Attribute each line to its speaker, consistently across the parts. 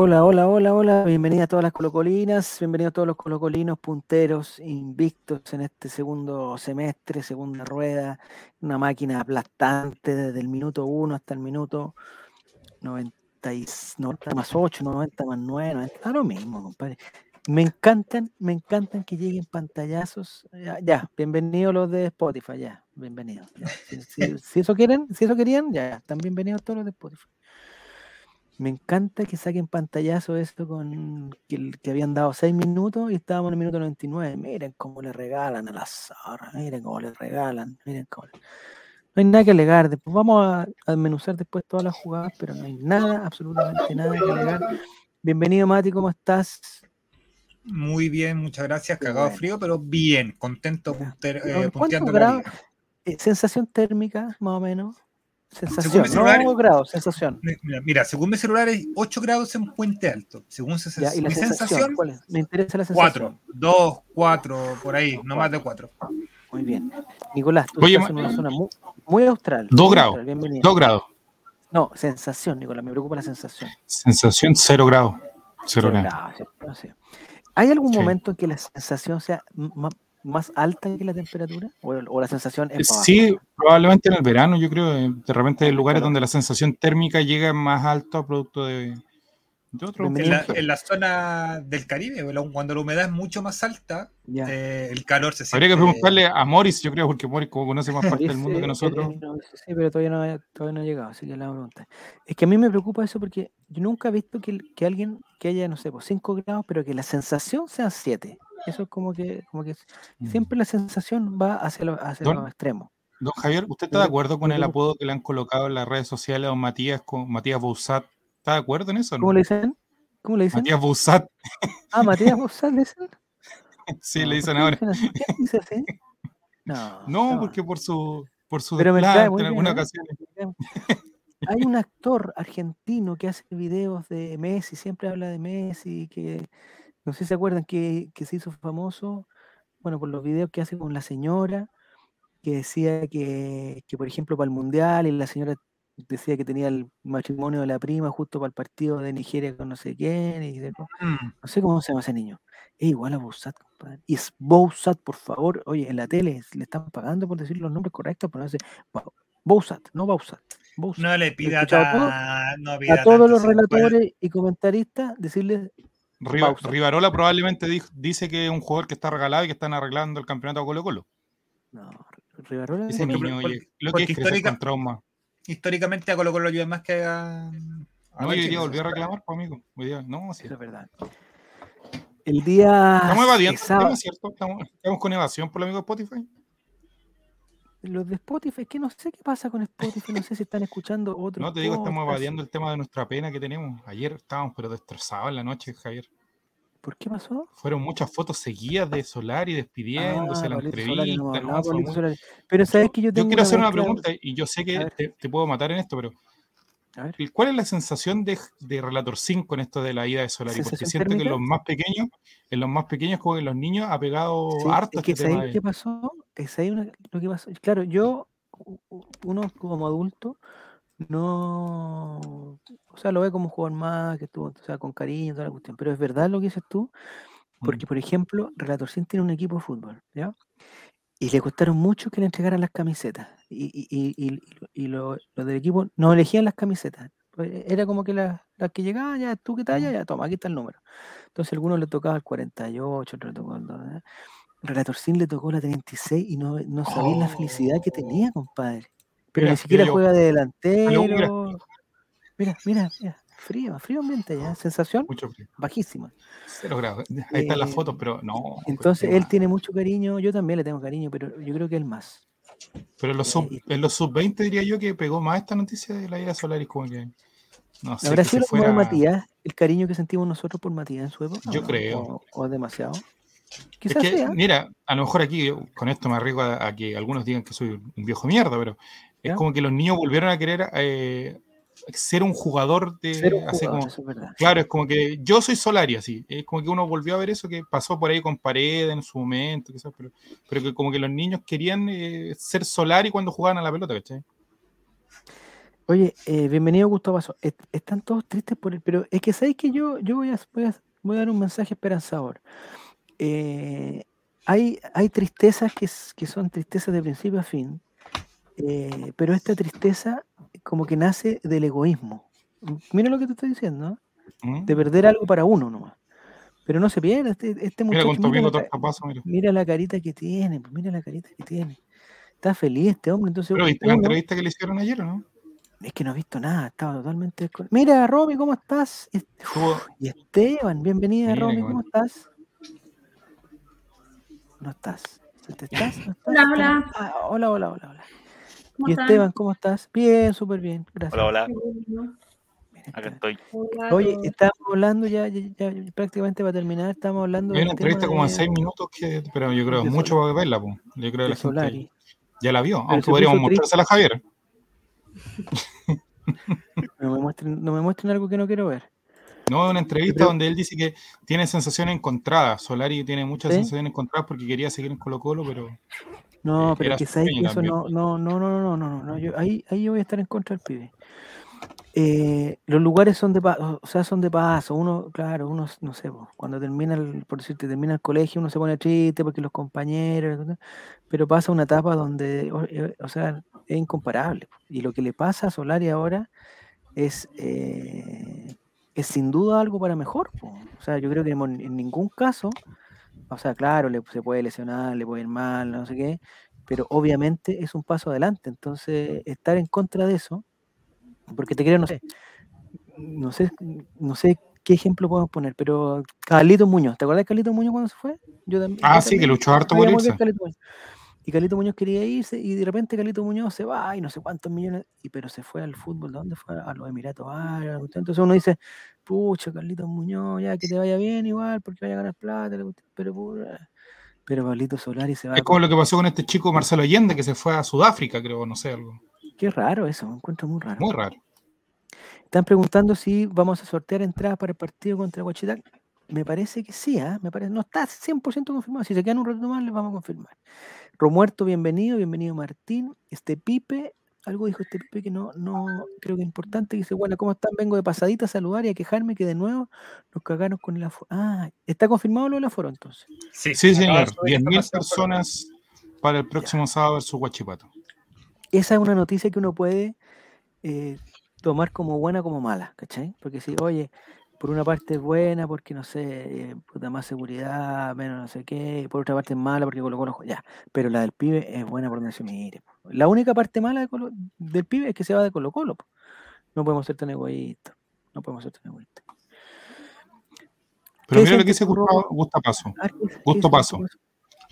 Speaker 1: Hola, hola, hola, hola. Bienvenida a todas las colocolinas, bienvenidos a todos los colocolinos punteros, invictos en este segundo semestre, segunda rueda, una máquina aplastante desde el minuto 1 hasta el minuto 90, 90 más 8, 90 más 9, 90, lo mismo, compadre. Me encantan, me encantan que lleguen pantallazos. Ya, ya bienvenidos los de Spotify, ya, bienvenidos. Si, eso quieren, si eso querían, ya, están bienvenidos todos los de Spotify. Me encanta que saquen pantallazo esto con que, que, habían dado 6 minutos y estábamos en el minuto 99. Miren cómo le regalan a la zorra, miren cómo le regalan, miren cómo No hay nada que alegar, después vamos a desmenuzar después todas las jugadas, pero no hay nada, absolutamente nada que alegar. Bienvenido Mati, ¿cómo estás?
Speaker 2: Muy bien, muchas gracias, cagado bueno. frío, pero bien, contento punter, eh,
Speaker 1: punteando eh, Sensación térmica, más o menos. Sensación, celular, no grados, sensación.
Speaker 2: Mira, mira, según mi celular hay 8 grados en Puente Alto. Según se,
Speaker 1: ya, ¿y la
Speaker 2: mi
Speaker 1: sensación,
Speaker 2: sensación,
Speaker 1: ¿cuál es? Me interesa la sensación.
Speaker 2: 4, 2, 4, por ahí, no más de 4.
Speaker 1: Muy bien. Nicolás, tú
Speaker 3: Oye,
Speaker 1: estás en una zona muy, muy austral.
Speaker 3: 2
Speaker 1: muy
Speaker 3: grados.
Speaker 1: austral, bienvenido.
Speaker 3: 2 grados.
Speaker 1: No, sensación, Nicolás, me preocupa la sensación.
Speaker 3: Sensación 0 grados. 0
Speaker 1: Cero
Speaker 3: grados.
Speaker 1: sé. ¿Hay algún
Speaker 3: Sí.
Speaker 1: momento en que la sensación sea más alta que la temperatura? ¿O, o la sensación es
Speaker 3: Sí, probablemente en el verano, yo creo. eh, De repente hay lugares donde la sensación térmica llega más alta producto de, de otro.
Speaker 2: En la, en la zona del Caribe, cuando la humedad es mucho más alta,
Speaker 1: Ya.
Speaker 2: eh, el calor se siente.
Speaker 3: Habría que preguntarle a Morris, yo creo, porque Morris como conoce más parte del
Speaker 1: Sí,
Speaker 3: mundo que nosotros.
Speaker 1: eh, no, sí, pero todavía no, ha- todavía no ha llegado, así que la pregunta. Es que a mí me preocupa eso porque yo nunca he visto que, que alguien que haya, no sé, pues 5 grados, pero que la sensación sea 7. Eso es como que, como que siempre la sensación va hacia, lo- hacia
Speaker 3: Don-
Speaker 1: los extremos.
Speaker 3: Don Javier, ¿usted está de acuerdo con el apodo que le han colocado en las redes sociales a don Matías, con Matías Bouzat? ¿Está de acuerdo en eso? no?
Speaker 1: ¿Cómo le dicen? ¿Cómo le dicen?
Speaker 3: Matías Bouzat,
Speaker 1: Ah, Matías Bouzat, ¿le dicen?
Speaker 3: sí, le dicen
Speaker 1: ¿por qué
Speaker 3: ahora.
Speaker 1: dice así? No,
Speaker 3: No, porque por su, por su
Speaker 1: Pero
Speaker 3: desplante en algunas
Speaker 1: ¿eh?
Speaker 3: ocasiones.
Speaker 1: Hay un actor argentino que hace videos de Messi, siempre habla de Messi, que no sé si se acuerdan que, que se hizo famoso, bueno, por los videos que hace con la señora, que decía que, que, por ejemplo, para el Mundial, y la señora decía que tenía el matrimonio de la prima justo para el partido de Nigeria con no sé quién, y de
Speaker 2: Mm.
Speaker 1: no sé cómo se llama ese niño. Es igual a Bouzat, compadre. Y es Bouzat, por favor. Oye, en la tele le están pagando por decir los nombres correctos, pero no sé. Bouzat, no. Bouzat.
Speaker 2: No le pida no pida
Speaker 1: a todos los relatores y comentaristas decirles
Speaker 3: Riva-. Rivarola probablemente dijo- dice que es un jugador que está regalado y que están arreglando el campeonato a Colo Colo.
Speaker 1: no, Rivarola
Speaker 3: Ese niño,
Speaker 2: porque-
Speaker 3: oye, lo que es crecer
Speaker 2: histórica-
Speaker 3: con trauma.
Speaker 2: Históricamente a Colo Colo ayuda más que a. a
Speaker 3: No, día volvió a reclamar, pues, amigo. Hoy día, no, sí.
Speaker 1: eso es verdad. El día
Speaker 3: Estamos evadiendo ¿cierto? Estamos, estamos con evasión por el amigo Spotify.
Speaker 1: Los de Spotify, que no sé qué pasa con Spotify, no sé si están escuchando otros.
Speaker 3: No te digo, estamos
Speaker 1: podcasts.
Speaker 3: evadiendo el tema de nuestra pena que tenemos. Ayer estábamos pero destrozados en la noche, Javier.
Speaker 1: ¿Por qué pasó?
Speaker 3: Fueron muchas fotos seguidas de Solari despidiéndose,
Speaker 1: Ah,
Speaker 3: la entrevista.
Speaker 1: Pero sabes que yo tengo
Speaker 3: Yo quiero hacer una pregunta y yo sé que te, te puedo matar en esto, pero
Speaker 1: A ver.
Speaker 3: ¿cuál es la sensación de, de Relator 5 en esto de la ida de Solari? Porque
Speaker 1: ¿Sensación
Speaker 3: siento que en los más pequeños, en los más pequeños como en los niños, ha pegado
Speaker 1: Sí,
Speaker 3: harto
Speaker 1: es que
Speaker 3: este tema.
Speaker 1: ¿sabes
Speaker 3: de-
Speaker 1: qué pasó? Es ahí una- lo que pasó. Claro, yo, uno como adulto, no. O sea, lo ve como un jugador más, que estuvo, o sea, con cariño, toda la cuestión. Pero es verdad lo que dices tú, porque,
Speaker 3: Mm.
Speaker 1: por ejemplo, Relator Sin tiene un equipo de fútbol, ¿ya? Y le costaron mucho que le entregaran las camisetas. Y, y, y, y- y lo- los del equipo no elegían las camisetas. Pues, Era como que las las que llegaban, ya, tú qué talla, ya, toma, aquí está el número. Entonces, a algunos le tocaba el 48, otro le tocó el. dos, ¿eh? Relator Sin le tocó la 36 y no, no sabía la felicidad que tenía, compadre. Pero
Speaker 3: Mira,
Speaker 1: ni siquiera
Speaker 3: mira yo.
Speaker 1: juega de
Speaker 3: mira.
Speaker 1: delantero. Mira, mira, mira. Frío, frío ambiente ya. Sensación
Speaker 3: Mucho frío.
Speaker 1: bajísima.
Speaker 3: Cero grados. Ahí están las
Speaker 1: Eh,
Speaker 3: fotos, pero no. pues,
Speaker 1: Entonces,
Speaker 3: qué
Speaker 1: él tiene mucho cariño. Yo también le tengo cariño, pero yo creo que él más.
Speaker 3: Pero en los sub, en los sub 20 diría yo que pegó más esta noticia de la ida de Solari como que. No sé,
Speaker 1: ¿Habrá sido
Speaker 3: fuera.
Speaker 1: Matías? ¿El cariño que sentimos nosotros por Matías en su época?
Speaker 3: Yo
Speaker 1: no?
Speaker 3: creo.
Speaker 1: ¿O, o demasiado?
Speaker 3: Es
Speaker 1: Quizás
Speaker 3: que,
Speaker 1: sea.
Speaker 3: mira, a lo mejor aquí, con esto me arriesgo a, a que algunos digan que soy un viejo mierda, pero es como que los niños volvieron a querer eh, ser un jugador de.
Speaker 1: Ser un
Speaker 3: así
Speaker 1: jugador,
Speaker 3: como-
Speaker 1: eso es verdad.
Speaker 3: Claro, es como que yo soy Solari, así. Es como que uno volvió a ver eso que pasó por ahí con Paredes en su momento, quizás, pero, pero que como que los niños querían eh, ser Solari cuando jugaban a la pelota, ¿cachai?
Speaker 1: Oye, eh, bienvenido Gustavo Paso. están todos tristes por él, pero es que sabéis que yo, yo voy, a, voy, a, dar un mensaje esperanzador. Eh, hay, hay tristezas que, que, son tristezas de principio a fin, eh, pero esta tristeza como que nace del egoísmo. Mira lo que te estoy diciendo, ¿Mm? de perder algo para uno nomás. Pero no se pierde, este, este muchacho. Mira, la, carita que tiene, pues, mira la carita que tiene. Está feliz este hombre. Entonces,
Speaker 3: ¿Pero viste la entrevista que le hicieron ayer o no?
Speaker 1: Es que no he visto nada, estaba totalmente Mira, Romy, ¿cómo estás? y Esteban, bienvenida, Romy, ¿cómo estás? No estás. ¿Estás?
Speaker 4: Hola, hola.
Speaker 1: Ah, hola, hola, hola, hola. Y Esteban, ¿cómo estás? Bien, súper bien, gracias.
Speaker 5: Hola, hola. Acá estoy.
Speaker 1: Oye, estamos hablando ya, ya, prácticamente va a terminar, estamos hablando.
Speaker 3: Hay una entrevista como en seis minutos, que, pero yo creo mucho va a verla, pues. yo creo que la gente ya la vio, aunque podríamos mostrársela a Javier.
Speaker 1: no, me muestren, no me muestren algo que no quiero ver.
Speaker 3: No, es una entrevista donde él dice que tiene sensaciones encontradas. Solari tiene muchas sensaciones encontradas porque quería seguir en Colo Colo, pero.
Speaker 1: No, pero que sabes que eso no, no, no, no, no, no, no, yo, ahí, ahí yo voy a estar en contra del pibe. Eh, los lugares son de paso, o sea, son de paso. Uno, claro, uno, no sé, cuando termina, el, por decirte, termina el colegio, uno se pone triste porque los compañeros, pero pasa una etapa donde, eh, o, sea, es incomparable. Y lo que le pasa a Solari ahora es, eh, es sin duda algo para mejor. O sea, yo creo que en ningún caso, o sea, claro, le, se puede lesionar, le puede ir mal, no sé qué, pero obviamente es un paso adelante. Entonces, estar en contra de eso porque te creo, no sé, no sé, no sé qué ejemplo podemos poner, pero Carlito Muñoz, ¿te acuerdas de Carlito Muñoz cuando se fue?
Speaker 3: Yo ah, sí, que luchó harto por irse.
Speaker 1: Y Carlito Muñoz quería irse y de repente Carlito Muñoz se va y no sé cuántos millones, y pero se fue al fútbol, ¿dónde fue? A los Emiratos Árabes. Entonces uno dice, pucha, Carlito Muñoz, ya que te vaya bien igual, porque vaya a ganar plata, pero pero Carlito Solari se va.
Speaker 3: Es como lo que pasó con este chico Marcelo Allende que se fue a Sudáfrica, creo, no sé, algo.
Speaker 1: Qué raro eso, me encuentro muy raro.
Speaker 3: Muy raro.
Speaker 1: Están preguntando si vamos a sortear entradas para el partido contra Huachitac. Me parece que sí, ¿eh? me parece, no está 100% confirmado. Si se quedan un rato más, les vamos a confirmar. Romuerto, bienvenido, bienvenido Martín. Este Pipe, algo dijo este Pipe que no, no creo que es importante. Dice, bueno, ¿cómo están? Vengo de pasadita a saludar y a quejarme que de nuevo nos cagaron con el aforo. Ah, ¿está confirmado lo del aforo entonces?
Speaker 3: Sí, sí señor. 10.000 personas para el próximo sábado sábado su Huachipato
Speaker 1: esa es una noticia que uno puede eh, tomar como buena como mala, ¿cachai? Porque si, oye, por una parte es buena porque, no sé, eh, puta más seguridad, menos no sé qué, por otra parte es mala porque colocó los ya, pero la del pibe es buena por donde se mire. La única parte mala del pibe es que se va de Colo Colo. No podemos ser tan egoístas, no podemos ser tan egoístas.
Speaker 3: Pero mira lo que dice Gusto Paso. Gusto Paso.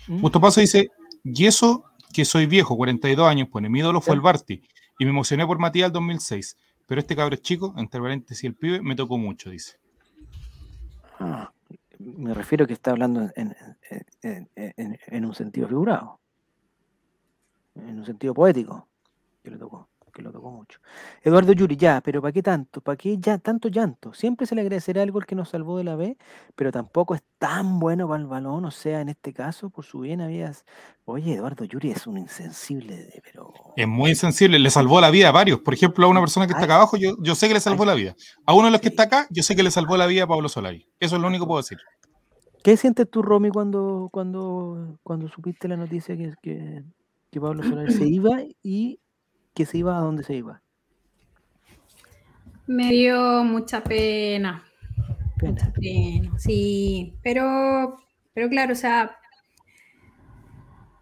Speaker 3: Gusto Paso dice, y eso que soy viejo, 42 años, pone, mi ídolo fue el Barty, y me emocioné por Matías 2006, pero este cabro chico, entre paréntesis el pibe, me tocó mucho, dice.
Speaker 1: Ah, me refiero que está hablando en, un sentido figurado, en un sentido poético, que le tocó que lo tocó mucho. Eduardo Yuri, ya, pero ¿para qué tanto? ¿Para qué ya tanto llanto? Siempre se le agradecerá algo el que nos salvó de la B, pero tampoco es tan bueno para el balón, o sea, en este caso, por su bien habías... Oye, Eduardo Yuri es un insensible, pero...
Speaker 3: Es muy insensible, le salvó la vida a varios. Por ejemplo, a una persona que está acá abajo, yo, yo sé que le salvó la vida. A uno de los que está acá, yo sé que le salvó la vida a Pablo Solari. Eso es lo único que puedo decir.
Speaker 1: ¿Qué sientes tú, Romy, cuando, cuando, cuando supiste la noticia que, que, que Pablo Solari se iba y que se iba a dónde se iba?
Speaker 4: Me dio mucha pena. Mucha pena, sí. Pero, pero claro, o sea,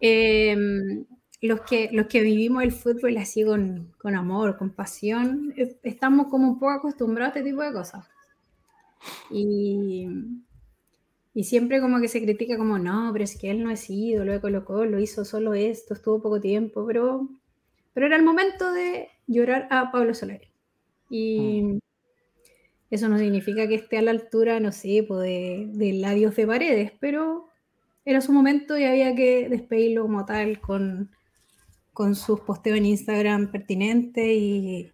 Speaker 4: em, los, que, los que vivimos el fútbol así con, con amor, con pasión, estamos como un poco acostumbrados a este tipo de cosas. Y, y siempre como que se critica como, no, pero es que él no es ídolo de colocó, lo hizo solo esto, estuvo poco tiempo, pero pero era el momento de llorar a Pablo Solari. Y mm. eso no significa que esté a la altura, no sé, de, del adiós de paredes, pero era su momento y había que despedirlo como tal con, con sus posteos en Instagram pertinentes y,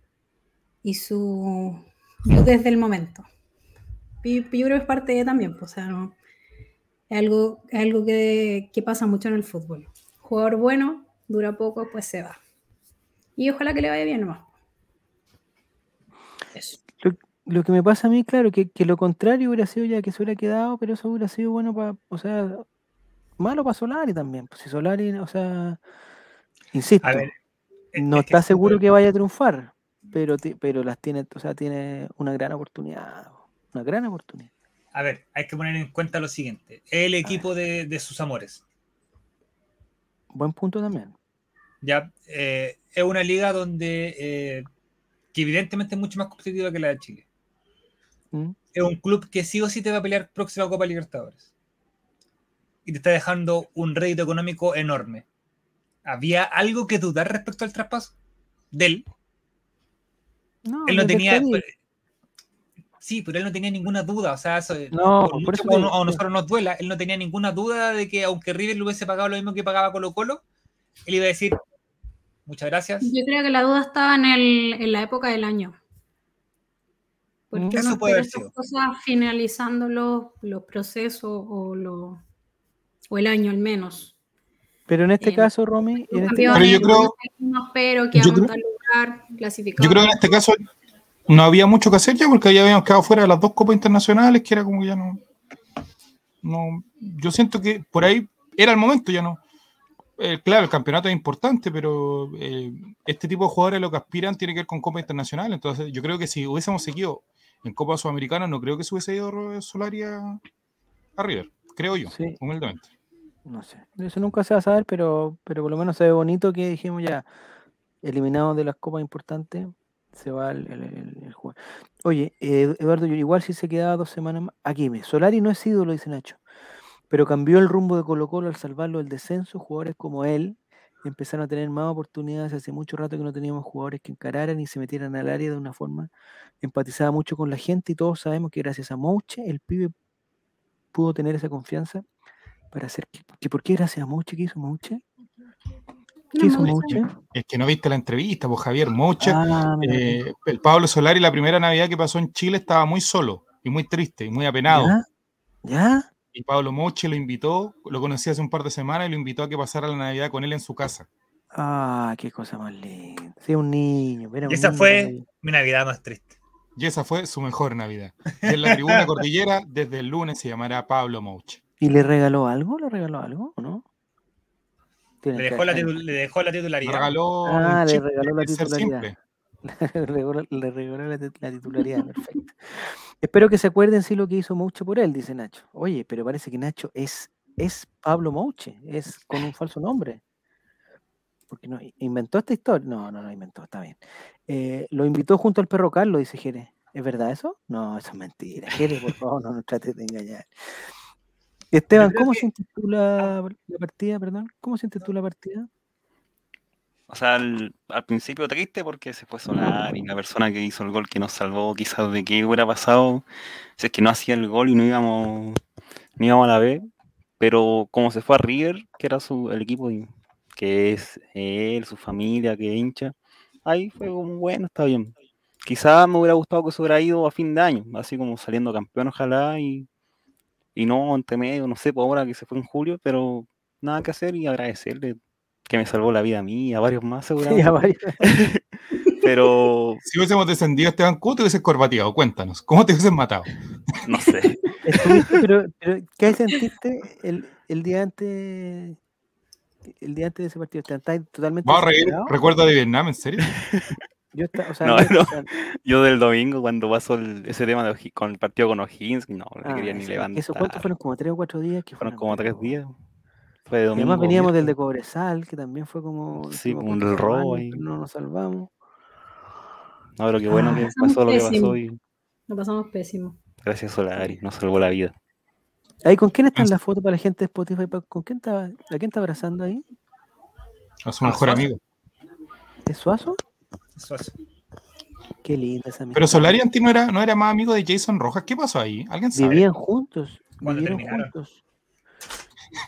Speaker 4: y su desde el momento. Y, yo creo que es parte de ella también, pues, o sea, no, es algo, es algo que, que, pasa mucho en el fútbol. Jugador bueno, dura poco, pues se va. Y ojalá que le vaya bien nomás.
Speaker 1: Lo, que me pasa a mí, claro, que, que lo contrario hubiera sido ya que se hubiera quedado, pero eso hubiera sido bueno para, o sea, malo para Solari también. Pues si Solari, o sea, insisto, no está seguro que vaya a triunfar, pero, pero las tiene, o sea, tiene una gran oportunidad, una gran oportunidad.
Speaker 2: A ver, hay que poner en cuenta lo siguiente, el equipo de, sus amores.
Speaker 1: Buen punto también.
Speaker 2: Ya, eh, es una liga donde, eh, que evidentemente es mucho más competitiva que la de Chile. ¿Mm? Es un club que sí o sí te va a pelear próxima Copa Libertadores. Y te está dejando un rédito económico enorme. ¿Había algo que dudar respecto al traspaso? De él. No, él no tenía. Sí, pero él no tenía ninguna duda. O sea, no, por, eso a nosotros nos duela, él no tenía ninguna duda de que aunque River le hubiese pagado lo mismo que pagaba Colo Colo, él iba a decir, muchas gracias.
Speaker 4: Yo creo que la duda estaba en, el, en la época del año. Porque eso puede haber sido. cosas finalizando los, los procesos o, lo, o el año al menos.
Speaker 1: Pero en este caso, Romy, en este
Speaker 3: caso, yo creo, que yo creo, yo creo que en este caso no había mucho que hacer ya porque ya habíamos quedado fuera de las dos copas internacionales, que era como ya no, no yo siento que por ahí era el momento, ya no. Eh, claro, el campeonato es importante, pero eh, este tipo de jugadores lo que aspiran tiene que ver con Copa Internacional. Entonces, yo creo que si hubiésemos seguido en Copa Sudamericana, no creo que se hubiese ido Solaria a River, creo yo, humildemente.
Speaker 1: No sé, eso nunca se va a saber, pero, pero por lo menos se ve bonito que dijimos ya, eliminados de las copas importantes, se va el, juego. Oye, Eduardo, igual si se quedaba dos semanas más, aquí me, Solari no es ídolo, dice Nacho, pero cambió el rumbo de Colo Colo al salvarlo del descenso, jugadores como él empezaron a tener más oportunidades, hace mucho rato que no teníamos jugadores que encararan y se metieran al área de una forma, empatizaba mucho con la gente y todos sabemos que gracias a Mouche el pibe pudo tener esa confianza para hacer que, ¿Por qué gracias a Moche que hizo Moche?
Speaker 3: ¿Qué hizo Moche? Es que no viste la entrevista, pues Javier Moche. Ah, eh, el Pablo Solari la primera Navidad que pasó en Chile estaba muy solo y muy triste y muy apenado.
Speaker 1: ¿Ya?
Speaker 3: Y Pablo Moche lo invitó, lo conocí hace un par de semanas y lo invitó a que pasara la Navidad con él en su casa.
Speaker 1: Ah, qué cosa más linda. Sí, un niño.
Speaker 2: y esa fue mi Navidad más triste.
Speaker 3: Y esa fue su mejor Navidad. en la tribuna cordillera, desde el lunes se llamará Pablo Moche.
Speaker 1: ¿Y le regaló algo? ¿Le regaló algo o no?
Speaker 2: Le dejó, la le dejó, la titularidad.
Speaker 3: Regaló ah, le regaló la titularidad.
Speaker 1: le regaló la, titularidad, perfecto. Espero que se acuerden sí lo que hizo Mouche por él, dice Nacho. Oye, pero parece que Nacho es, es Pablo Mouche, es con un falso nombre. Porque no, inventó esta historia. No, no, no inventó, está bien. Eh, lo invitó junto al perro Carlos, dice Jerez. ¿Es verdad eso? No, eso es mentira. Jerez, por favor, no nos trates de engañar. Esteban, ¿cómo se intitula la partida? Perdón, ¿cómo se intitula la partida?
Speaker 5: O sea, al, principio triste porque se fue Solar y la persona que hizo el gol que nos salvó quizás de qué hubiera pasado si es que no hacía el gol y no íbamos, ni íbamos a la B. Pero como se fue a River, que era su, el equipo que es él, su familia, que hincha, ahí fue como bueno, está bien. Quizás me hubiera gustado que se hubiera ido a fin de año, así como saliendo campeón, ojalá, y y no entre medio, no sé, por ahora que se fue en julio, pero nada que hacer y agradecerle que me salvó la vida a mí y a varios más seguramente. Sí, a varios. pero...
Speaker 3: Si hubiésemos descendido a Esteban ¿cómo te hubieses corbateado? Cuéntanos, ¿cómo te hubieses matado?
Speaker 5: No sé.
Speaker 1: pero, ¿qué sentiste el, el, día antes el día antes de ese partido? ¿Estás totalmente
Speaker 3: Vamos a reír, recuerda de Vietnam, ¿en serio?
Speaker 5: Yo, yo, del domingo, cuando pasó ese tema de, con el partido con O'Higgins, no, no ah, quería ni levantar.
Speaker 1: ¿Eso cuánto fueron? ¿Como tres o cuatro días?
Speaker 5: Que fueron como tres días. Fue de domingo.
Speaker 1: además veníamos del de Cobresal, que también fue como.
Speaker 5: Sí, como el robo ahí.
Speaker 1: No nos salvamos.
Speaker 5: No, pero qué bueno ah, que pasó lo que pasó. Y...
Speaker 4: Lo pasamos pésimo.
Speaker 5: Gracias, Solari, nos salvó la vida.
Speaker 1: Ahí, ¿con quién está en la foto para la gente de Spotify? ¿Con quién está, ¿A quién está abrazando ahí?
Speaker 3: A su mejor amigo.
Speaker 1: ¿Es Suazo? Qué linda esa
Speaker 3: Pero Solari no era, no era más amigo de Jason Rojas. ¿Qué pasó ahí? ¿Alguien sabe?
Speaker 1: Vivían juntos. Vivieron juntos.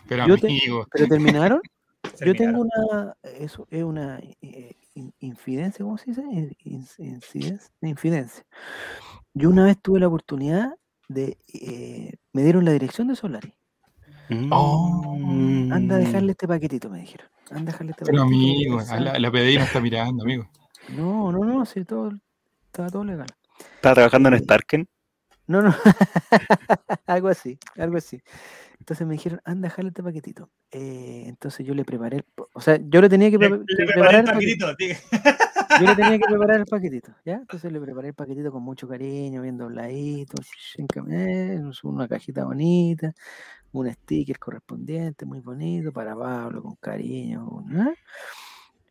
Speaker 3: Pero amigos.
Speaker 1: ¿Pero terminaron? Yo tengo una. Eso es una eh, infidencia, ¿cómo se dice? Incidencia. Infidencia. Yo una vez tuve la oportunidad de. Eh, me dieron la dirección de Solari.
Speaker 3: Oh.
Speaker 1: Anda a dejarle este paquetito, me dijeron. Anda a dejarle este
Speaker 3: Pero amigo, la, la PDI no está mirando, amigo.
Speaker 1: No, no, no, sí, todo, estaba todo legal.
Speaker 5: ¿Estaba trabajando en Starken?
Speaker 1: No, no, algo así, algo así. Entonces me dijeron, anda, jale este paquetito. Eh, entonces yo le preparé, el, o sea, yo le tenía que, preparar el paquetito. yo le tenía que preparar el paquetito, ¿ya? Entonces le preparé el paquetito con mucho cariño, bien dobladito, una cajita bonita, un sticker correspondiente, muy bonito, para Pablo, con cariño.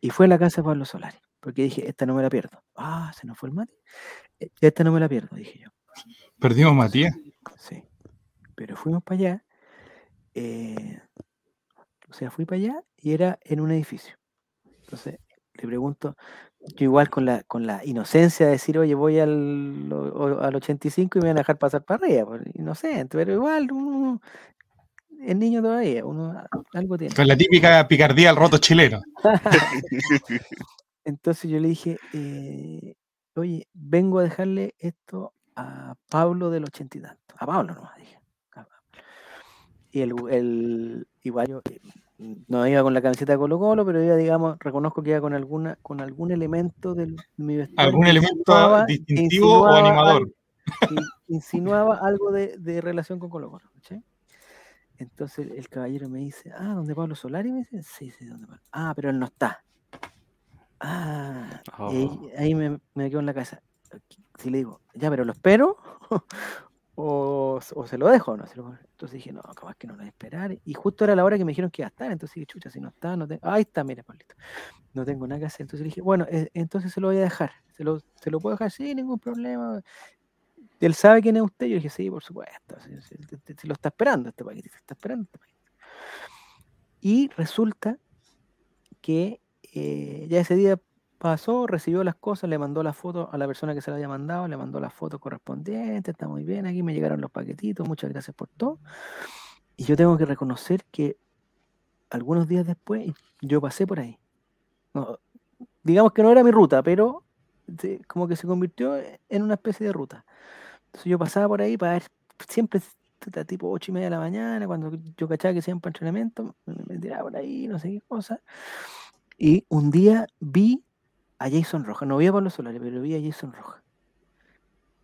Speaker 1: Y fue a la casa de Pablo Solari, porque dije, esta no me la pierdo. Ah, se nos fue el mate. E, esta no me la pierdo, dije yo.
Speaker 3: ¿Perdimos Matías?
Speaker 1: Sí. Pero fuimos para allá. Eh, o sea, fui para allá y era en un edificio. Entonces, le pregunto, yo igual con la, con la inocencia de decir, oye, voy al, al 85 y me van a dejar pasar para arriba, pues, inocente, pero igual uno, el niño todavía, uno algo tiene.
Speaker 3: Con la típica picardía al roto chileno.
Speaker 1: Entonces yo le dije, eh, oye, vengo a dejarle esto a Pablo del ochenta y tanto. A Pablo nomás dije. Y el, el igual yo eh, no iba con la camiseta de Colo Colo, pero ya digamos, reconozco que iba con alguna, con algún elemento de mi
Speaker 3: vestuario. Algún elemento distintivo o animador.
Speaker 1: insinuaba algo de, de, relación con Colo Colo. Entonces el caballero me dice, ah, ¿dónde Pablo Solari? Me dice, sí, sí, ¿dónde Pablo? Ah, pero él no está. Ah, y ahí, oh. me, me quedo en la casa si le digo, ya, pero lo espero, o, se lo dejo, ¿no? Entonces dije, no, capaz que no lo voy a esperar. Y justo era la hora que me dijeron que iba a estar, entonces dije, chucha, si no está, no tengo. Ahí está, mira, Pablito. No tengo nada que hacer. Entonces dije, bueno, eh, entonces se lo voy a dejar. ¿Se lo, ¿Se lo puedo dejar? Sí, ningún problema. Él sabe quién es usted. Yo dije, sí, por supuesto. Se, lo está esperando este paquetito. Está esperando este paquetito. Y resulta que eh, ya ese día pasó, recibió las cosas, le mandó la foto a la persona que se la había mandado, le mandó la foto correspondiente, está muy bien, aquí me llegaron los paquetitos, muchas gracias por todo. Y yo tengo que reconocer que algunos días después yo pasé por ahí. digamos que no era mi ruta, pero como que se convirtió en una especie de ruta. Entonces yo pasaba por ahí para ver, siempre tipo ocho y media de la mañana, cuando yo cachaba que se iban para entrenamiento, me tiraba por ahí, no sé qué cosa. Y un día vi a Jason Roja. No vi a Pablo Solari, pero vi a Jason Roja.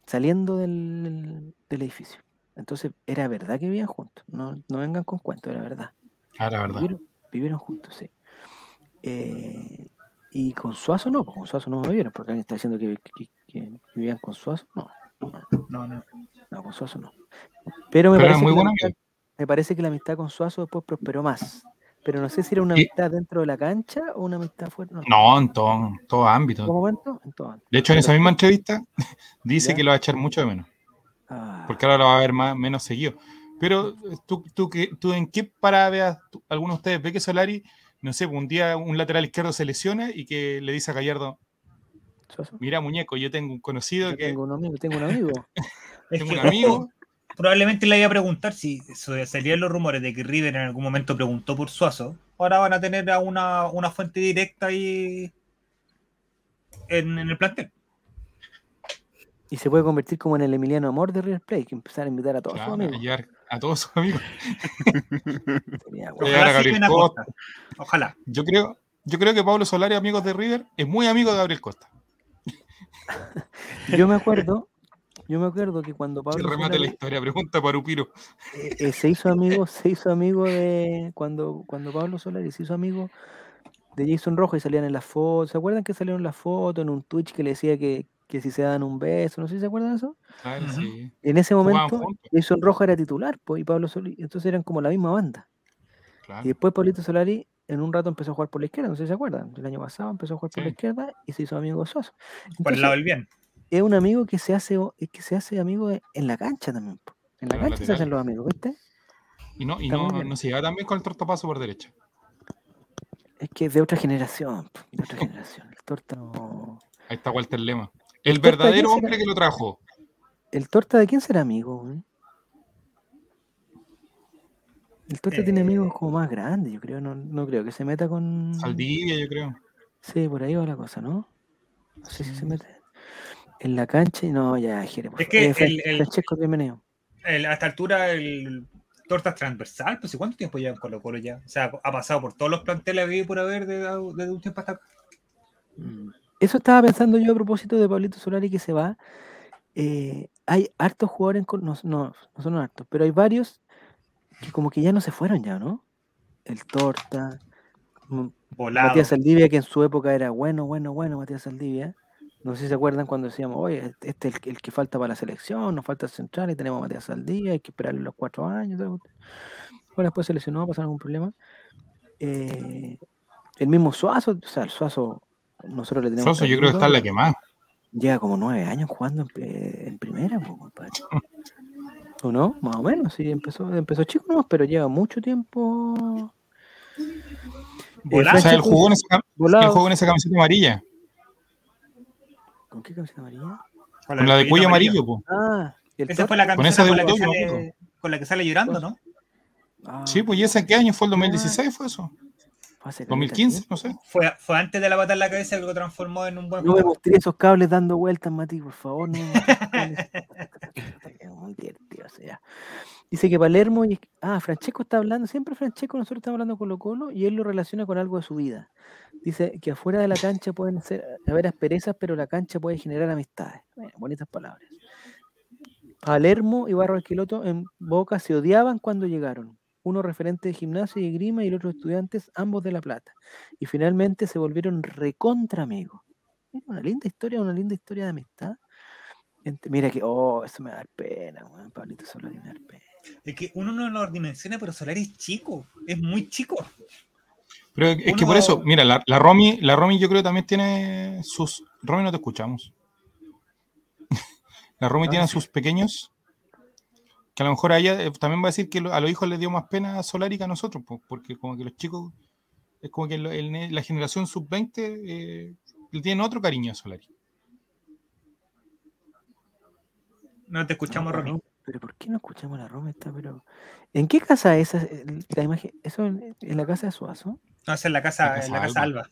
Speaker 1: Saliendo del, edificio. Entonces, era verdad que vivían juntos. No, vengan con cuentos, era verdad.
Speaker 3: Ah, era verdad.
Speaker 1: Vivieron, juntos, sí. Eh, y con Suazo no, pues, con Suazo no me vieron, porque alguien está diciendo que, vivían con Suazo. No, no, no. No, con Suazo no. Pero me, parece, muy que me parece que la amistad con Suazo después prosperó más. Pero no sé si era una amistad dentro de la cancha o una amistad fuera.
Speaker 3: No, en todo, todo ámbito. ¿En todo De hecho, en esa misma entrevista dice que lo va a echar mucho de menos. Ah. Porque ahora lo va a ver más, menos seguido. Pero tú, tú, tú en qué parada veas, algunos de ustedes ve que Solari, no sé, un día un lateral izquierdo se lesiona y que le dice a Gallardo, mira muñeco, yo tengo un conocido que...
Speaker 1: Tengo un amigo, tengo un amigo.
Speaker 3: tengo un amigo
Speaker 2: probablemente le iba a preguntar si salían los rumores de que River en algún momento preguntó por Suazo. Ahora van a tener una, una fuente directa ahí en, el plantel.
Speaker 1: Y se puede convertir como en el Emiliano Amor de River Plate, que empezar a invitar a todos sus amigos.
Speaker 3: A, todos sus amigos.
Speaker 2: Ojalá, Ojalá.
Speaker 3: Yo creo, yo creo que Pablo Solari, amigos de River, es muy amigo de Gabriel Costa.
Speaker 1: yo me acuerdo, yo me acuerdo que cuando
Speaker 3: Pablo. Se remate la historia, pregunta para Upiro.
Speaker 1: Eh, eh, se hizo amigo, se hizo amigo de. Cuando, cuando Pablo Solari se hizo amigo de Jason Rojo y salían en las fotos. ¿Se acuerdan que salieron en las fotos en un Twitch que le decía que, que si se dan un beso? No sé si se acuerdan de eso.
Speaker 3: Claro, sí.
Speaker 1: En ese momento, Jason Rojo era titular, pues, y Pablo Solari. Entonces eran como la misma banda. Y después Pablito Solari en un rato empezó a jugar por la izquierda, no sé si se acuerdan. El año pasado empezó a jugar por la izquierda y se hizo amigo de Soso.
Speaker 2: por el lado del bien
Speaker 1: es un amigo que se hace, que se hace amigo en la cancha también. En la cancha se hacen los amigos, ¿viste?
Speaker 3: Y no, y no, no, se lleva también con el tortapaso por derecha.
Speaker 1: Es que es de otra generación, de otra generación. El torta no.
Speaker 3: Ahí está Walter Lema. El, verdadero hombre que lo trajo.
Speaker 1: ¿El torta de quién será amigo? El torta tiene amigos eh. como más grandes, yo creo. No, no creo que se meta con.
Speaker 3: Saldivia, yo creo.
Speaker 1: Sí, por ahí va la cosa, ¿no? No sé si se mete. En la cancha y no, ya, Jere.
Speaker 2: Es que el, el, bienvenido. El, a esta altura el torta transversal, pues ¿cuánto tiempo lleva con Colo Colo ya? O sea, ha pasado por todos los planteles que por haber desde de un tiempo hasta acá.
Speaker 1: Mm. Eso estaba pensando yo a propósito de Pablito Solari que se va, eh, hay hartos jugadores, no, no, no son hartos, pero hay varios que como que ya no se fueron ya, ¿no? El Torta, Matías Saldivia, que en su época era bueno, bueno, bueno, Matías Saldivia. No sé si se acuerdan cuando decíamos, oye, este es el, que falta para la selección, nos falta el central y tenemos a Matías Saldivia, hay que esperarle los cuatro años. Bueno, después se lesionó, pasar algún problema. Eh, el mismo Suazo, o sea, el Suazo, nosotros le tenemos.
Speaker 3: Suazo, yo creo que está en la que más.
Speaker 1: Lleva como nueve años jugando en, primera, compadre. ¿O no? Más o menos, sí, empezó, empezó chico, no, pero lleva mucho tiempo.
Speaker 3: Volado. O sea, él jugó, en esa, jugó en esa camiseta amarilla.
Speaker 1: ¿Con qué camiseta amarilla?
Speaker 3: Con la, de cuello amarillo, po.
Speaker 2: Ah, esa fue la camiseta con, esa con, la que sale, con la que sale llorando, ¿no?
Speaker 3: Ah, sí, pues ¿y ese qué año fue? ¿El 2016 fue eso? 2015, no sé.
Speaker 2: Fue, fue antes de la pata en la cabeza que lo transformó en un buen.
Speaker 1: No me mostré esos cables dando vueltas, Mati, por favor. No. Dice que Palermo. Y... Ah, Francesco está hablando. Siempre Francesco, nosotros estamos hablando con Colo Colo y él lo relaciona con algo de su vida. Dice que afuera de la cancha pueden haber asperezas, pero la cancha puede generar amistades. bonitas palabras. Palermo y Barro Esquiloto en Boca se odiaban cuando llegaron uno referente de gimnasia y grima y el otro estudiantes, ambos de La Plata. Y finalmente se volvieron recontra amigos. Una linda historia, una linda historia de amistad. Mira que, oh, eso me da pena, Pablito Solari me da pena.
Speaker 2: Es que uno no lo dimensiona, pero Solari es chico, es muy chico.
Speaker 3: Pero es que por eso, mira, la, la, Romy, la Romy yo creo que también tiene sus. Romy, no te escuchamos. la Romy tiene sus pequeños que a lo mejor a ella eh, también va a decir que a los hijos les dio más pena a Solari que a nosotros, porque como que los chicos, es como que la generación sub-20 eh, le tienen otro cariño a Solari.
Speaker 2: No te escuchamos, Romy.
Speaker 1: Pero ¿por qué no escuchamos a la Roma? Está, pero... ¿En qué casa es esa, la imagen? ¿Eso en, la casa de Suazo?
Speaker 2: No, es en la casa, en la casa Alba.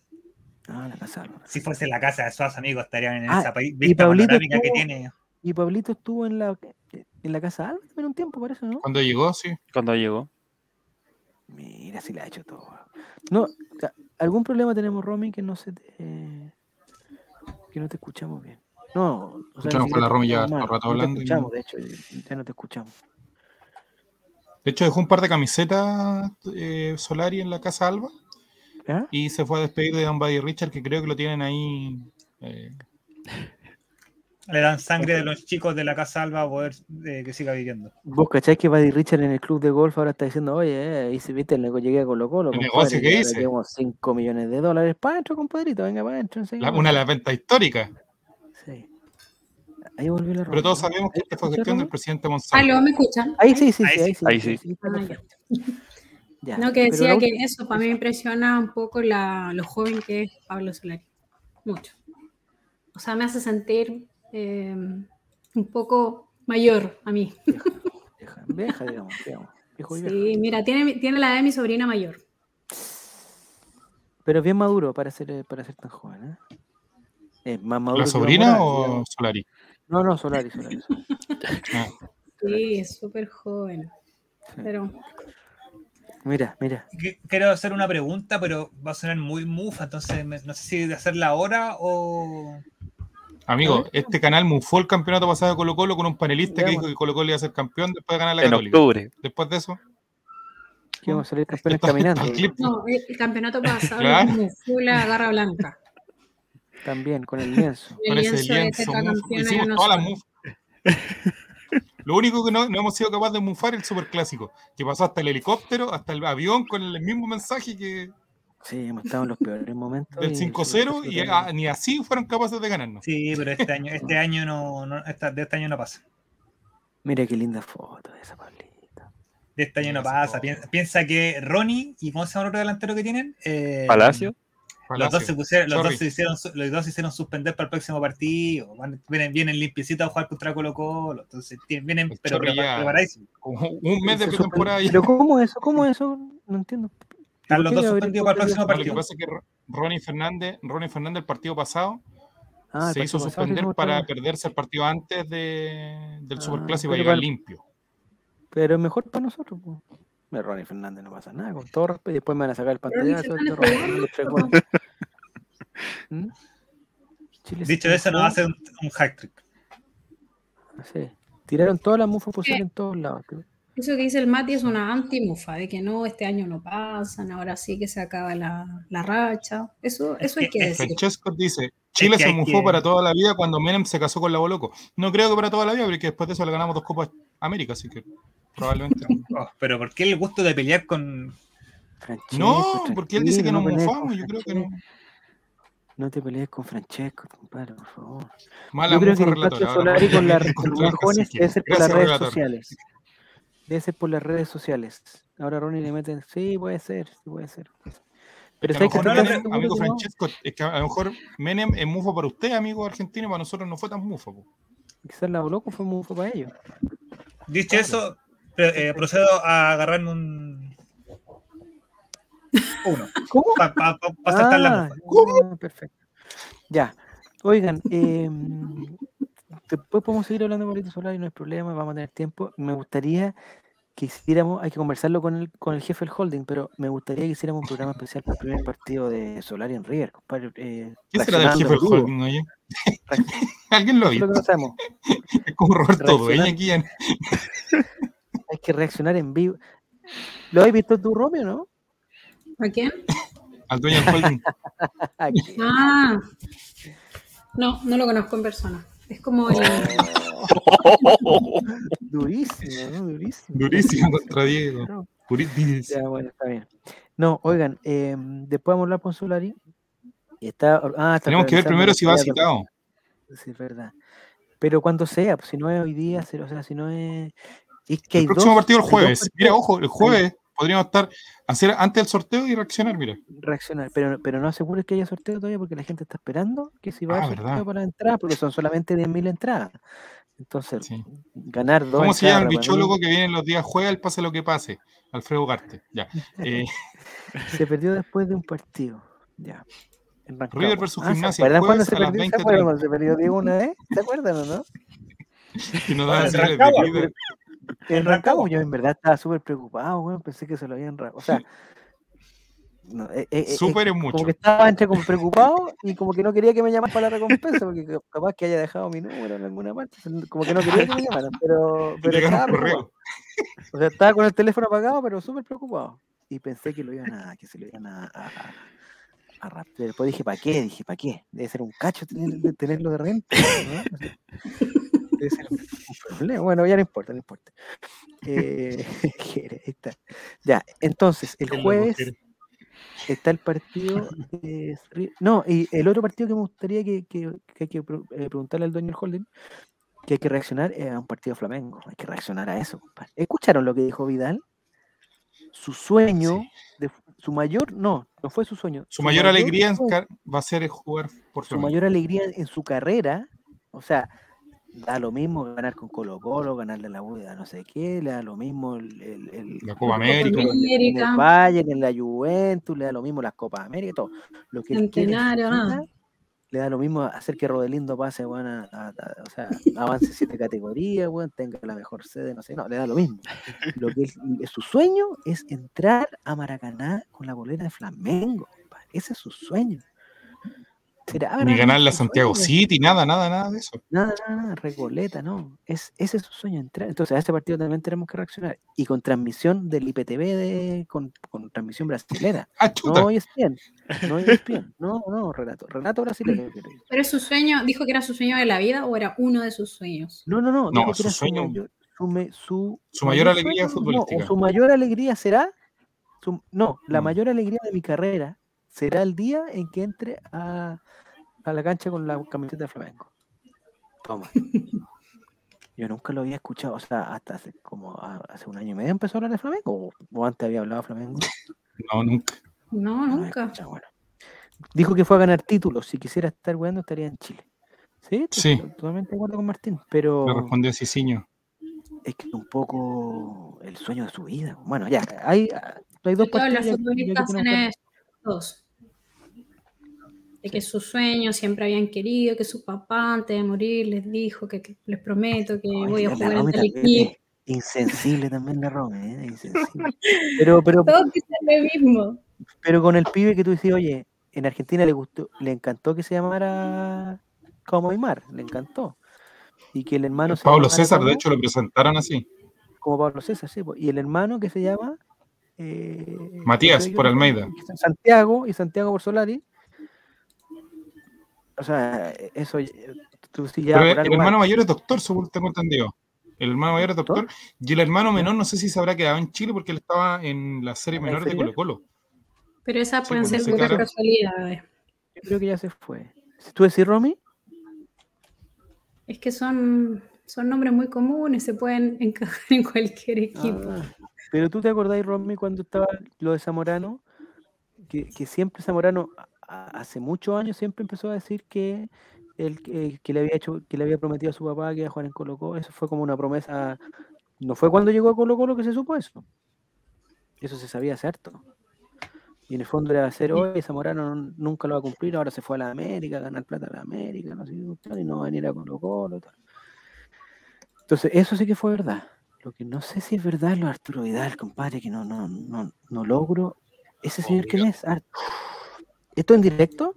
Speaker 1: Ah, la casa Alba.
Speaker 2: Si fuese en la casa de Suazo, amigo, estarían en ah, esa vista panorámica que tiene.
Speaker 1: Y Pablito estuvo en la, en la casa Alba también un tiempo, parece, ¿no?
Speaker 3: Cuando llegó, sí.
Speaker 5: Cuando llegó.
Speaker 1: Mira, si le ha hecho todo. No, algún problema tenemos, Romy, que no se te, que no te escuchamos bien. No,
Speaker 3: o sea, con la Romy ya todo rato hablando.
Speaker 1: No te escuchamos, de hecho, ya no te escuchamos.
Speaker 3: De hecho, dejó un par de camisetas eh, Solari en la casa Alba. Y se fue a despedir de Don Buddy Richard, que creo que lo tienen ahí eh,
Speaker 2: le dan sangre de los chicos de la Casa Alba a poder eh, que siga viviendo.
Speaker 1: Vos cacháis que Buddy Richard en el club de golf ahora está diciendo, oye, eh, y si viste, el llegué a Colo Colo.
Speaker 3: ¿El negocio que hice?
Speaker 1: Tenemos 5 millones de dólares para adentro, compadrito, venga para adentro.
Speaker 3: una de las ventas históricas.
Speaker 1: Sí. Ahí volvió la
Speaker 3: Pero todos sabemos que esta fue gestión del presidente Monsalvo.
Speaker 4: ¿Aló, me escuchan?
Speaker 1: Ahí sí, sí, sí.
Speaker 5: Ahí sí.
Speaker 4: No, que decía que eso para mí me impresiona un poco la, lo joven que es Pablo Solari. Mucho. O sea, me hace sentir eh, un poco mayor a mí.
Speaker 1: Vieja, digamos,
Speaker 4: sí, mira, tiene, tiene la edad de mi sobrina mayor.
Speaker 1: Pero bien maduro para ser, para ser tan joven, ¿eh? más maduro
Speaker 3: ¿La sobrina o Solari?
Speaker 1: No, no, Solari, Solari.
Speaker 4: Ah. Sí, es súper joven. Pero.
Speaker 1: Mira, mira.
Speaker 2: Quiero hacer una pregunta, pero va a sonar muy mufa, entonces no sé si de hacerla ahora o.
Speaker 3: Amigo, este canal mufó el campeonato pasado de Colo Colo con un panelista que dijo que Colo Colo iba a ser campeón después de ganar la
Speaker 5: en octubre.
Speaker 3: Después de eso.
Speaker 1: Que vamos a salir campeones caminando.
Speaker 4: No, el campeonato pasado claro. mufó la garra blanca.
Speaker 1: También, con el lienzo.
Speaker 3: con ese lienzo. Hicimos todas las mufas. Lo único que no, no, hemos sido capaces de mufar es el superclásico, que pasó hasta el helicóptero, hasta el avión con el mismo mensaje que,
Speaker 1: Sí, hemos estado en los peores momentos.
Speaker 3: Del 5-0 y, ni así fueron capaces de ganarnos.
Speaker 2: Sí, pero este año, este año no, no de este año no pasa.
Speaker 1: Mira qué linda foto de esa Pablita.
Speaker 2: De este año no pasa. Piensa, que Ronnie y ¿cómo se llama el otro delantero que tienen?
Speaker 5: Eh, Palacio.
Speaker 2: Los dos, se pusieron, los, dos se hicieron, los dos se hicieron suspender para el próximo partido. Vienen, vienen limpiecitos a jugar contra Colo Colo. Entonces vienen, pero preparadísimos.
Speaker 3: Un mes de pretemporada.
Speaker 1: Pero ¿cómo eso? ¿Cómo eso? No entiendo.
Speaker 2: Están los dos suspendidos para el próximo partido.
Speaker 3: Lo que pasa es que Ronnie Fernández, Ronnie Fernández el partido pasado ah, se hizo suspender para perderse el partido antes de, del ah, Superclásico y llegar limpio.
Speaker 1: Pero mejor para nosotros. Pues. Ronnie Fernández no pasa nada, con todo respeto. Y después me van a sacar el pantallazo.
Speaker 2: ¿Mm? Dicho eso, nos hace un, un hack trick.
Speaker 1: Sí. Tiraron todas las mufas posibles en todos lados.
Speaker 4: Eso que dice el Mati es una anti-mufa, de que no, este año no pasan, ahora sí que se acaba la, la racha. Eso, eso hay que decir.
Speaker 3: Francesco dice, Chile se mufó para toda la vida cuando Menem se casó con la Boloco. No creo que para toda la vida, porque después de eso le ganamos dos Copas América, así que probablemente.
Speaker 2: Oh, pero ¿por qué el gusto de pelear con...
Speaker 3: no, porque él dice que nos mufamos, yo creo que no.
Speaker 1: No te pelees con Francesco, compadre, por favor.
Speaker 3: Mala yo creo que
Speaker 1: el Solari con, la, con los jóvenes debe ser por las redes sociales. Debe ser por las redes sociales. Ahora Ronnie le meten, sí, puede ser, sí puede ser.
Speaker 3: Pero es que, amigo Francesco, es que a lo mejor Menem es mufo para usted, amigo argentino, para nosotros no fue tan mufo.
Speaker 1: Quizás la loco fue mufo para ellos.
Speaker 2: Dicho eso, eh, procedo a agarrarme un. Uno.
Speaker 1: ¿Cómo?
Speaker 2: Para pa, pa, saltar la
Speaker 1: ah, ¿Cómo? Perfecto. Ya. Oigan, eh, después podemos seguir hablando de Mauricio Solari, no hay problema, vamos a tener tiempo. Me gustaría que hiciéramos, hay que conversarlo con el, con el jefe del holding, pero me gustaría que hiciéramos un programa especial para el primer partido de Solari en River, compadre. Eh,
Speaker 3: ¿Qué será del jefe del holding, oye? ¿Alguien lo ha visto? es como Roberto Dueña aquí en...
Speaker 1: que reaccionar en vivo. ¿Lo has visto tú, Romeo, no?
Speaker 4: ¿A quién?
Speaker 3: Al dueño del holding.
Speaker 4: ah, no, no lo conozco en persona. Es como el...
Speaker 1: Durísimo, ¿no? Durísimo.
Speaker 3: Durísimo contra Diego. No.
Speaker 1: Ya, bueno, está bien. No, oigan, eh, después vamos a hablar con Solari. Está, ah, está
Speaker 3: Tenemos que ver primero si va citado.
Speaker 1: Sí, es verdad. Pero cuando sea, pues, si no es hoy día, o sea, si no es. Es que
Speaker 3: el próximo partido el jueves. Mira, ojo, el jueves podríamos estar, hacer antes del sorteo y reaccionar, mira.
Speaker 1: Reaccionar, pero, pero no asegures que haya sorteo todavía porque la gente está esperando que si va a ah, sorteo para entrar, porque son solamente 10.000 entradas. Entonces, ganar dos.
Speaker 3: ¿Cómo se llama el bichólogo que viene los días juega el pase lo que pase? Alfredo Garte. Ya. Eh.
Speaker 1: se perdió después de un partido. Ya.
Speaker 3: River versus
Speaker 1: ah,
Speaker 3: Gimnasia.
Speaker 1: ¿Se acuerdan cuando se perdió, ¿se acuerdan cuando se perdió Diego una vez? ¿Se acuerdan o no?
Speaker 3: y nos dan
Speaker 1: a en Rancagua yo en verdad estaba súper preocupado, güey. pensé que se lo habían... O sea,
Speaker 3: no, eh, eh, eh Súper mucho.
Speaker 1: Como que estaba entre como preocupado y como que no quería que me llamaran para la recompensa, porque capaz que haya dejado mi número en alguna parte. Como que no quería que me llamaran, pero, pero estaba preocupado. O sea, estaba con el teléfono apagado, pero súper preocupado. Y pensé que lo iban a, que se lo iban a, a, a Después dije, ¿para qué? Dije, ¿para qué? Debe ser un cacho tener, tenerlo de renta. ¿no? Bueno, ya no importa, no importa. Eh, ya, entonces, el jueves está el partido. no, y el otro partido que me gustaría que, hay que eh, preguntarle al dueño del holding, que hay que reaccionar es a un partido flamengo. Hay que reaccionar a eso, ¿Escucharon lo que dijo Vidal? Su sueño, de, su mayor, no, no fue su sueño.
Speaker 3: Su, mayor, alegría va a ser jugar por
Speaker 1: Su mayor alegría en su carrera, o sea, da lo mismo ganar con Colo Colo, ganarle la UDA no sé qué, le da lo mismo el, el,
Speaker 3: la Copa América,
Speaker 1: en el Bayern, en la Juventus, le da lo mismo las Copas América, todo. Lo que le da lo mismo hacer que Rodelindo pase, bueno, o sea, avance siete categorías, bueno, tenga la mejor sede, no sé, no, le da lo mismo. Lo que es, su sueño es entrar a Maracaná con la bolera de Flamengo, ese es su sueño.
Speaker 3: Ni ganar la Santiago City, nada, nada, nada de eso.
Speaker 1: Nada, nada, nada, Recoleta, no. Es, ese es su sueño entrar. Entonces a ese partido también tenemos que reaccionar. Y con transmisión del IPTV, de, con, con transmisión brasilera.
Speaker 3: Ah,
Speaker 1: no hoy es bien. No es bien. No, no, relato. Relato brasileño.
Speaker 4: Pero es su sueño, dijo que era su sueño de la vida o era uno de sus sueños.
Speaker 1: No, no, no.
Speaker 3: No, su sueño.
Speaker 1: Su, mayor, su,
Speaker 3: su, mayor alegría futbolística.
Speaker 1: su mayor alegría será. no, la mm. mayor alegría de mi carrera será el día en que entre a a la cancha con la camiseta de Flamengo. Toma. Yo nunca lo había escuchado, o sea, hasta hace como hace un año y medio empezó a hablar de Flamengo, o, antes había hablado de Flamengo.
Speaker 3: No, nunca.
Speaker 4: No, nunca.
Speaker 1: Dijo que fue a ganar títulos, si quisiera estar jugando estaría en Chile. Sí,
Speaker 3: sí.
Speaker 1: totalmente de acuerdo con Martín, pero...
Speaker 3: Le respondió Ciciño.
Speaker 1: Es que un poco el sueño de su vida. Bueno, ya, hay, hay dos
Speaker 4: partidos. Las dos de que sus sueños siempre habían querido, que su papá antes de morir les dijo que, les prometo que voy a jugar en el equipo.
Speaker 1: Insensible también la Rome, ¿eh? Insensible. Pero, pero,
Speaker 4: Todos dicen lo mismo.
Speaker 1: Pero con el pibe que tú dices, oye, en Argentina le gustó, le encantó que se llamara como Aymar, le encantó. y que el hermano...
Speaker 3: Pablo César, de hecho, lo presentaron así.
Speaker 1: Como Pablo César, sí. Y el hermano que se llama...
Speaker 3: Eh, Matías, por Almeida.
Speaker 1: Santiago y Santiago por Solari. O sea, eso...
Speaker 3: Tú sí ya el hermano mayor es doctor, según tengo entendido. El hermano mayor es doctor. Y el hermano menor no sé si se habrá quedado en Chile porque él estaba en la serie menor de Colo Colo.
Speaker 4: Pero esa pueden pues, ser muchas casualidades.
Speaker 1: Yo creo que ya se fue. ¿Tú decís, Romy?
Speaker 4: Es que son, son nombres muy comunes, se pueden encajar en cualquier equipo. Ah,
Speaker 1: pero tú te acordás, Romy, cuando estaba lo de Zamorano, que, que siempre Zamorano, hace muchos años, siempre empezó a decir que el que le había hecho, que le había prometido a su papá que iba a jugar en Colo Colo, eso fue como una promesa, no fue cuando llegó a Colo Colo que se supo eso. Eso se sabía cierto. Y en el fondo era hacer hoy, Zamorano nunca lo va a cumplir, ahora se fue a la América, a ganar plata a la América, no sé y no va a venir a Colo Colo. Entonces, eso sí que fue verdad. Lo que no sé si es verdad es lo de Arturo Vidal, compadre, que no, no, no, no logro. ¿Ese señor quién es? ¿Esto en directo?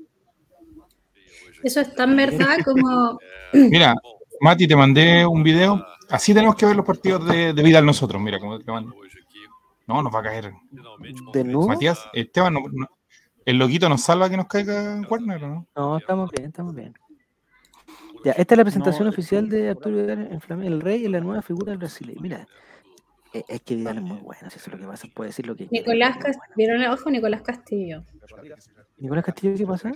Speaker 4: Eso es tan verdad como.
Speaker 3: Mira, Mati, te mandé un video. Así tenemos que ver los partidos de, de Vidal nosotros. Mira, como te mando. No, nos va a caer.
Speaker 1: ¿De nuevo?
Speaker 3: Matías, Esteban, el loquito nos salva que nos caiga en Warner, ¿no?
Speaker 1: No, estamos bien, estamos bien. Ya, esta es la presentación oficial de Arturo Vidal en Flamengo, el rey y la nueva figura del Brasil. Mira, es que Vidal es muy bueno, si eso es lo que pasa, puede decir lo que
Speaker 4: Nicolás Castillo, ¿vieron el ojo Nicolás Castillo?
Speaker 1: ¿Nicolás Castillo qué pasa?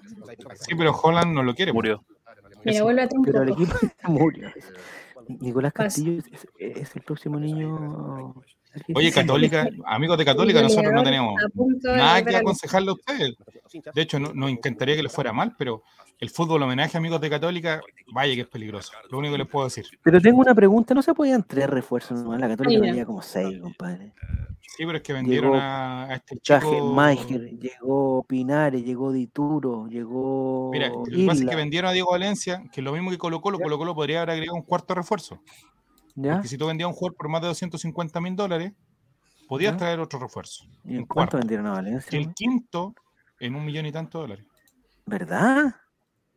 Speaker 3: Sí, pero Holland no lo quiere.
Speaker 5: Murió.
Speaker 4: Mira, vuelve a
Speaker 1: Pero el equipo murió. Nicolás Castillo es, el próximo niño.
Speaker 3: Oye, Católica, amigos de Católica, nosotros no tenemos nada que aconsejarle a ustedes. De hecho, no, nos encantaría que les fuera mal, pero el fútbol homenaje a amigos de Católica, vaya que es peligroso. Lo único que les puedo decir.
Speaker 1: Pero tengo una pregunta, ¿no se podían tres refuerzos? ¿no? La Católica tenía como seis, compadre.
Speaker 3: Sí, pero es que vendieron a, este chico...
Speaker 1: Maiger, llegó Pinares, llegó Dituro, llegó.
Speaker 3: Mira, lo que pasa es que vendieron a Diego Valencia, que es lo mismo que Colo Colo, Colo Colo podría haber agregado un cuarto refuerzo. ¿Ya? Porque si tú vendías un jugador por más de 250 mil dólares, podías traer otro refuerzo.
Speaker 1: ¿Y en cuánto vendieron a Valencia?
Speaker 3: El quinto en un millón y tanto dólares.
Speaker 1: ¿Verdad?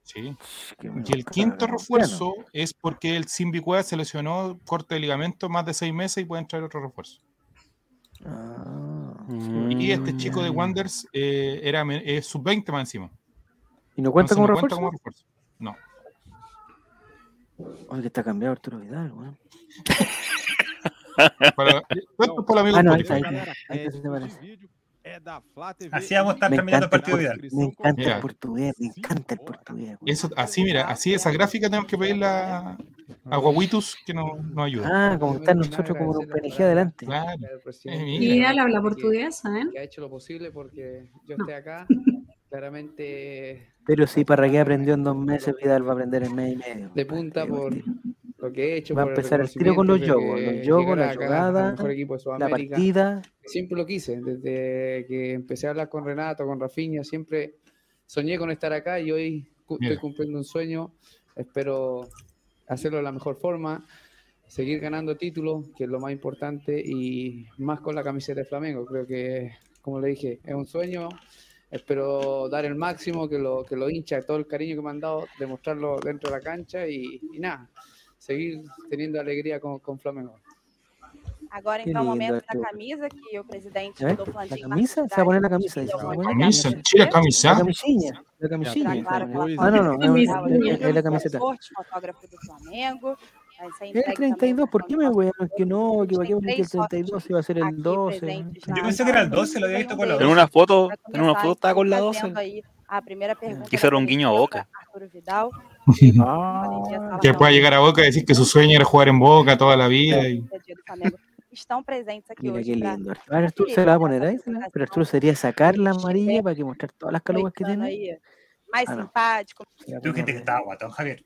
Speaker 3: Sí. Y el quinto refuerzo es porque el Simbicuea se lesionó corte de ligamento más de seis meses y pueden traer otro refuerzo. Ah, y este chico de Wonders eh, era sub-20 más encima.
Speaker 1: ¿Y no cuenta, como, refuerzo?
Speaker 3: No.
Speaker 1: Oye, que está cambiado Arturo Vidal,
Speaker 3: weón. para, esto amigo ah, no, ahí, ahí, ahí,
Speaker 2: Así vamos a estar terminando el partido Vidal.
Speaker 1: Me encanta el portugués, me encanta el portugués.
Speaker 3: Eso, así, mira, así esa gráfica tenemos que pedirle a, Guaguitus que nos, nos ayude.
Speaker 1: Ah, como están nosotros como un PNG adelante.
Speaker 3: Claro.
Speaker 4: Y Vidal habla portuguesa, ¿eh?
Speaker 6: Que ha hecho lo posible porque yo esté acá. Claramente.
Speaker 1: Pero si Parragué aprendió en dos meses, Vidal va a aprender en mes y medio.
Speaker 6: De punta por lo que he hecho.
Speaker 1: Va a empezar el, tiro con los yogos, los yogos, la jugada, la partida.
Speaker 6: Siempre lo quise, desde que empecé a hablar con Renato, con Rafinha, siempre soñé con estar acá y hoy estoy cumpliendo un sueño. Espero hacerlo de la mejor forma, seguir ganando títulos, que es lo más importante, y más con la camiseta de Flamengo. Creo que, como le dije, es un sueño. Espero dar el máximo, que lo, que lo hincha, todo el cariño que me han dado, demostrarlo dentro de la cancha y nada, seguir teniendo alegría con, con Flamengo.
Speaker 7: Agora, então, o momento da camisa, que o presidente é? do Flandinho...
Speaker 1: A camisa? Você vai poner na camisa.
Speaker 3: Camisa? Tira a camisa.
Speaker 1: A camisinha. A camisinha. Ah, não, não. É, é a camiseta.
Speaker 7: Fotógrafo do Flamengo.
Speaker 1: El 32, ¿por qué me voy a que no? Que que el 32 iba a ser el 12.
Speaker 2: Yo pensé que era el 12, lo había visto con la 12.
Speaker 5: En una foto, en una foto estaba con la 12. Quizá era un guiño a Boca.
Speaker 3: Ah, que pueda llegar a Boca y decir que su sueño era jugar en Boca toda la vida. Y...
Speaker 7: estão presentes aqui
Speaker 1: Mira hoje. Mira qué lindo. Ahora Arturo se la va a poner ahí, pero Arturo sería sacar la amarilla para que mostrar todas las calugas que tiene.
Speaker 7: Mais ah, simpático.
Speaker 2: Tú que te estaba guatón, Javier.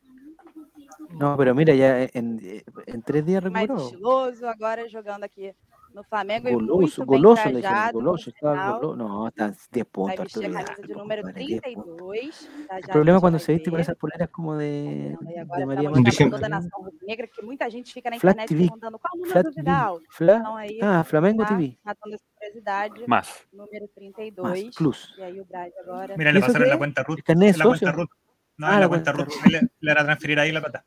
Speaker 1: No, pero mira, ya en, en tres días
Speaker 7: recuperó. Mais estiloso, agora jogando aqui no Flamengo
Speaker 1: goloso,
Speaker 7: e
Speaker 1: goloso, dijeron, goloso, estaba goloso. No, está 10 puntos.
Speaker 7: Vai vestir a camisa de número 32.
Speaker 1: Tá o problema é quando você viste com essas poleras como de, de Maria
Speaker 7: Maria. toda a nação negra, que muita gente fica na internet TV. perguntando qual o número Flat do Vidal.
Speaker 1: Fla... Então, aí, ah, Flamengo
Speaker 7: tá
Speaker 1: TV.
Speaker 7: Matando essa curiosidade.
Speaker 5: Mas.
Speaker 7: Número 32.
Speaker 1: Mas, plus.
Speaker 7: E aí o Braz agora...
Speaker 2: Mira, le pasaron la cuenta Ruth.
Speaker 1: La cuenta
Speaker 2: Ruth. No, ah, la, cuenta, cuenta Ruth. Le, le a transferir ahí la plata.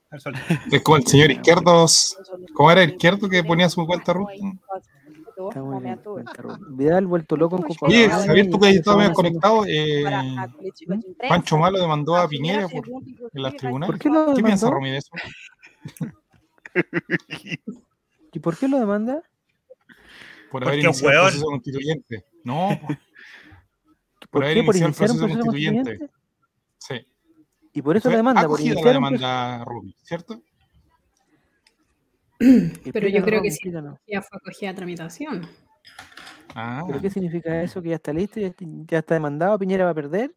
Speaker 3: Es como el señor Izquierdos. ¿Cómo era el Izquierdo que ponía su cuenta Ruth?
Speaker 1: Vidal vuelto loco en
Speaker 3: Oye, Javier, tú que estás medio conectado, eh, Pancho Malo demandó a Piñera por, en las tribunales. ¿Por qué, lo ¿Qué piensa Romy de eso?
Speaker 1: ¿Y por qué lo demanda?
Speaker 3: Por haber iniciado el proceso constituyente. No, por, por haber iniciado el proceso constituyente. Sí.
Speaker 1: Y por eso lo demanda.
Speaker 3: Ha cogido la demanda Rubí, ¿cierto?
Speaker 4: Pero yo creo que sí, ya fue acogida a tramitación.
Speaker 1: Ah. ¿Pero qué significa eso? ¿Que ya está listo? ¿Ya, ya está demandado? ¿Piñera va a perder?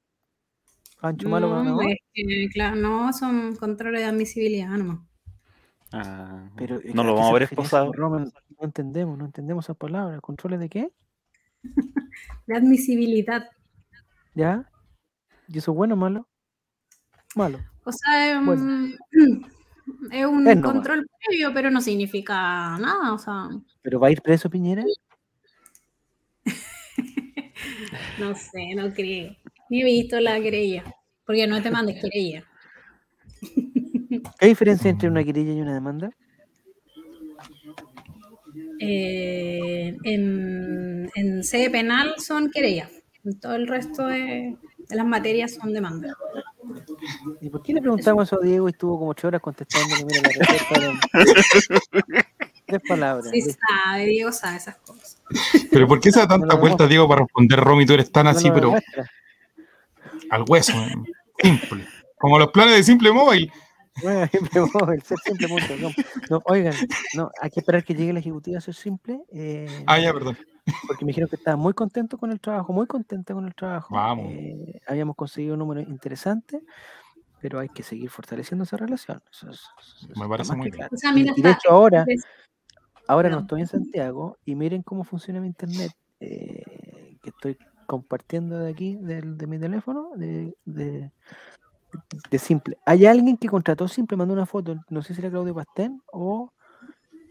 Speaker 4: ¿Pancho Malo no, es que, claro, no, son controles de admisibilidad nomás.
Speaker 5: Ah, pero, no lo vamos a ver esposado.
Speaker 1: no entendemos, no entendemos esas palabras. ¿Controles de qué?
Speaker 4: de admisibilidad.
Speaker 1: ¿Ya? ¿Y eso es bueno o malo? Malo.
Speaker 4: O sea, bueno. Es un control previo, pero no significa nada, o sea.
Speaker 1: ¿Pero va a ir preso Piñera?
Speaker 4: no sé, no creo. Ni he visto la querella, porque no te mandes querella.
Speaker 1: ¿Qué diferencia entre una querella y una demanda?
Speaker 4: Eh, en, en sede penal son querellas, todo el resto de las materias son demandas.
Speaker 1: ¿Y por qué le preguntamos eso a Diego y estuvo como ocho horas contestando? Mira, la Tres palabras.
Speaker 4: Sí sabe, Diego sabe esas cosas.
Speaker 3: Pero ¿por qué se da tanta vuelta, Diego, para responder, Romy? Tú eres tan así, pero al hueso, simple. Como los planes de Simple Móvil.
Speaker 1: Bueno, simple móvil, ser simple No, no, oigan, no, hay que esperar que llegue la ejecutiva a ser simple. Eh,
Speaker 3: ah, ya, perdón
Speaker 1: porque me dijeron que estaba muy contento con el trabajo, muy contenta con el trabajo.
Speaker 3: Vamos.
Speaker 1: Eh, habíamos conseguido un número interesante, pero hay que seguir fortaleciendo esa relación.
Speaker 3: me parece muy
Speaker 1: claro. y, de hecho ahora, ahora no estoy en Santiago y miren cómo funciona mi internet, eh, que estoy compartiendo de aquí, de, de mi teléfono, de, de, Simple. Hay alguien que contrató Simple, mandó una foto, no sé si era Claudio Pastén o...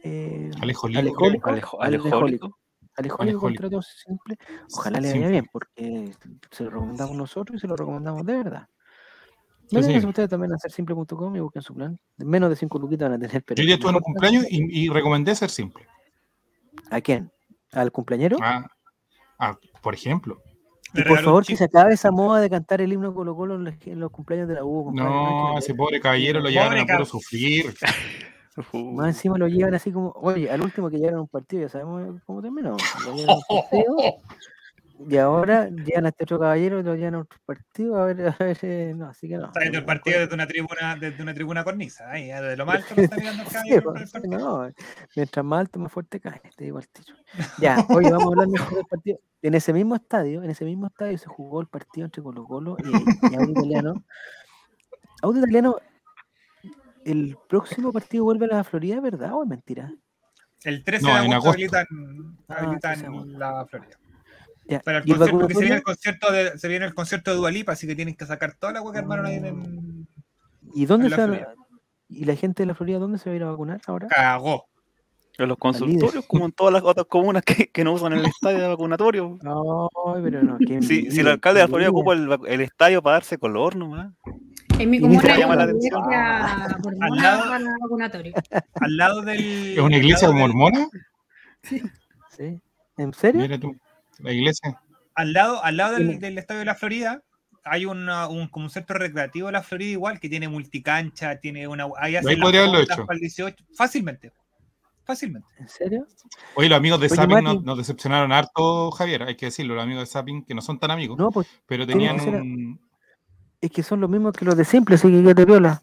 Speaker 3: Eh,
Speaker 1: Alejo
Speaker 3: Alejólico.
Speaker 1: Alejólico contrato simple. Ojalá le vaya bien, porque se lo recomendamos nosotros y se lo recomendamos de verdad. No sí, ustedes también a hacer simple.com y busquen su plan. Menos de 5 luquitas van a tener.
Speaker 3: Pero Yo ya estuve en un cumpleaños y, y, recomendé ser simple.
Speaker 1: ¿A quién? ¿Al cumpleañero?
Speaker 3: Ah, ah por ejemplo.
Speaker 1: Y por favor, que se acabe esa moda de cantar el himno Colo Colo en los, cumpleaños de la U.
Speaker 3: No, ese pobre caballero lo llevan a puro sufrir.
Speaker 1: Más encima lo llevan así como, oye, al último que llegaron a un partido, ya sabemos cómo terminó. y ahora llegan a este otro caballero y lo llevan a otro partido, a ver, a ver, eh, no, así que no.
Speaker 2: Está viendo el partido desde una tribuna, desde una tribuna cornisa, ahí, de lo mal que está mirando el caballero.
Speaker 1: sí, no, mientras más alto, más fuerte cae, te digo al tiro. Ya, oye, vamos a hablar mejor del partido. En ese mismo estadio, en ese mismo estadio se jugó el partido entre Colo Colo y, y Audio Italiano. Audio Italiano el próximo partido vuelve a la Florida, ¿verdad o es mentira?
Speaker 2: El 13 de agosto habilitan, ah, la Florida. Pero el concierto, porque se viene el concierto de, se viene el concierto de Dualipa, así que tienen que sacar toda la agua que armaron ahí en,
Speaker 1: ¿Y dónde se ¿Y la gente de la Florida dónde se va a ir a vacunar ahora?
Speaker 2: Cagó.
Speaker 5: En los consultorios, como en todas las otras comunas que, que no usan el estadio de vacunatorio.
Speaker 1: No, pero no.
Speaker 5: Si, si el alcalde de la Florida ocupa el, el, estadio para darse color nomás.
Speaker 4: En mi comuna
Speaker 5: llama la atención.
Speaker 2: Al lado, al lado del.
Speaker 3: ¿Es una iglesia mormona?
Speaker 1: Sí. sí. ¿En serio?
Speaker 3: Mira tú, la iglesia.
Speaker 2: Al lado, al lado del, del estadio de la Florida hay una, un, como un centro recreativo de la Florida igual que tiene multicancha, tiene una. Ahí,
Speaker 3: ahí podría haberlo hecho.
Speaker 2: 18, fácilmente. Fácilmente.
Speaker 1: ¿En serio?
Speaker 3: Oye, los amigos de Sapin nos, nos, decepcionaron harto, Javier, hay que decirlo, los amigos de Sapin, que no son tan amigos, no, pues, pero tenían un,
Speaker 1: es que son los mismos que los de Simple, así que ya te viola.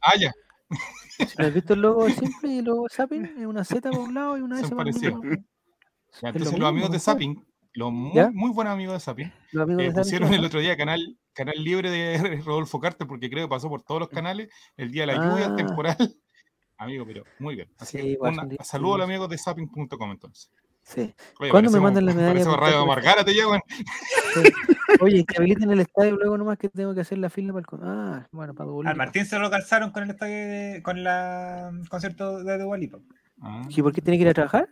Speaker 3: Ah, ya.
Speaker 1: Si has visto el logo de Simple y el logo de Zapping, es una Z por un lado y una S por
Speaker 3: otro. Entonces los amigos de Zapping, los muy, muy, buenos amigos de Zapping, eh, pusieron el otro día canal, canal libre de Rodolfo Carter, porque creo que pasó por todos los canales, el día de la lluvia, ah. temporal. Amigo, pero muy bien. Así sí, que saludo a los amigos de Zapping.com entonces.
Speaker 1: Sí. ¿Cuándo me mandan la medalla?
Speaker 3: Radio Margara te llevan.
Speaker 1: Oye, que habiliten el estadio luego nomás que tengo que hacer la fila para el Ah, bueno, para
Speaker 2: Al Martín se lo calzaron con el estadio de, con la concierto de Dualipa.
Speaker 1: Ah. ¿Y por qué tiene que ir a trabajar?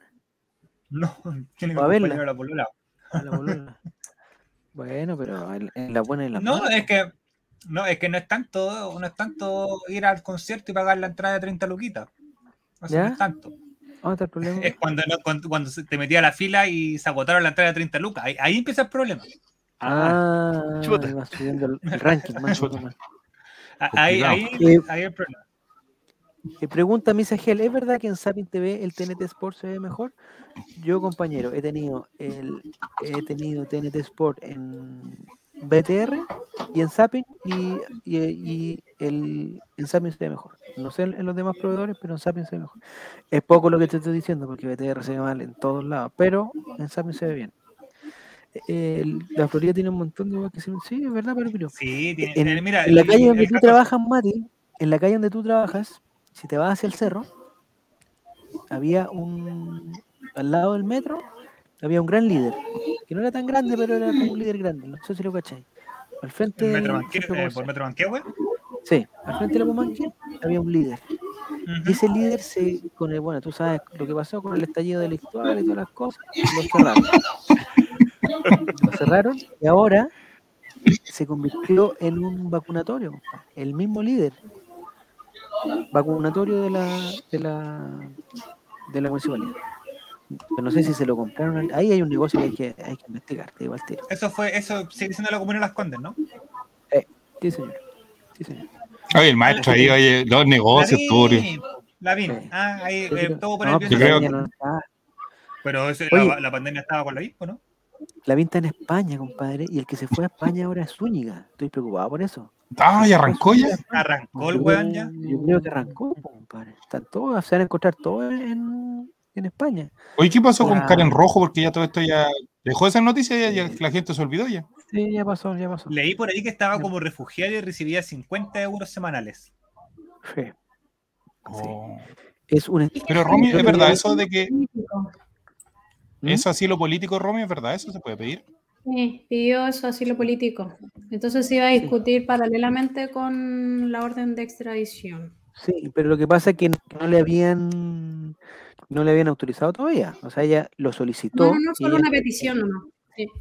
Speaker 2: No, tiene que acompañar a la polola.
Speaker 1: A la polola. bueno, pero en la buena y en la
Speaker 2: No, es que No, es que no es tanto, no es tanto ir al concierto y pagar la entrada de 30 luquitas. No, no es tanto. Es cuando, cuando, te metía a la fila y se agotaron la entrada de 30 lucas. Ahí, empieza el problema.
Speaker 1: Ah, ah subiendo el, ranking.
Speaker 2: ahí, ahí, ahí el problema.
Speaker 1: Eh, pregunta Misa Gel, ¿es verdad que en Sapin TV el TNT Sport se ve mejor? Yo, compañero, he tenido el he tenido TNT Sport en BTR y en Sapin y, y, el, en Sapin se ve mejor. No sé en, los demás proveedores, pero en Sapin se ve mejor. Es poco lo que te estoy diciendo porque BTR se ve mal en todos lados, pero en Sapin se ve bien. la Florida tiene un montón de que se Sí, es verdad, pero,
Speaker 2: sí, tiene,
Speaker 1: en, mira, en la calle donde tú trabajas, Mati, en la calle donde tú trabajas, si te vas hacia el cerro, había un, al lado del metro, había un gran líder, que no era tan grande, pero era un líder grande, no sé si lo cacháis. Al frente
Speaker 2: metro eh, ¿Por Metro Manquehue?
Speaker 1: Sí, al frente de la Pumanque había un líder. Y ese líder se, con el, bueno, tú sabes lo que pasó con el estallido delictual y todas las cosas, lo cerraron. lo cerraron y ahora se convirtió en un vacunatorio, el mismo líder vacunatorio de la, de la, de la municipalidad. Pero no sé si se lo compraron. Ahí hay un negocio que hay que, hay que investigar, te
Speaker 2: Eso fue, eso sigue siendo la comuna de las Condes, ¿no?
Speaker 1: Eh, sí, señor. Sí, señor.
Speaker 3: Oye, el maestro ahí, oye, los negocios,
Speaker 2: La vi. Ah, ahí, eh, todo por el pues, creo Pero la, la, pandemia estaba con la ISPO, ¿no?
Speaker 1: La vinta en España, compadre, y el que se fue a España ahora es Zúñiga. Estoy preocupado por eso.
Speaker 3: Ah, ¿y arrancó ya?
Speaker 2: Arrancó el weón ya.
Speaker 1: Yo creo que arrancó, compadre. Están todos, se van a encontrar todos en, en España.
Speaker 3: Oye, ¿qué pasó con Karen Rojo? Porque ya todo esto ya dejó esa noticia y ya, la gente se olvidó ya.
Speaker 1: Sí, ya pasó, ya pasó.
Speaker 2: Leí por ahí que estaba como refugiado y recibía 50 euros semanales.
Speaker 1: Sí. Oh. Es un...
Speaker 3: Pero Romy, ¿es verdad eso de que... ¿Mm? ¿Eso asilo político, Romy, es verdad? ¿Eso se puede pedir?
Speaker 4: Sí, pidió eso asilo político. Entonces se iba a discutir paralelamente con la orden de extradición.
Speaker 1: Sí, pero lo que pasa es que no le habían no le habían autorizado todavía. O sea, ella lo solicitó.
Speaker 4: No, no, solo una petición no.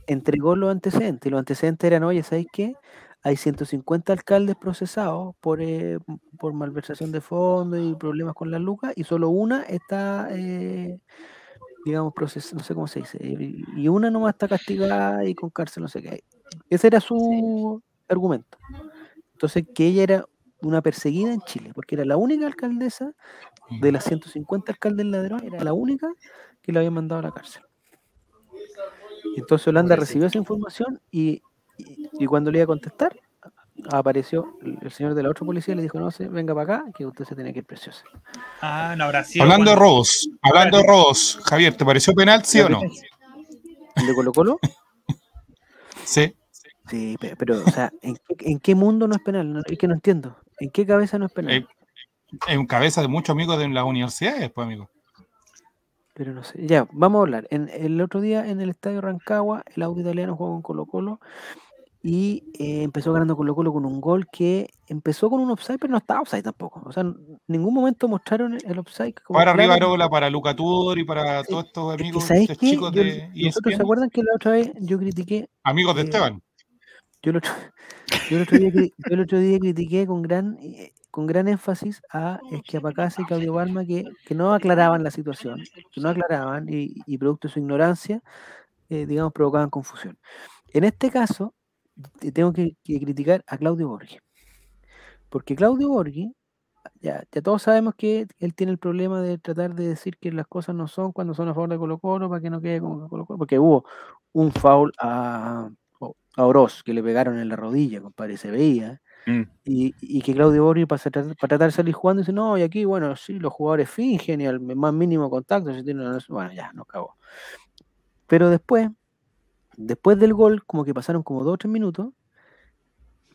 Speaker 1: Entregó los antecedentes. Los antecedentes eran, oye, ¿sabes qué? Hay 150 alcaldes procesados por, eh, por malversación de fondos y problemas con las lucas y solo una está eh, digamos, proceso, no sé cómo se dice, y una nomás está castigada y con cárcel, no sé qué. Ese era su argumento. Entonces, que ella era una perseguida en Chile, porque era la única alcaldesa de las 150 alcaldes ladrones, era la única que la había mandado a la cárcel. Entonces Holanda recibió esa información y, y cuando le iba a contestar, apareció el señor de la otra policía y le dijo, no sé, venga para acá, que usted se tiene que ir preciosa.
Speaker 2: Ah, no habrá sido.
Speaker 3: Hablando de robos, hablando de robos, Javier, ¿te pareció penal, sí o no?
Speaker 1: ¿El de Colo Colo?
Speaker 3: sí.
Speaker 1: Sí, pero, o sea, ¿en qué, mundo no es penal? es que no entiendo. ¿En qué cabeza no es penal?
Speaker 3: En cabeza de muchos amigos de las universidades, pues, amigo.
Speaker 1: Pero no sé. Ya, vamos a hablar. En, el otro día en el estadio Rancagua, el audio italiano jugó con Colo Colo y eh, empezó ganando Colo Colo con un gol que empezó con un offside, pero no estaba offside tampoco. O sea, en ningún momento mostraron el offside.
Speaker 3: para Rivarola, para Luca Tudor y para todos estos amigos, estos chicos de
Speaker 1: ¿Nosotros se acuerdan que la otra vez yo critiqué?
Speaker 3: Amigos de eh, Esteban.
Speaker 1: Yo el, otro, yo, el otro día, yo critiqué con gran eh, con gran énfasis a Esquiapacase y Claudio Balma que, que no aclaraban la situación, que no aclaraban y, producto de su ignorancia, digamos, provocaban confusión. En este caso, tengo que, criticar a Claudio Borghi. Porque Claudio Borghi, ya, ya, todos sabemos que él tiene el problema de tratar de decir que las cosas no son cuando son a favor de Colo Colo para que no quede como Colo Colo, porque hubo un foul a, a Oroz que le pegaron en la rodilla, compadre, se veía. Mm. Y, que Claudio Borghi para, tratar, para tratar de salir jugando dice, no, y aquí, bueno, sí, los jugadores fingen y al más mínimo contacto, bueno, ya, no acabó. Pero después, Después del gol, como que pasaron como dos o tres minutos,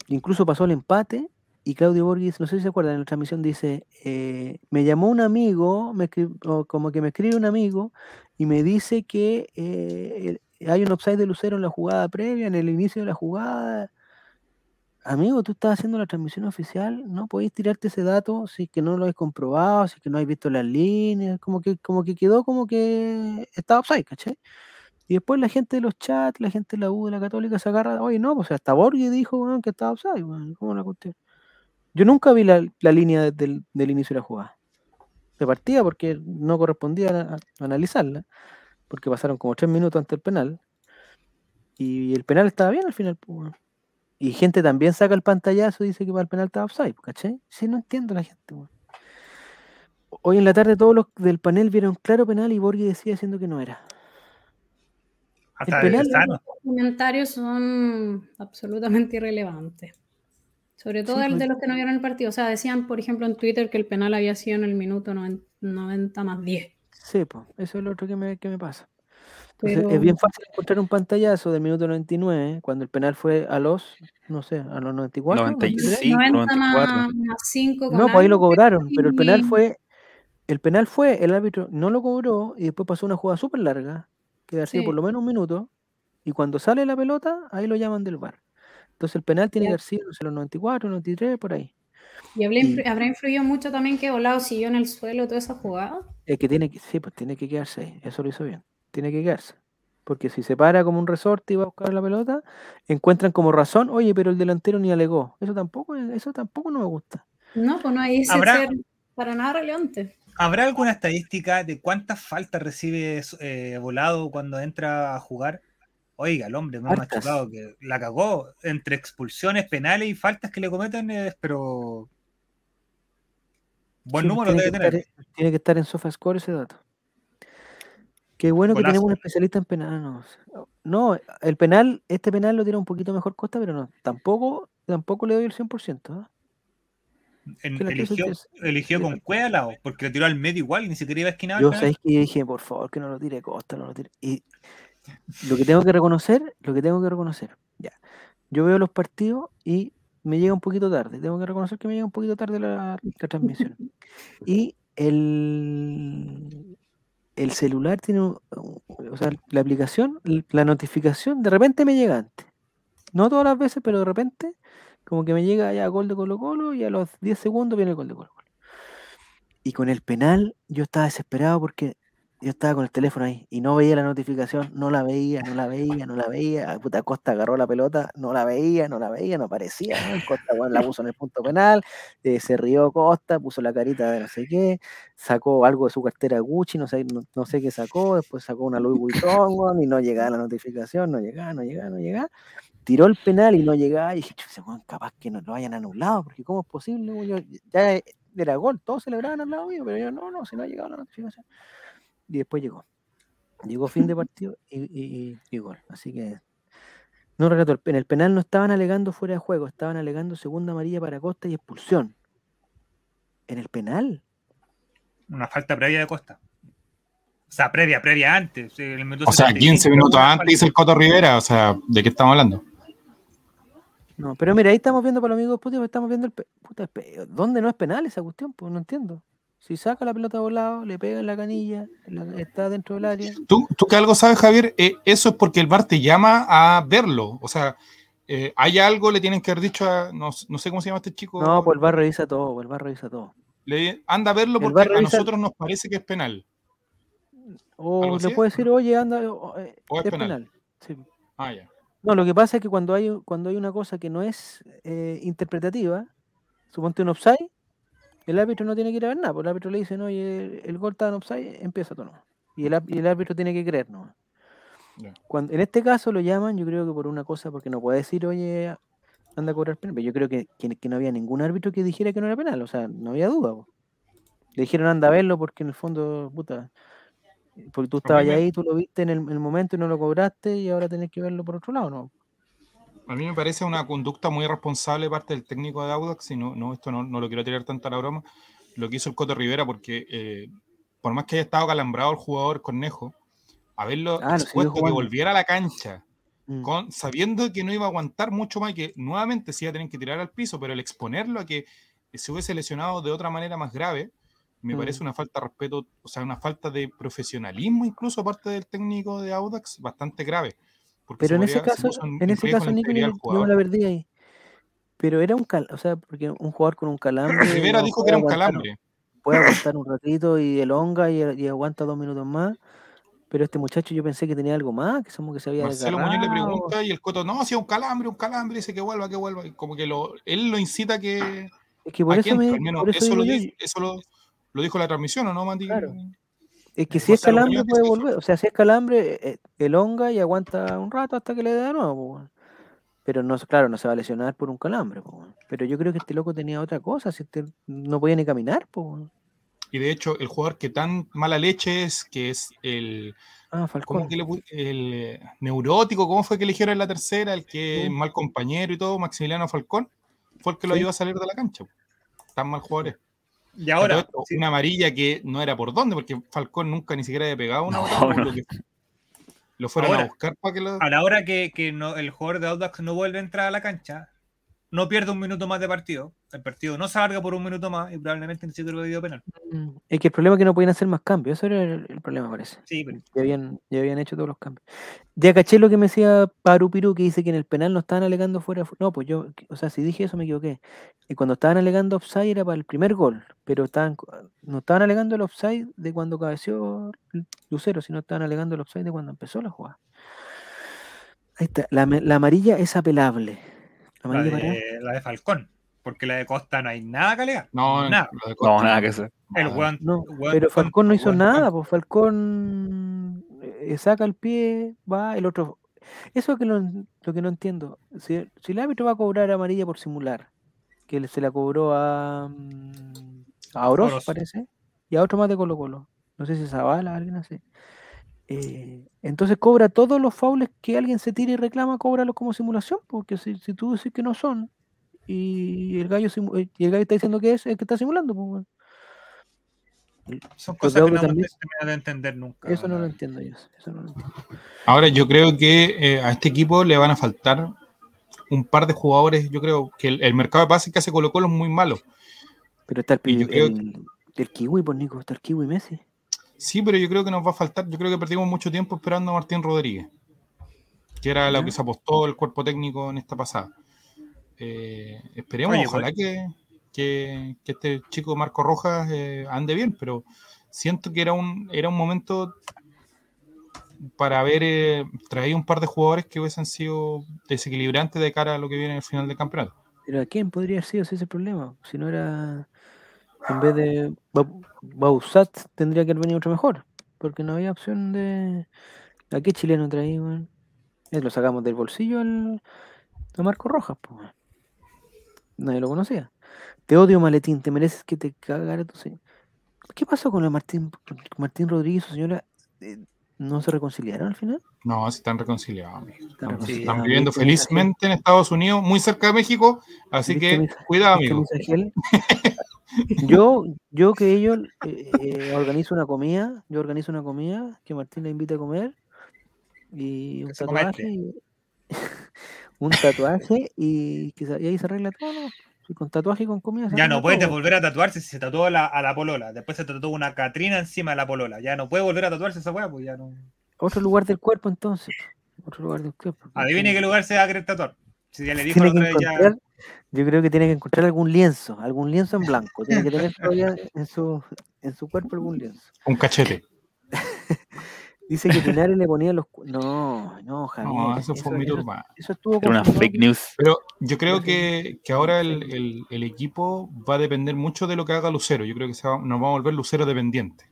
Speaker 1: incluso pasó el empate, y Claudio Borges, no sé si se acuerdan, en la transmisión dice, eh, me llamó un amigo, me como que me escribe un amigo, y me dice que eh, hay un upside de Lucero en la jugada previa, en el inicio de la jugada. Amigo, tú estás haciendo la transmisión oficial, no podéis tirarte ese dato si es que no lo has comprobado, si es que no has visto las líneas, como que, como que quedó como que estaba upside, ¿cachai? Y después la gente de los chats, la gente de la U de la Católica se agarra, oye, no, pues hasta Borghi dijo que estaba offside, ¿cómo la cuestión? Yo nunca vi la, línea del, inicio de la jugada. De partida, porque no correspondía analizarla, porque pasaron como tres minutos antes del penal. Y el penal estaba bien al final, pues, Y gente también saca el pantallazo y dice que para el penal estaba offside, ¿cachai? Sí, no entiendo la gente, Hoy en la tarde todos los del panel vieron claro penal y Borghi decía diciendo que no era.
Speaker 4: Hasta el penal, los comentarios son absolutamente irrelevantes. Sobre todo el de pues. los que no vieron el partido. O sea, decían, por ejemplo, en Twitter que el penal había sido en el minuto 90 más 10.
Speaker 1: Sí, pues, eso es lo otro que me, que me pasa. es bien fácil encontrar un pantallazo del minuto 99, cuando el penal fue a los, no sé, a los 94.
Speaker 5: 95, 90 Más,
Speaker 1: 5 no, pues ahí lo cobraron, pero el penal fue, el penal fue, el árbitro no lo cobró y después pasó una jugada súper larga, que ha sido por lo menos un minuto, y cuando sale la pelota, ahí lo llaman del bar. Entonces el penal tiene que haber sido los 94, 93, por ahí.
Speaker 4: ¿Y, habrá influido mucho también que Volado siguió en el suelo toda esa jugada?
Speaker 1: Es que tiene que, sí, pues tiene que quedarse ahí. Eso lo hizo bien. Tiene que quedarse. Porque si se para como un resorte y va a buscar la pelota, encuentran como razón, oye, pero el delantero ni alegó. Eso tampoco, eso tampoco no me gusta.
Speaker 4: No, pues no hay ese ser para nada relevante.
Speaker 2: ¿Habrá alguna estadística de cuántas faltas recibe eh, Volado cuando entra a jugar? Oiga, el hombre más machucado que la cagó entre expulsiones, penales y faltas que le cometen, pero. Buen número debe tener.
Speaker 1: tiene que estar en SofaScore ese dato. Qué bueno que tenemos un especialista en penal. No, el penal, este penal lo tiene un poquito mejor costa, pero no, tampoco, tampoco le doy el 100%.
Speaker 2: ¿eh? eligió, eligió con cueva lado, porque le tiró al medio igual y ni siquiera iba a esquinar.
Speaker 1: Yo sé que dije, por favor, que no lo tire costa, no lo tire. Y lo que tengo que reconocer, lo que tengo que reconocer, ya. Yo veo los partidos y me llega un poquito tarde. Tengo que reconocer que me llega un poquito tarde la, transmisión. Y el, el celular tiene, o sea, la aplicación, la notificación, de repente me llega antes. No todas las veces, pero de repente, como que me llega ya gol de Colo Colo y a los 10 segundos viene el gol de Colo Colo. Y con el penal yo estaba desesperado porque yo estaba con el teléfono ahí y no veía la notificación, no la veía, no la veía, no la veía. Puta Costa agarró la pelota, no la veía, no la veía, no aparecía. Costa bueno, la puso en el punto penal, eh, se rió Costa, puso la carita de no sé qué, sacó algo de su cartera Gucci, no sé, no, sé qué sacó, después sacó una Louis Vuitton y no llegaba la notificación, no llegaba, no llegaba, no llegaba. Tiró el penal y no llegaba y dije, capaz que no lo hayan anulado, porque ¿cómo es posible? Yo, ya era gol, todos celebraban al lado mío, pero yo no, no, si no ha llegado la notificación y después llegó. Llegó fin de partido y, y, gol. Así que no relato. En el penal no estaban alegando fuera de juego, estaban alegando segunda amarilla para Costa y expulsión. En el penal.
Speaker 2: Una falta previa de Costa. O sea, previa, previa antes.
Speaker 3: o sea, 15 minutos antes hizo el Coto Rivera. O sea, ¿de qué estamos hablando?
Speaker 1: No, pero mira, ahí estamos viendo para los amigos putos, estamos viendo el. Puta, ¿Dónde no es penal esa cuestión? Pues no entiendo. Si saca la pelota volado, le pega en la canilla, está dentro del área.
Speaker 3: ¿Tú, tú que algo sabes, Javier? Eh, eso es porque el bar te llama a verlo. O sea, eh, hay algo, le tienen que haber dicho a. No, sé cómo se llama este chico.
Speaker 1: No, pues el bar revisa todo, pues el bar revisa todo.
Speaker 3: Le, anda a verlo porque a nosotros nos parece que es penal.
Speaker 1: O le puede decir, oye, anda, eh, es, penal. Ah, ya. No, lo que pasa es que cuando hay, cuando hay una cosa que no es interpretativa, suponte un offside, el árbitro no tiene que ir a ver nada, porque el árbitro le dice, no, el, el gol está en offside, empieza todo. Y el, y el árbitro tiene que creer, ¿no? Cuando, en este caso lo llaman, yo creo que por una cosa, porque no puede decir, oye, anda a cobrar penal. Pero yo creo que, que, no había ningún árbitro que dijera que no era penal, o sea, no había duda. Le dijeron anda a verlo porque en el fondo, puta, porque tú estabas ahí, tú lo viste en el, el, momento y no lo cobraste y ahora tenés que verlo por otro lado, ¿no?
Speaker 3: A mí me parece una conducta muy irresponsable parte del técnico de Audax, y no, no esto no, no, lo quiero tirar tanto a la broma, lo que hizo el Coto Rivera, porque eh, por más que haya estado calambrado el jugador Cornejo, haberlo ah, expuesto que volviera a la cancha, mm. con, sabiendo que no iba a aguantar mucho más que nuevamente se iba a tener que tirar al piso, pero el exponerlo a que se hubiese lesionado de otra manera más grave, me mm. parece una falta de respeto, o sea, una falta de profesionalismo incluso parte del técnico de Audax bastante grave.
Speaker 1: Pero en ese caso, en ese caso, Nico, yo, la perdí ahí. Pero era un cal, o sea, porque un jugador con un calambre.
Speaker 3: Rivera dijo que era un calambre.
Speaker 1: Puede aguantar un ratito y elonga y, y aguanta dos minutos más. Pero este muchacho yo pensé que tenía algo más, que somos que se había
Speaker 3: Marcelo Muñoz le pregunta y el Coto, no, si es un calambre, un calambre, dice que vuelva, que vuelva. como que lo, él lo incita a que.
Speaker 1: Es que por eso, me, eso,
Speaker 3: lo, eso lo, lo, dijo la transmisión, ¿o no, Mandy?
Speaker 1: Claro. Es que si es calambre puede volver. O sea, si es calambre, eh, elonga y aguanta un rato hasta que le dé de nuevo. Pero no, claro, no se va a lesionar por un calambre. Pero yo creo que este loco tenía otra cosa. Si este no podía ni caminar.
Speaker 3: Y de hecho, el jugador que tan mala leche es, que es el.
Speaker 1: Ah, Falcón.
Speaker 3: el eh, neurótico, ¿cómo fue que eligieron en la tercera? El que es mal compañero y todo, Maximiliano Falcón, fue el que lo ayudó a salir de la cancha. Tan mal jugadores.
Speaker 2: Y ahora.
Speaker 3: Una amarilla que no era por dónde, porque Falcón nunca ni siquiera había pegado una Lo, fueron a buscar para que lo.
Speaker 2: A la hora que, que no, el jugador de Audax no vuelve a entrar a la cancha, no pierde un minuto más de partido, el partido no se alarga por un minuto más y probablemente ni siquiera hubiera penal.
Speaker 1: Mm, es que el problema es que no podían hacer más cambios, eso era el, problema, parece.
Speaker 2: Sí, pero...
Speaker 1: ya, habían, ya habían hecho todos los cambios. Ya caché lo que me decía Paru Piru, que dice que en el penal no estaban alegando fuera. No, pues yo, o sea, si dije eso me equivoqué. Y cuando estaban alegando offside era para el primer gol, pero estaban, no estaban alegando el offside de cuando cabeció Lucero, sino estaban alegando el offside de cuando empezó la jugada. Ahí está, la, la amarilla es apelable.
Speaker 2: La, de, la de Falcón. Porque la de Costa no hay nada que alegar.
Speaker 3: No,
Speaker 2: nada.
Speaker 5: no, nada que hacer.
Speaker 2: El
Speaker 1: no, pero Falcón no hizo nada, pues Falcón eh, saca el pie, va, el otro. Eso es que lo, lo que no entiendo. Si, si, el árbitro va a cobrar amarilla por simular, que se la cobró a, mm, a Oroz, parece, y a otro más de Colo Colo. No sé si es Zavala, alguien así. Eh, entonces cobra todos los faules que alguien se tira y reclama, cóbralo como simulación, porque si, si tú dices que no son, y el gallo eh, y el gallo está diciendo que es el que está simulando. Pues,
Speaker 2: Son cosas que no también, de entender nunca.
Speaker 1: Eso no lo entiendo yo.
Speaker 3: Ahora, yo creo que eh, a este equipo le van a faltar un par de jugadores. Yo creo que el, mercado de pases que hace Colo Colo es muy malo.
Speaker 1: Pero está el, el, Kiwi, pues Nico, está el Kiwi Messi.
Speaker 3: Sí, pero yo creo que nos va a faltar. Yo creo que perdimos mucho tiempo esperando a Martín Rodríguez, que era lo que se apostó el cuerpo técnico en esta pasada. Eh, esperemos, ojalá que, que, este chico Marco Rojas eh, ande bien, pero siento que era un, era un momento para haber eh, traído un par de jugadores que hubiesen sido desequilibrantes de cara a lo que viene en el final del campeonato.
Speaker 1: Pero ¿a quién podría haber sido ese problema? Si no era, en vez de Bausat, tendría que haber venido otro mejor, porque no había opción de... ¿A qué chileno traía? Lo sacamos del bolsillo al, a Marco Rojas. Pues nadie lo conocía. Te odio, maletín, te mereces que te cagara tu. ¿Qué pasó con el Martín, Martín Rodríguez su señora? Eh, ¿No se reconciliaron al final?
Speaker 3: No, se están reconciliados, Están, viviendo felizmente en Estados Unidos, muy cerca de México, así que cuidado, amigo.
Speaker 1: yo, yo que ellos eh, eh, organizo una comida, yo organizo una comida que Martín le invita a comer y un tatuaje un tatuaje y, y ahí se arregla todo, ¿no? con tatuaje y con comida.
Speaker 2: Ya no puede volver a tatuarse si se tatuó a la, a la polola. Después se tatuó una Catrina encima de la polola. Ya no puede volver a tatuarse esa weá, pues ya no.
Speaker 1: Otro lugar del cuerpo entonces. Otro lugar del cuerpo.
Speaker 2: Adivine qué lugar se va a querer tatuar. Si ya le dijo la otra ya.
Speaker 1: Yo creo que tiene que encontrar algún lienzo, algún lienzo en blanco. Tiene que tener todavía en su, en su cuerpo algún lienzo.
Speaker 3: Un cachete.
Speaker 1: Dice que Pinares le ponía los. No, no, Javier.
Speaker 3: No, eso fue muy urbano.
Speaker 1: Eso estuvo
Speaker 5: Era una fake news.
Speaker 3: Pero yo creo que, que ahora el, el, equipo va a depender mucho de lo que haga Lucero. Yo creo que se va, nos va a volver Lucero dependiente.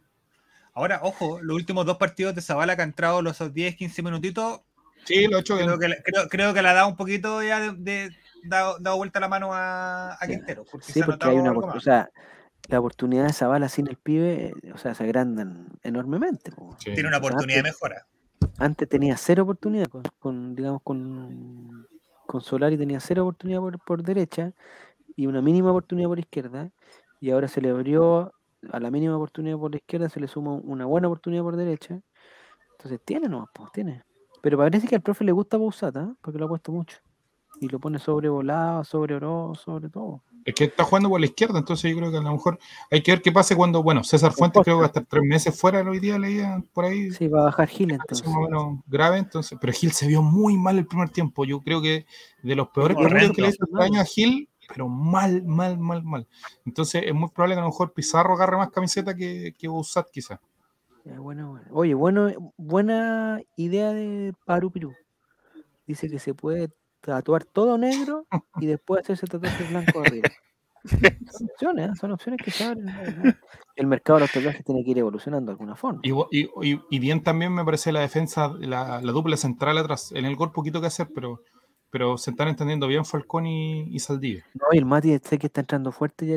Speaker 2: Ahora, ojo, los últimos dos partidos de Zavala que han entrado los 10, 15 minutitos.
Speaker 3: Sí, lo he hecho
Speaker 2: creo Que, creo, creo, que le ha dado un poquito ya de, de dado, dado, vuelta la mano a, a Quintero.
Speaker 1: Porque sí, porque hay una. O sea, la oportunidad de Zavala sin el pibe, o sea, se agrandan enormemente.
Speaker 2: Tiene una oportunidad de mejora.
Speaker 1: Antes tenía cero oportunidad, con, digamos, con, con Solari tenía cero oportunidad por, derecha y una mínima oportunidad por izquierda, y ahora se le abrió a la mínima oportunidad por la izquierda, se le suma una buena oportunidad por derecha. Entonces tiene, no, pues tiene. Pero parece que al profe le gusta Bousata, ¿eh? porque lo ha puesto mucho. Y lo pone sobrevolado, sobre oro, sobre todo.
Speaker 3: Es que está jugando por la izquierda, entonces yo creo que a lo mejor hay que ver qué pase cuando, bueno, César Fuentes creo que va a estar tres meses fuera hoy día, leía por ahí.
Speaker 1: Sí, va a bajar Gil entonces. Más o
Speaker 3: menos grave, entonces, pero Gil se vio muy mal el primer tiempo. Yo creo que de los peores partidos que le hizo este año a Gil, pero mal, mal, mal, mal. Entonces es muy probable que a lo mejor Pizarro agarre más camiseta que, que Busat quizás.
Speaker 1: bueno, Oye, bueno, buena idea de Paru Pirú. Dice que se puede tatuar todo negro y después hacerse tatuaje blanco arriba. Son opciones, ¿eh? son opciones que se abren. El mercado de los tatuajes tiene que ir evolucionando de alguna forma.
Speaker 3: Y, bien también me parece la defensa, la, dupla central atrás. En el gol poquito que hacer, pero, pero se están entendiendo bien Falcón y, y Saldivia.
Speaker 1: No, y el Mati sé que está entrando fuerte, ya,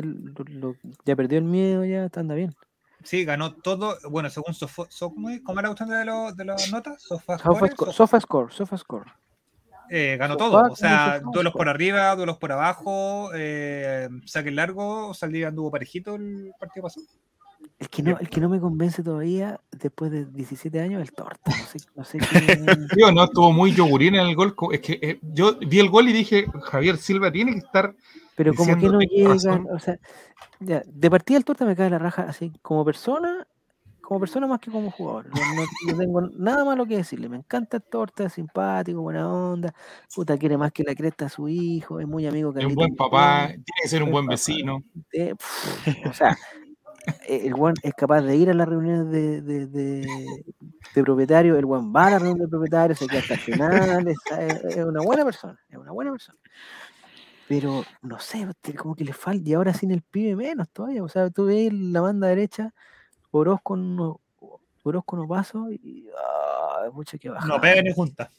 Speaker 1: ya perdió el miedo, ya está anda bien.
Speaker 2: Sí, ganó todo. Bueno, según ¿cómo, era la de, de las notas?
Speaker 1: Sofa, score, sofa score.
Speaker 2: Eh, ganó todo. O sea, duelos por arriba, duelos por abajo, eh, saque largo, Saldivia anduvo parejito el partido pasado.
Speaker 1: El que, no, el que no me convence todavía, después de 17 años, el torta. No sé, no sé
Speaker 3: no, estuvo muy yogurín en el gol. Es que eh, yo vi el gol y dije, Javier Silva tiene que estar.
Speaker 1: Pero como que no llegan, o sea, ya, de partida el torta me cae la raja así, como persona, como persona más que como jugador. No, tengo nada malo que decirle. Me encanta torta, es simpático, buena onda. Puta, quiere más que la cresta a su hijo, es muy amigo.
Speaker 3: Es un buen papá, tiene que ser un buen vecino.
Speaker 1: o sea, e, el buen es capaz de ir a las reuniones de, de, de, propietario, el buen va a la reunión de propietario, se queda hasta el final, es, una buena persona, es una buena persona. Pero no sé, como que le falta, y ahora sin el pibe menos todavía. O sea, tú ves la banda derecha Orozco no, Orozco no paso y ah, mucho que bajar.
Speaker 2: No pega ni junta.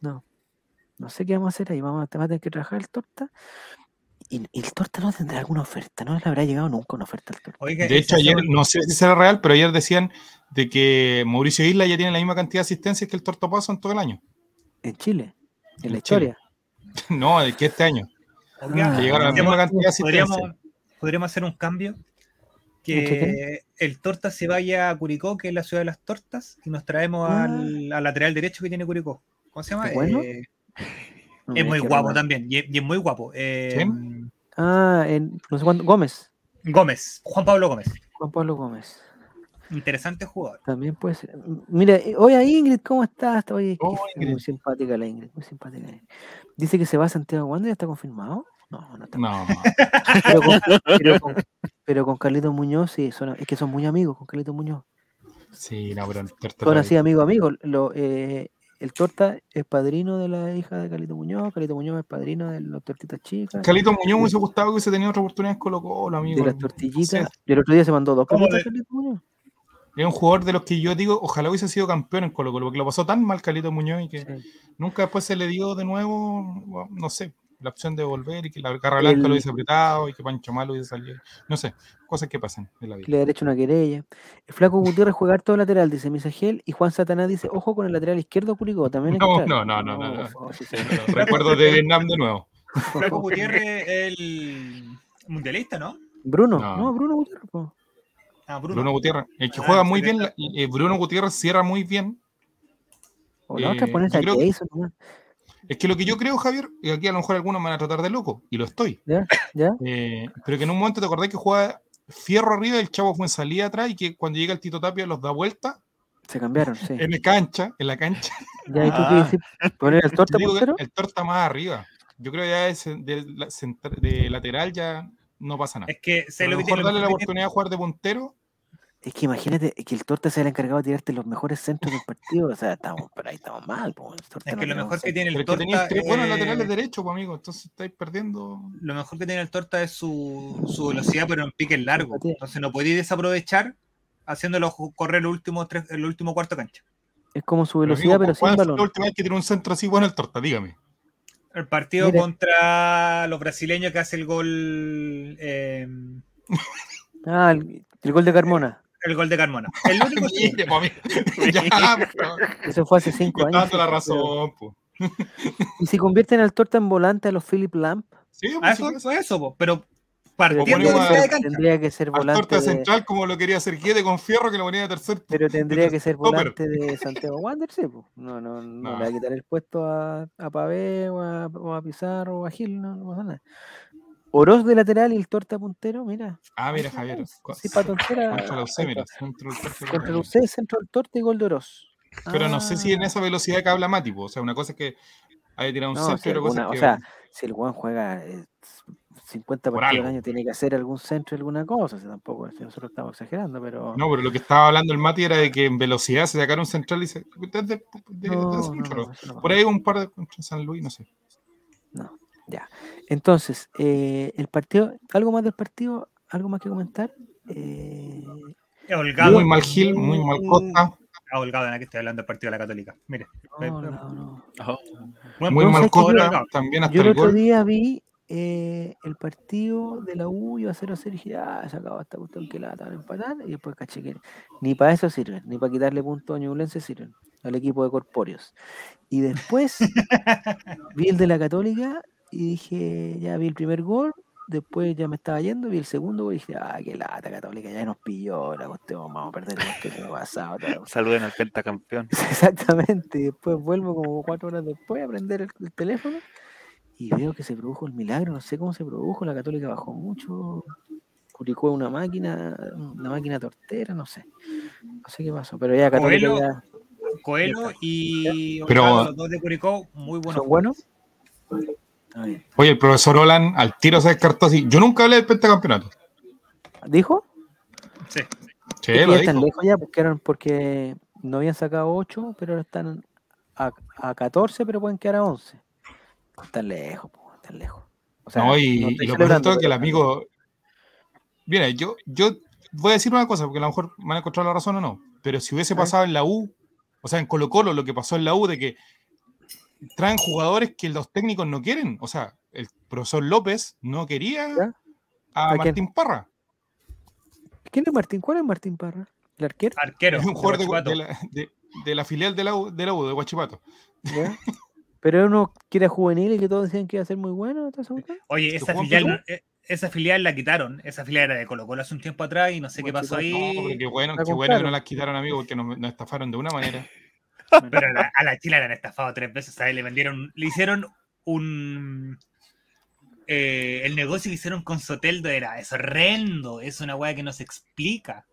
Speaker 1: No. No sé qué vamos a hacer ahí. Vamos a, tener que trabajar el torta. Y, el torta no tendrá alguna oferta, no le habrá llegado nunca una oferta al torta.
Speaker 3: de hecho, ayer, no sé si será real, pero ayer decían de que Mauricio Isla ya tiene la misma cantidad de asistencias que el torta paso en todo el año.
Speaker 1: En Chile, en, la historia.
Speaker 3: No, de que este año. Ah, la misma cantidad de asistencias.
Speaker 2: podríamos hacer un cambio que el Torta se vaya a Curicó, que es la ciudad de las tortas, y nos traemos ah. al, lateral derecho que tiene Curicó. ¿Cómo se llama? Eh, es muy guapo también, y es, muy guapo. Eh,
Speaker 1: ah, en, no sé cuánto, Gómez.
Speaker 2: Gómez, Juan Pablo Gómez.
Speaker 1: Juan Pablo Gómez.
Speaker 2: Interesante jugador.
Speaker 1: También puede ser. Mira, hoy Ingrid, ¿cómo estás? Oye, muy simpática la Ingrid, muy simpática. Dice que se va a Santiago Wander, ¿ya está confirmado? No, no está.
Speaker 3: No.
Speaker 1: Pero con, pero, con, Carlito Muñoz, sí, son, es que son muy amigos con Carlito Muñoz.
Speaker 3: Sí, no, pero
Speaker 1: Son así amigos, amigos. Lo, eh, el Torta es padrino de la hija de Carlito Muñoz, Carlito Muñoz es padrino de las tortitas chicas.
Speaker 3: Carlito Muñoz me hubiese gustado que hubiese tenido otra oportunidad en Colo Colo, amigo.
Speaker 1: De las tortillitas. Y el otro día se mandó dos
Speaker 3: Carlito Muñoz. Es un jugador de los que yo digo, ojalá hubiese sido campeón en Colo Colo, porque lo pasó tan mal Carlito Muñoz y que nunca después se le dio de nuevo, no sé, la opción de volver y que la Garra Blanca lo hubiese apretado y que Pancho Malo hubiese salido. No sé, cosas que pasan en la vida.
Speaker 1: Le ha hecho una querella. El Flaco Gutiérrez juega todo lateral, dice Misagel, y Juan Satanás dice, ojo con el lateral izquierdo Curicó. También
Speaker 3: no, no, no, no, no, Recuerdo de Vietnam de nuevo.
Speaker 2: Flaco Gutiérrez, el mundialista, ¿no?
Speaker 1: Bruno, no, Bruno Gutiérrez.
Speaker 3: Ah, Bruno. Gutiérrez. El que juega muy bien, eh, Bruno Gutiérrez cierra muy bien.
Speaker 1: O la otra pones a Jason,
Speaker 3: es que lo que yo creo, Javier, y aquí a lo mejor algunos me van a tratar de loco, y lo estoy.
Speaker 1: ¿Ya? ¿Ya?
Speaker 3: Eh, pero que en un momento te acordás que juega Fierro arriba y el chavo fue en salida atrás y que cuando llega el Tito Tapia los da vuelta.
Speaker 1: Se cambiaron, sí.
Speaker 3: En la cancha, en la cancha.
Speaker 1: ¿Ya? ¿Y tú qué ah. dices? ¿Poner el torta
Speaker 3: El torta más arriba. Yo creo que ya es de, de, lateral ya no pasa nada.
Speaker 2: Es que se lo
Speaker 3: mejor darle la oportunidad de jugar de puntero
Speaker 1: es que imagínate que el Torta se haya encargado de tirarte los mejores centros del partido. O sea, estamos, pero ahí estamos mal.
Speaker 2: es que lo mejor que tiene el Torta. Tenéis
Speaker 3: tres buenos laterales derechos, pues, amigo. Entonces estáis perdiendo.
Speaker 2: Lo mejor que tiene el Torta es su, su velocidad, pero en pique largo. Entonces no podéis desaprovechar haciéndolo correr el último, tres, el último cuarto cancha.
Speaker 1: Es como su velocidad, pero, sin balón.
Speaker 3: la última vez que tiene un centro así bueno el Torta? Dígame.
Speaker 2: El partido contra los brasileños que hace el gol. Eh...
Speaker 1: ah, el gol de Carmona
Speaker 2: el gol de Carmona. El único
Speaker 1: Eso fue hace cinco años.
Speaker 3: la razón,
Speaker 1: ¿Y si convierten al torta en volante a los Philip Lamp?
Speaker 2: Sí, pues, eso, eso, eso, pero
Speaker 1: partiendo de tendría que ser volante.
Speaker 3: torta central, como lo quería hacer Guede con Fierro, que lo ponía de tercer.
Speaker 1: Pero tendría que ser volante de Santiago Wander, sí, No, no, no, le va a quitar el puesto a, a Pavé o a, o a Pizarro o a Gil, no, no pasa nada. Oroz de lateral y el torta puntero, mira.
Speaker 3: Ah, mira, Javier.
Speaker 1: Sí, patoncera.
Speaker 3: Contra la UC, mira.
Speaker 1: Contra la UC, centro del torta y gol de Oroz.
Speaker 3: Pero no sé si en ah. esa velocidad que habla Mati, o sea, una cosa es que haya tirado un centro y otra cosa
Speaker 1: O sea, si el Juan juega 50 partidos al año tiene que hacer algún centro, alguna cosa, tampoco, nosotros estamos exagerando, pero...
Speaker 3: No, pero lo que estaba hablando el Mati era de que en velocidad se sacaron un central y se... Por ahí un par de contra San Luis, no sé.
Speaker 1: No, ya. Entonces, eh, el partido, ¿algo más del partido? ¿Algo más que comentar? Eh,
Speaker 3: muy mal Gil, muy mal Costa.
Speaker 2: Ah, holgado, en que estoy hablando del partido de la Católica. Mire. No,
Speaker 3: no, no. muy mal Costa, también hasta
Speaker 1: Yo el, otro día vi eh, el partido de la U iba a 0 a 0 y dije, ah, se acabó esta cuestión que la van a empatar. Y después caché que ni para eso sirven, ni para quitarle punto a Ñublense sirven al equipo de Corpóreos. Y después vi el de la Católica y dije, ya vi el primer gol después ya me estaba yendo, vi el segundo y dije, ah, qué lata católica, ya nos pilló, la cuestión, vamos a perder el que pasado.
Speaker 5: Saluden al pentacampeón.
Speaker 1: Exactamente, y después vuelvo como cuatro horas después a prender el, teléfono y veo que se produjo el milagro, no sé cómo se produjo, la católica bajó mucho, Curicó una máquina, una máquina tortera, no sé, no sé qué pasó, pero ya católica
Speaker 2: Coelho, Coelho y pero, los dos de Curicó, muy buenos.
Speaker 1: ¿Son buenos?
Speaker 3: Oye, el profesor Olan al tiro se descartó así. Yo nunca hablé del pentacampeonato.
Speaker 1: ¿Dijo?
Speaker 2: Sí.
Speaker 1: Sí, lo están lejos ya porque, eran, porque no habían sacado 8, pero ahora están a, a 14, pero pueden quedar a 11. Están lejos, están lejos.
Speaker 3: O sea, no, y, y lo peor es que el amigo. Mira, yo, yo voy a decir una cosa, porque a lo mejor me han encontrado la razón o no. Pero si hubiese pasado en la U, o sea, en Colo Colo, lo que pasó en la U de que traen jugadores que los técnicos no quieren. O sea, el profesor López no quería a, Martín Parra.
Speaker 1: ¿Quién es Martín? ¿Cuál es Martín Parra? ¿El arquero?
Speaker 2: Arquero.
Speaker 3: Es un jugador de, la, de, la, filial de la, U, de la U, de Guachipato.
Speaker 1: Pero uno quiere juvenil y que todos decían que iba a ser muy bueno.
Speaker 2: Oye, esa filial, eh, esa filial la quitaron. Esa filial era de Colo Colo hace un tiempo atrás y no sé qué pasó ahí.
Speaker 3: No, qué bueno, qué bueno que no la quitaron, amigo, porque nos, nos estafaron de una manera.
Speaker 2: Pero a la, Chile la han estafado tres veces, ¿sabes? Le vendieron, le hicieron un. Eh, el negocio que hicieron con Soteldo era es horrendo, es una weá que no se explica.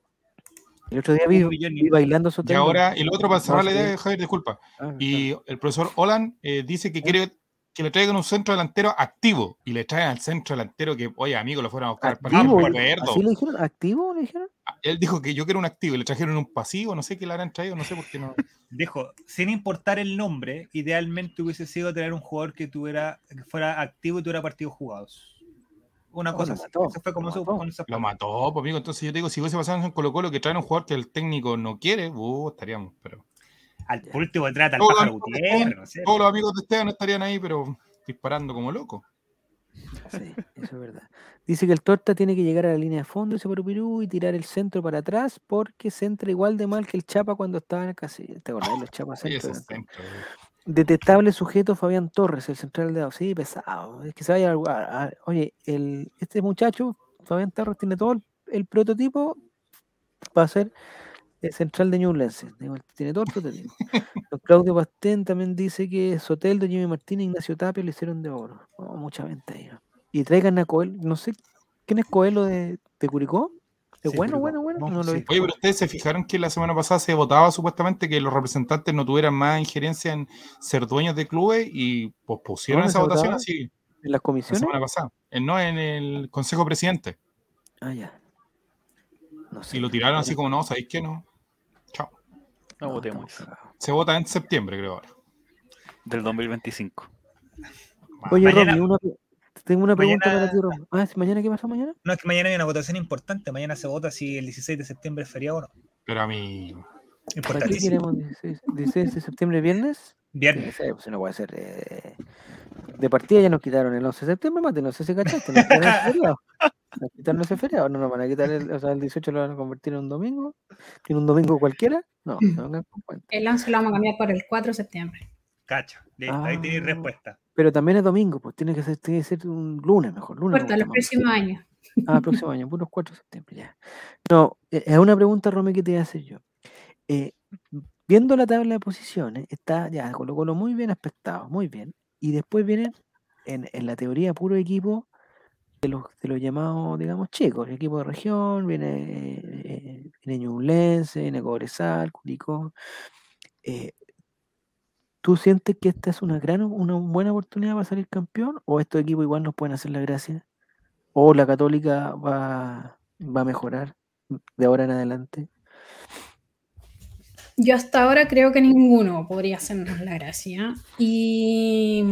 Speaker 1: El otro día vi, bailando Soteldo.
Speaker 3: Y ahora, el otro para cerrar la idea, Javier, disculpa. Ah, y el profesor Olan eh, dice que quiere que le traigan un centro delantero activo y le traen al centro delantero que, oye, amigo, lo fueron a buscar
Speaker 1: para ¿Así le dijeron? ¿Activo le dijeron?
Speaker 3: Ah, él dijo que yo quiero un activo y le trajeron un pasivo, no sé qué le habrán traído, no sé por qué no.
Speaker 2: Dijo, sin importar el nombre, idealmente hubiese sido tener un jugador que tuviera, que fuera activo y tuviera partidos jugados. Una cosa así. Eso fue como
Speaker 3: lo mató, lo mató, pues, amigo. Entonces yo te digo, si hubiese pasado en Colo Colo que traen un jugador que el técnico no quiere, uh, estaríamos, pero.
Speaker 2: Al último trata al
Speaker 3: pájaro Gutiérrez, no sé. Todos los amigos de Esteban estarían ahí, pero disparando como loco.
Speaker 1: Sí, eso es verdad. Dice que el Torta tiene que llegar a la línea de fondo ese Perú y tirar el centro para atrás porque se entra igual de mal que el Chapa cuando estaba en el casilla. ¿Te acordás los Chapas centro, Detestable sujeto Fabián Torres, el central de Sí, pesado. Es que se vaya a, a, Oye, el, este muchacho, Fabián Torres, tiene todo el, prototipo para ser central de Ñublense. Tiene todo el prototipo. Claudio Pastén también dice que Soteldo, Jimmy Martínez, Ignacio Tapia le hicieron de oro. mucha venta ahí. Y traigan a Coelho, no sé, ¿quién es Coelho de, de Curicó? ¿Es bueno, bueno, bueno,
Speaker 3: Oye, pero ustedes se fijaron que la semana pasada se votaba supuestamente que los representantes no tuvieran más injerencia en ser dueños de clubes y pospusieron esa votación así.
Speaker 1: ¿En las comisiones?
Speaker 3: La semana pasada. no, en el Consejo Presidente.
Speaker 1: Ah, ya.
Speaker 3: No sé. Y lo tiraron así como, no, ¿sabéis qué? No. Chao.
Speaker 5: No, votemos.
Speaker 3: Se vota en septiembre, creo ahora.
Speaker 5: Del 2025.
Speaker 1: Oye, mañana, una, tengo una pregunta para ti, Romy. Ah, ¿Mañana qué pasa mañana?
Speaker 2: No, es que mañana hay una votación importante. Mañana se vota si el 16 de septiembre es feriado o no.
Speaker 3: Pero a mí.
Speaker 1: ¿Para qué queremos 16, de septiembre viernes?
Speaker 2: Viernes.
Speaker 1: Sí, pues no puede ser. Eh, de partida ya nos quitaron el 11 de septiembre, mate, no sé si cachaste. Nos quitaron ese feriado. Nos quitaron ese feriado. No nos van a quitar el, o sea, el 18 lo van a convertir en un domingo. ¿Tiene un domingo cualquiera? No, no
Speaker 4: vengan cuenta. El 11 lo vamos a cambiar por el 4 de septiembre.
Speaker 2: Cacho, ahí tenéis ah. respuesta.
Speaker 1: Pero también es domingo, pues tiene que ser, tiene que ser un lunes mejor. Lunes
Speaker 4: Puerto, el próximo año.
Speaker 1: Ah, el próximo año, unos 4 de septiembre ya. No, eh, es una pregunta, Rome, que te voy a hacer yo. Eh, viendo la tabla de posiciones, está ya Colo Colo muy bien aspectado, muy bien. Y después vienen en, en la teoría puro equipo de los, de los llamados, digamos, chicos, el equipo de región, viene, eh, viene Ñublense, viene Cobresal, Curicó. Eh, ¿Tú sientes que esta es una gran, una buena oportunidad para salir campeón? ¿O estos equipos igual nos pueden hacer la gracia? ¿O la Católica va, va a mejorar de ahora en adelante?
Speaker 4: Yo hasta ahora creo que ninguno podría hacernos la gracia. Y,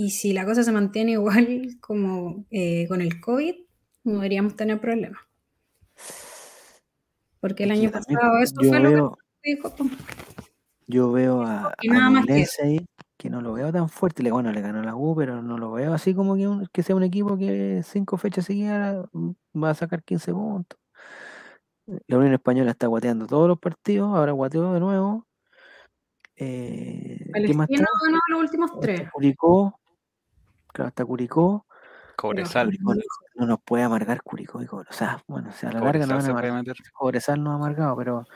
Speaker 4: y si la cosa se mantiene igual como eh, con el COVID, no deberíamos tener problemas. Porque el año pasado eso fue lo que dijo.
Speaker 1: Yo veo a, a que ahí, que no lo veo tan fuerte. Le, bueno, le ganó la U, pero no lo veo así como que, que sea un equipo que cinco fechas seguidas va a sacar 15 puntos. La Unión Española está guateando todos los partidos, ahora guateó de nuevo.
Speaker 4: Eh, ¿Qué más está? ganó los últimos tres.
Speaker 1: Curicó, claro, está Curicó.
Speaker 5: Cobresal.
Speaker 1: no, nos puede amargar Curicó. O sea, bueno, o sea, a la larga no van a amargar. Cobresal no ha amargado, pero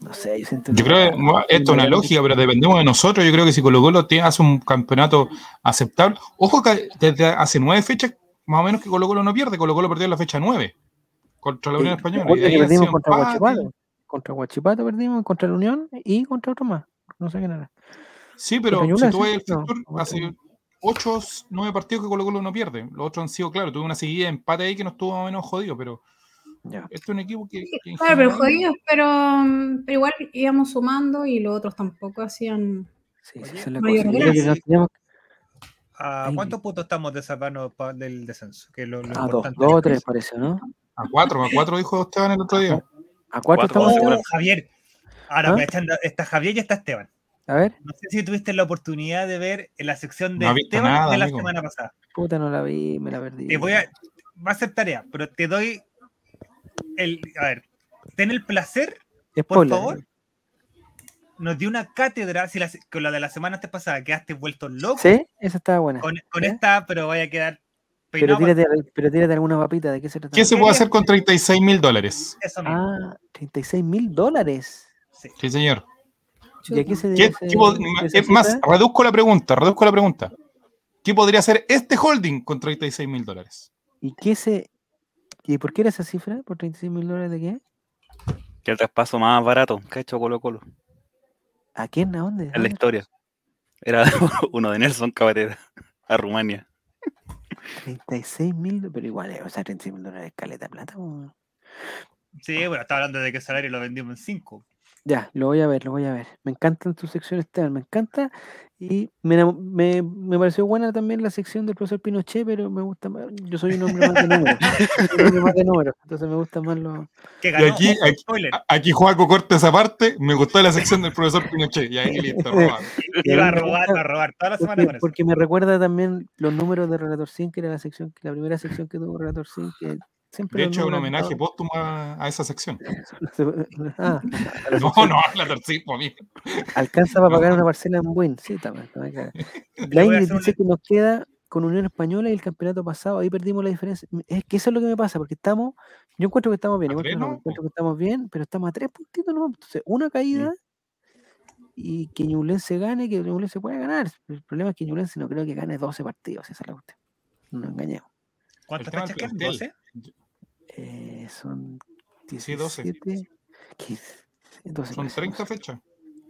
Speaker 1: no sé, yo siento
Speaker 3: Yo creo que esto es una lógica, pero dependemos de nosotros. Yo creo que si Colo Colo hace un campeonato aceptable. Ojo que desde hace nueve fechas, más o menos que Colo Colo no pierde. Colo Colo perdió en la fecha nueve contra la Unión Española.
Speaker 1: Y ahí perdimos contra Guachipato. Contra Guachipato perdimos, contra la Unión y contra otro más. No sé qué era.
Speaker 3: Sí, pero si tú ves el hace ocho, nueve partidos que Colo Colo no pierde. Los otros han sido, claro, tuve una seguida de empate ahí que no estuvo más o menos jodido, pero ya. Este es un equipo que.
Speaker 4: claro, pero jodidos, pero, pero, igual íbamos sumando y los otros tampoco hacían. Sí, se
Speaker 2: ¿A cuántos puntos estamos de sacarnos del descenso? Que lo,
Speaker 1: a dos, dos o tres parece, ¿no?
Speaker 3: A cuatro, a cuatro dijo Esteban el otro día.
Speaker 1: A cuatro, estamos.
Speaker 2: Oh, Javier. Ahora ¿Ah? está Javier y está Esteban.
Speaker 1: A ver.
Speaker 2: No sé si tuviste la oportunidad de ver en la sección de Esteban de la semana pasada.
Speaker 1: Puta, no la vi, me la perdí.
Speaker 2: Te voy a. Va a ser tarea, pero te doy el, a ver, ten el placer, por favor, nos dio una cátedra, si la, con la de la semana pasada quedaste vuelto loco.
Speaker 1: Sí, esa estaba buena.
Speaker 2: Con, esta, pero vaya a quedar.
Speaker 1: Pero tírate, pero tírate, alguna papita, ¿de qué se trata?
Speaker 3: ¿Qué se puede hacer con 36 mil dólares?
Speaker 1: Ah, 36 mil dólares.
Speaker 3: Sí. señor.
Speaker 1: ¿Y a qué se
Speaker 3: ¿Qué, es más, reduzco la pregunta, reduzco la pregunta. ¿Qué podría hacer este holding con 36 mil dólares?
Speaker 1: ¿Y qué se, ¿Y por qué era esa cifra? ¿Por 36 mil dólares de qué?
Speaker 5: Que el traspaso más barato que ha hecho Colo Colo.
Speaker 1: ¿A quién? ¿A dónde?
Speaker 5: En la historia. Era uno de Nelson Cabrera a Rumania.
Speaker 1: 36 mil, pero igual, o sea, 36 mil dólares de caleta de plata.
Speaker 2: Sí, bueno, está hablando de que el salario lo vendimos en 5.
Speaker 1: Ya, lo voy a ver, lo voy a ver. Me encantan tus secciones, Esteban, me encanta. Y me, me, me, pareció buena también la sección del profesor Pinochet, pero me gusta más. Yo soy un hombre más de números. un hombre más de números, entonces me gusta más lo.
Speaker 3: y aquí, aquí, aquí Juaco corta esa parte. Me gustó la sección del profesor Pinochet. Y ahí listo, robar.
Speaker 2: Iba a robar, a robar toda la semana
Speaker 1: porque, porque me recuerda también los números de Relator Sin, que era la sección, la primera sección que tuvo Relator Sin, que
Speaker 3: de hecho, un homenaje póstumo a, esa sección. Ah, no, no, la tercera,
Speaker 1: Alcanza para pagar una parcela en buen, sí, también. también dice que nos queda con Unión Española y el campeonato pasado, ahí perdimos la diferencia. Es que eso es lo que me pasa, porque estamos, yo encuentro que estamos bien, encuentro que estamos bien, pero estamos a tres puntitos, ¿no? Entonces, una caída y que Ñublense gane, que Ñublense pueda ganar. El problema es que Ñublense no creo que gane 12 partidos, esa es la cuestión. No engañemos.
Speaker 2: ¿Cuántas fechas quedan? ¿12?
Speaker 1: Eh, son
Speaker 3: 17, 12. 12 son 30 fechas.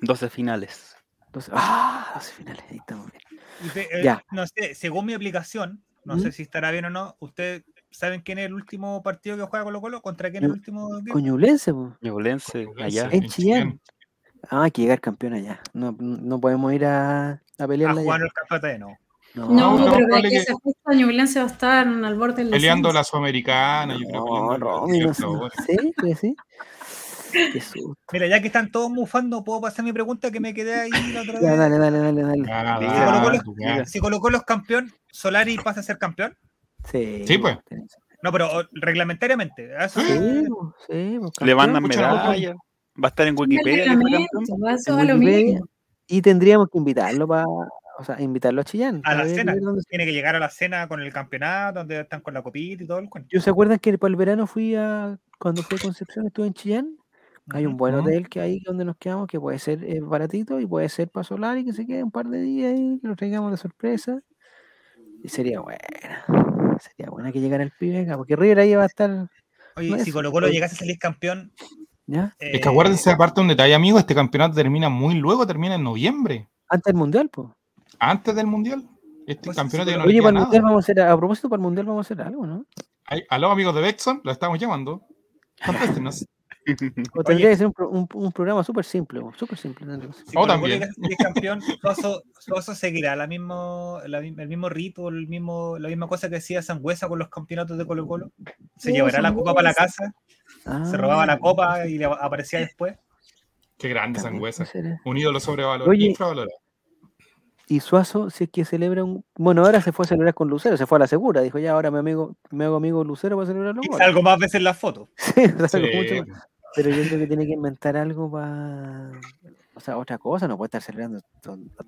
Speaker 5: 12 finales.
Speaker 1: 12, ah, 12 finales, ahí estamos bien.
Speaker 2: Eh, ya. No sé, según mi aplicación, no sé ¿Mm? si estará bien o no, ¿ustedes saben quién es el último partido que juega Colo Colo? ¿Contra quién es el último?
Speaker 1: Coñulense,
Speaker 5: Ñublense, allá.
Speaker 1: En Chillán. Ah, hay que llegar campeón allá. No, no podemos ir a, a pelear.
Speaker 2: A jugar el campeonato no.
Speaker 4: No, no, pero de que, se justa Ñublense va a estar al borde del
Speaker 3: Peleando la Sudamericana, yo creo
Speaker 1: no, Romy, no sé. Sí, sí.
Speaker 2: Qué Mira, ya que están todos mufando, ¿puedo pasar mi pregunta que me quedé ahí la otra vez?
Speaker 1: dale, dale, dale, dale.
Speaker 2: si, colocó los, campeón, ¿Solari pasa a ser campeón?
Speaker 1: Sí.
Speaker 3: Sí, pues.
Speaker 2: No, pero reglamentariamente.
Speaker 1: Eso sí, sí,
Speaker 5: pues, Le mandan medalla. Va a estar en Wikipedia.
Speaker 1: Wikipedia y tendríamos que invitarlo para o sea, invitarlo a Chillán.
Speaker 2: A, la cena. Tiene que llegar a la cena con el campeonato, donde están con la copita y todo el cuento.
Speaker 1: ¿Yo se acuerdan que para el verano fui a, cuando fui a Concepción, estuve en Chillán? Hay un buen hotel que hay donde nos quedamos que puede ser eh, baratito y puede ser para solar y que se quede un par de días y que lo traigamos de sorpresa. Y sería buena. Sería buena que llegara el pibe porque River ahí va a estar.
Speaker 2: Oye, si Colo Colo llegase a salir campeón.
Speaker 1: ¿Ya?
Speaker 3: es que acuérdense, aparte un detalle, amigo, este campeonato termina muy luego, termina en noviembre.
Speaker 1: Antes del mundial, pues.
Speaker 3: ¿Antes del Mundial? Este pues campeonato
Speaker 1: no Oye, para el mundial vamos a hacer, a propósito, para el mundial vamos a hacer algo, ¿no?
Speaker 3: aló, amigos de Bexon, lo estamos llamando.
Speaker 1: O tendría que ser un, un, programa súper simple, súper simple.
Speaker 2: o también. Si campeón, Soso, seguirá la mismo, la, el mismo rito, el mismo, la misma cosa que hacía Sangüesa con los campeonatos de Colo Colo. Se llevará la copa para la casa, se robaba la copa y le aparecía después.
Speaker 3: Qué grande Sangüesa. Un ídolo sobrevalorado, infravalorado.
Speaker 1: Y Suazo, si es que celebra un. Bueno, ahora se fue a celebrar con Lucero, se fue a la segura. Dijo, ya, ahora mi amigo, me hago amigo Lucero para celebrarlo.
Speaker 2: Y algo más veces en la foto. sí,
Speaker 1: mucho Pero yo creo que tiene que inventar algo para. O sea, otra cosa, no puede estar celebrando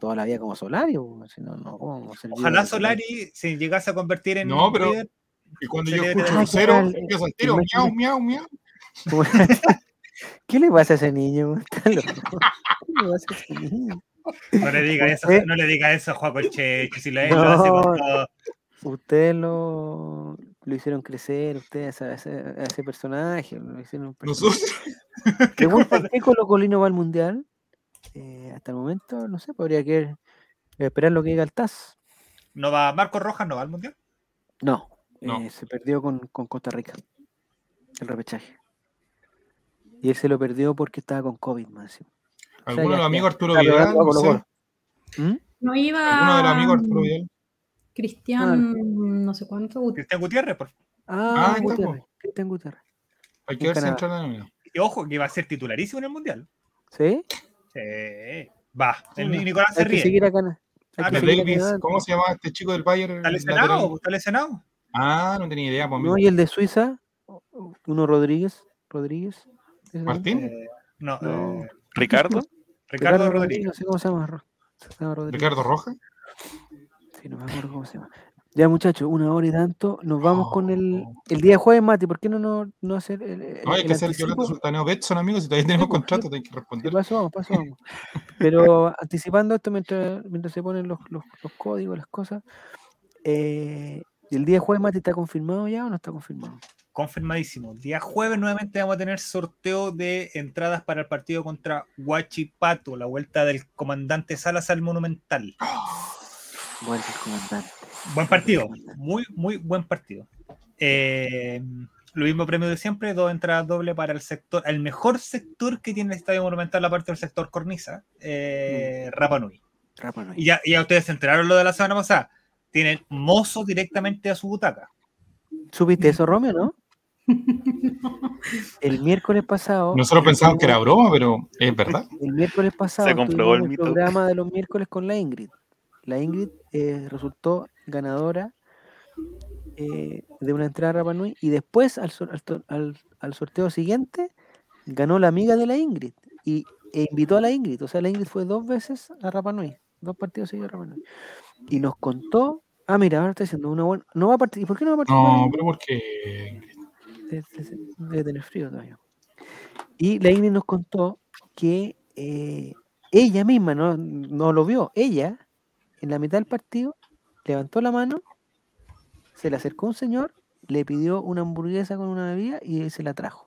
Speaker 1: toda la vida como Solari. Si no, no,
Speaker 2: Ojalá Solari se llegase a convertir en.
Speaker 3: No, pero. Y cuando yo escucho Lucero, empiezo al tiro, miau, miau, miau.
Speaker 1: ¿Qué le pasa a ese niño? ¿Qué le pasa a ese
Speaker 2: niño? No le diga eso, no le diga eso a Juan Che, si lo, no, hace con todo.
Speaker 1: Usted lo, lo hicieron crecer, usted a ese, personaje, lo hicieron
Speaker 3: Nosotros.
Speaker 1: ¿Qué Colo Colino va al mundial? Eh, hasta el momento, no sé, podría que esperar lo que diga el TAS.
Speaker 2: ¿No va Marco Rojas, no va al mundial?
Speaker 1: No, eh, se perdió con, con Costa Rica, el repechaje. Y él se lo perdió porque estaba con COVID, más
Speaker 3: ¿Alguno de los amigos Arturo Vidal?
Speaker 4: ¿Mm? No, iba.
Speaker 3: ¿Alguno de los amigos Arturo Vidal?
Speaker 4: Cristian, ah, no sé cuánto.
Speaker 2: Cristian Gutiérrez, por favor.
Speaker 1: Ah, ah Gutiérrez. Cristian Gutiérrez.
Speaker 3: Hay que ver si entra en
Speaker 2: Y ojo, que va a ser titularísimo en el Mundial.
Speaker 1: ¿Sí?
Speaker 2: Sí. Va. El Nicolás se ríe.
Speaker 1: seguir acá.
Speaker 3: Ah, Davis, ¿cómo se llama este chico del Bayern?
Speaker 2: ¿Está lesionado? ¿Está lesionado?
Speaker 3: Ah, no tenía idea.
Speaker 1: Pues, no, y el de Suiza, uno Rodríguez. Rodríguez.
Speaker 3: ¿Martín? Eh,
Speaker 2: no. no. Eh,
Speaker 5: ¿Ricardo?
Speaker 2: Ricardo, Rodríguez. No
Speaker 1: sé cómo se llama.
Speaker 3: ¿Ricardo Roja?
Speaker 1: Sí, no me acuerdo cómo se llama. Ya, muchachos, una hora y tanto. Nos vamos con el, el día jueves, Mati. ¿Por qué no, no, no hacer el,
Speaker 3: No, hay que hacer el violento sultaneo Betson, amigos. Si todavía tenemos contrato, hay que responder.
Speaker 1: Paso vamos, paso vamos. Pero anticipando esto mientras, mientras se ponen los, los, los códigos, las cosas. Eh, ¿El día jueves, Mati, está confirmado ya o no está confirmado?
Speaker 2: Confirmadísimo. Día jueves nuevamente vamos a tener sorteo de entradas para el partido contra Huachipato, la vuelta del comandante Salas al Monumental. Buen partido, muy, muy buen partido. Eh, lo mismo premio de siempre, dos entradas dobles para el sector, el mejor sector que tiene el Estadio Monumental, aparte del sector Cornisa, eh, mm. Rapanui. Y ya, ya ustedes se enteraron lo de la semana pasada. Tienen mozo directamente a su butaca.
Speaker 1: ¿Subiste eso, Romeo, no? El miércoles pasado.
Speaker 3: Nosotros pensábamos que era broma, pero es verdad.
Speaker 1: El miércoles pasado
Speaker 5: se comprobó el,
Speaker 1: programa de los miércoles con la Ingrid. La Ingrid eh, resultó ganadora eh, de una entrada a Rapanui y después al, al, sorteo siguiente ganó la amiga de la Ingrid y e invitó a la Ingrid. O sea, la Ingrid fue dos veces a Rapanui, dos partidos seguidos a Rapanui. Y nos contó. Ah, mira, ahora está diciendo una buena. No va a participar. ¿Por qué no va a participar?
Speaker 3: No, pero porque
Speaker 1: debe, tener frío todavía. Y la Ingrid nos contó que eh, ella misma no, no lo vio, ella en la mitad del partido levantó la mano, se le acercó un señor, le pidió una hamburguesa con una bebida y se la trajo.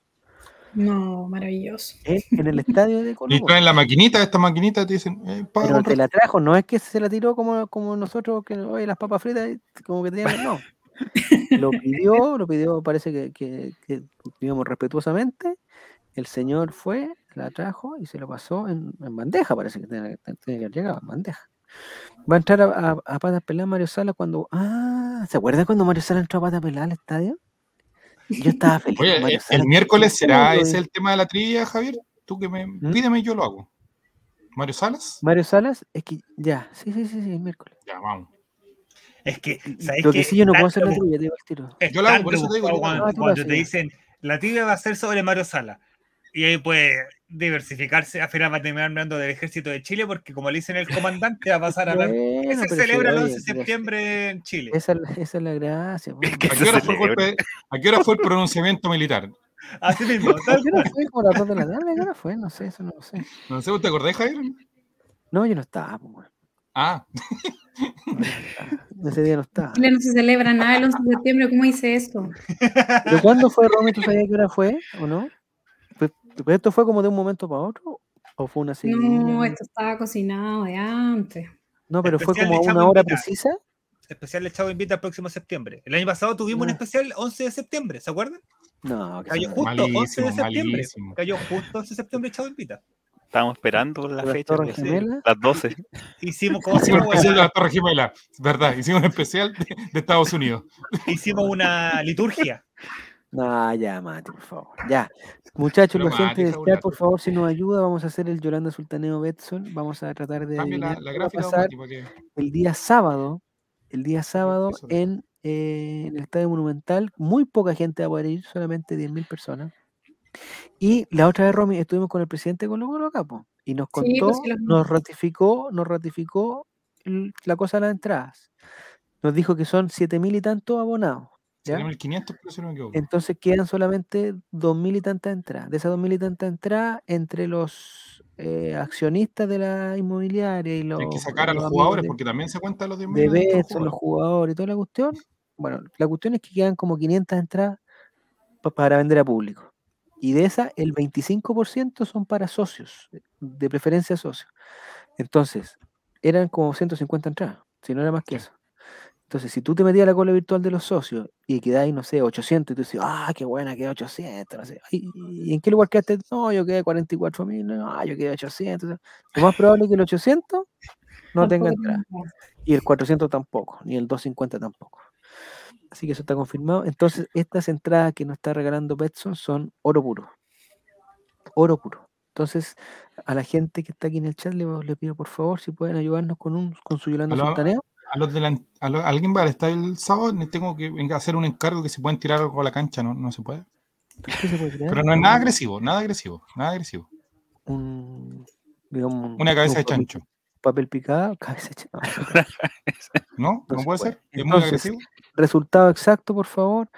Speaker 4: No, maravilloso.
Speaker 1: En, el estadio de
Speaker 3: Colombia. Y traen la maquinita, esta maquinita te dicen, eh,
Speaker 1: Pero te la trajo, no es que se la tiró como, como nosotros, que oye, las papas fritas, como que teníamos, no. Lo pidió, lo pidió, parece que, que, digamos, respetuosamente. El señor fue, la trajo y se lo pasó en, bandeja, parece que tenía, que haber llegado en bandeja. Va a entrar a, a, patas peladas Mario Sala cuando. Ah, ¿se acuerda cuando Mario Sala entró a patas peladas al estadio? Yo estaba feliz.
Speaker 3: Oye, el, miércoles será ese el tema de la trivia, Javier. Tú que me ¿Mm? pídeme, yo lo hago. ¿Mario Salas?
Speaker 1: Mario Salas, es que ya, sí, sí, sí, sí, el miércoles.
Speaker 3: Ya, vamos.
Speaker 2: Es que, ¿sabes
Speaker 1: Lo que, sí yo no puedo hacer la tibia, digo el tiro.
Speaker 3: Yo la hago, por eso te digo.
Speaker 2: Cuando, te dicen, la tibia va a ser sobre Mario Sala. Y ahí puede diversificarse. Al final va a terminar hablando del ejército de Chile, porque como le dicen el comandante, va a pasar a ver. ¿Qué se celebra el 11 de septiembre en Chile?
Speaker 1: Esa, esa es la gracia.
Speaker 3: ¿A qué, hora fue el golpe, ¿A qué hora fue el pronunciamiento militar?
Speaker 2: Así mismo. ¿A
Speaker 1: qué hora fue? Como la de la tarde, ¿a qué hora fue? No sé, eso no lo sé.
Speaker 3: No sé, ¿te acordás, Javier?
Speaker 1: No, yo no estaba, pues,
Speaker 3: Ah.
Speaker 1: Ese día no está.
Speaker 4: Chile no se celebra nada el 11 de septiembre, ¿cómo dice esto?
Speaker 1: ¿Pero cuándo fue, Romy? ¿Tú sabías qué hora fue o no? Pues, ¿Esto fue como de un momento para otro? ¿O fue una
Speaker 4: No, esto estaba cocinado de antes.
Speaker 1: No, pero fue como a una hora precisa.
Speaker 2: especial de Chavo Invita el próximo septiembre. El año pasado tuvimos un especial 11 de septiembre, ¿se acuerdan?
Speaker 1: No,
Speaker 2: cayó justo 11 de septiembre. Cayó justo 11 de septiembre Chavo Invita.
Speaker 5: Estábamos esperando la fecha, las 12.
Speaker 2: Hicimos,
Speaker 3: ¿cómo Hicimos un especial de la Torre Gemela, verdad, hicimos un especial de, Estados Unidos.
Speaker 2: Hicimos una liturgia.
Speaker 1: No, ya, Mati, por favor. Ya. Muchachos, la gente de por favor, si nos ayuda, vamos a hacer el Yolanda Sultaneo Betson. Vamos a tratar de.
Speaker 3: La, la
Speaker 1: pasar el día sábado, el día sábado en, eh, en el Estadio Monumental. Muy poca gente va a poder ir, solamente 10.000 personas. Y la otra vez, Romy, estuvimos con el presidente Colo Colo acá, y nos contó, pues, nos ratificó, nos ratificó la cosa de las entradas. Nos dijo que son siete mil y tantos abonados. Entonces quedan solamente dos mil y tantas entradas. De esas dos mil y tantas entradas, entre los eh, accionistas de la inmobiliaria y los.
Speaker 3: Hay que sacar a los, jugadores, porque también se cuenta los
Speaker 1: de De son los jugadores y toda la cuestión. Bueno, la cuestión es que quedan como 500 entradas para vender a público. Y de esas, el 25% son para socios, de preferencia socios. Entonces, eran como 150 entradas, si no era más que eso. Entonces, si tú te metías a la cola virtual de los socios y quedáis, no sé, 800, y tú dices, ah, qué buena, quedé 800, no sé. ¿Y, en qué lugar quedaste? No, yo quedé 44 mil, no, yo quedé 800. Lo más probable es que el 800 no tenga entrada. Y el 400 tampoco, ni el 250 tampoco. Así que eso está confirmado. Entonces, estas entradas que nos está regalando Betson son oro puro. Oro puro. Entonces, a la gente que está aquí en el chat le, pido por favor si pueden ayudarnos con un con su Yolanda Sultaneo.
Speaker 3: A los de la, alguien va a estar el sábado, tengo que hacer un encargo que se pueden tirar algo a la cancha, ¿no? No se puede. Pero no es nada agresivo, nada agresivo, nada agresivo. Una cabeza de chancho
Speaker 1: papel picado, cabeza
Speaker 3: No, no, puede ser. Es muy agresivo.
Speaker 1: Resultado exacto, por favor.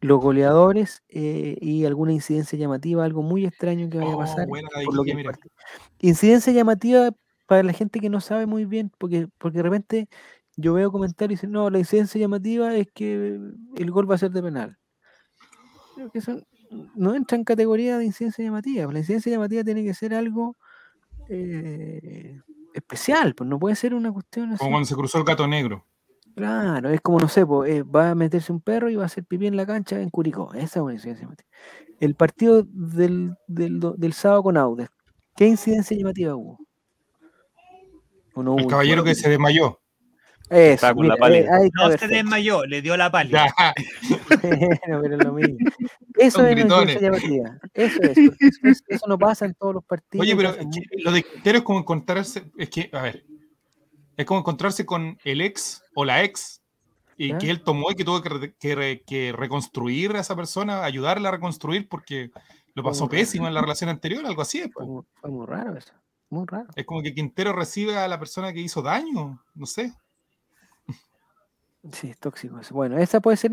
Speaker 1: Los goleadores eh, y alguna incidencia llamativa, algo muy extraño que vaya a oh, pasar. incidencia llamativa para la gente que no sabe muy bien, porque, porque de repente yo veo comentarios y dicen, no, la incidencia llamativa es que el gol va a ser de penal. Creo que eso no entra en categoría de incidencia llamativa. La incidencia llamativa tiene que ser algo eh, especial, pues no puede ser una cuestión
Speaker 3: así. Como cuando se cruzó el gato negro.
Speaker 1: Claro, es como, no sé, pues, va a meterse un perro y va a hacer pipí en la cancha en Curicó. Esa es una incidencia El partido del, del, sábado con Audes, ¿qué incidencia llamativa hubo?
Speaker 3: el caballero que se desmayó.
Speaker 1: Eso,
Speaker 2: eh, no se desmayó, le dio la pálida.
Speaker 1: pero lo mismo. Eso es llamativa. Eso es, eso, no pasa en todos los partidos.
Speaker 3: Oye, pero lo de criterio es como encontrarse, es que, a ver, es como encontrarse con el ex o la ex y que él tomó y que tuvo que, que, reconstruir a esa persona, ayudarla a reconstruir porque lo pasó pésimo en la relación anterior, algo así.
Speaker 1: Es, fue, muy, raro eso, muy raro.
Speaker 3: Es como que Quintero recibe a la persona que hizo daño, no sé.
Speaker 1: Sí, es tóxico Bueno, esa puede ser,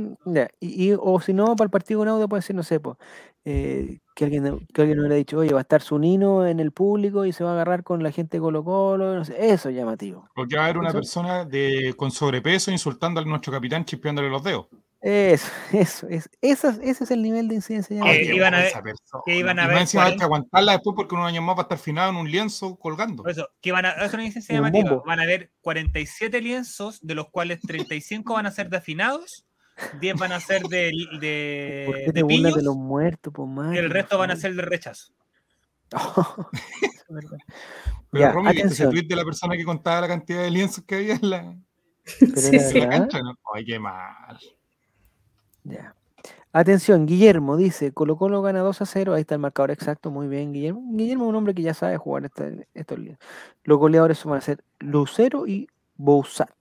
Speaker 1: y, o si no, para el partido con audio puede ser, no sé, pues, que, alguien, que alguien haya dicho, oye, va a estar su Nino en el público y se va a agarrar con la gente Colo Colo, no sé, eso es llamativo.
Speaker 3: Porque va a haber una persona de, con sobrepeso insultando a nuestro capitán chispeándole los dedos.
Speaker 1: Eso, eso, es, eso, ese es el nivel de incidencia.
Speaker 2: Que iban a ver, que iban a ver.
Speaker 3: Encima hay que aguantarla después porque unos años más va a estar finado en un lienzo colgando.
Speaker 2: eso, que van a, es una incidencia llamativa. Van a haber 47 lienzos, de los cuales 35 van a ser de afinados, 10 van a ser de, de,
Speaker 1: de, pillos, de los muertos, pues,
Speaker 2: y el resto van a ser de rechazo.
Speaker 3: Pero ya, Romy, ese tweet de la persona que contaba la cantidad de lienzos que había en la, sí, sí. cancha, ¿no? Ay, qué mal.
Speaker 1: Ya. Atención, Guillermo dice, Colo Colo gana 2 a 0, ahí está el marcador exacto, muy bien, Guillermo. Guillermo es un hombre que ya sabe jugar estos líos. Los goleadores van a ser Lucero y Bousat.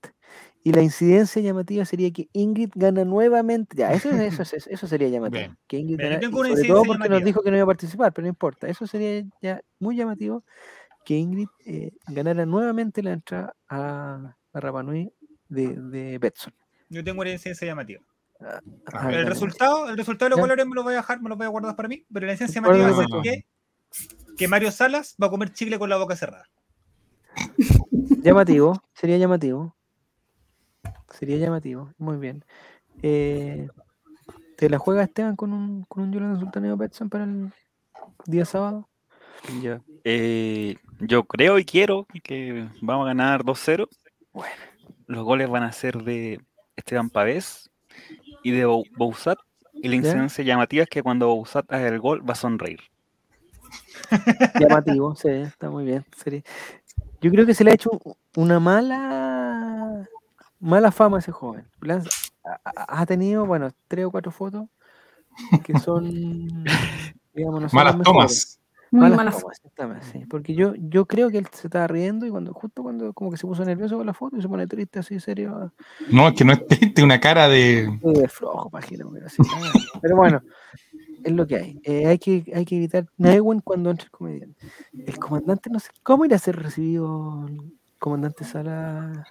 Speaker 1: Y la incidencia llamativa sería que Ingrid gana nuevamente. Ya, eso, eso, eso, sería llamativo. Que Ingrid gana, sobre todo porque nos dijo que no iba a participar, pero no importa. Eso sería ya muy llamativo que Ingrid eh, ganara nuevamente la entrada a, a Rapanui de, de Betson.
Speaker 2: Yo tengo una incidencia llamativa. Ah, el resultado, el resultado de los colores me lo voy a dejar, me lo voy a guardar para mí, pero la esencia llamativa es que, que Mario Salas va a comer chicle con la boca cerrada.
Speaker 1: Llamativo, sería llamativo. Sería llamativo, muy bien. Eh, ¿Te la juega Esteban con un, con un Yolanda Sultaneo Betson para el día sábado?
Speaker 5: Eh, yo creo y quiero que vamos a ganar 2-0.
Speaker 1: Bueno.
Speaker 5: los goles van a ser de Esteban Pavés y de Bouzat. Y la incidencia llamativa es que cuando Bouzat haga el gol va a sonreír.
Speaker 1: Llamativo, sí, está muy bien. Yo creo que se le ha hecho una mala mala fama a ese joven. Ha tenido, bueno, tres o cuatro fotos que son,
Speaker 3: digamos, no malas tomas.
Speaker 1: Malas, tomas, sí. Porque yo, yo creo que él se estaba riendo y cuando justo cuando como que se puso nervioso con la foto y se pone triste así, serio.
Speaker 3: No, es que no es triste, una cara de...
Speaker 1: de flojo, página, pero, así, pero bueno, es lo que hay. Eh, hay, que, hay que evitar Newin cuando entre el comediante. El comandante, no sé, ¿cómo irá a ser recibido el comandante Sala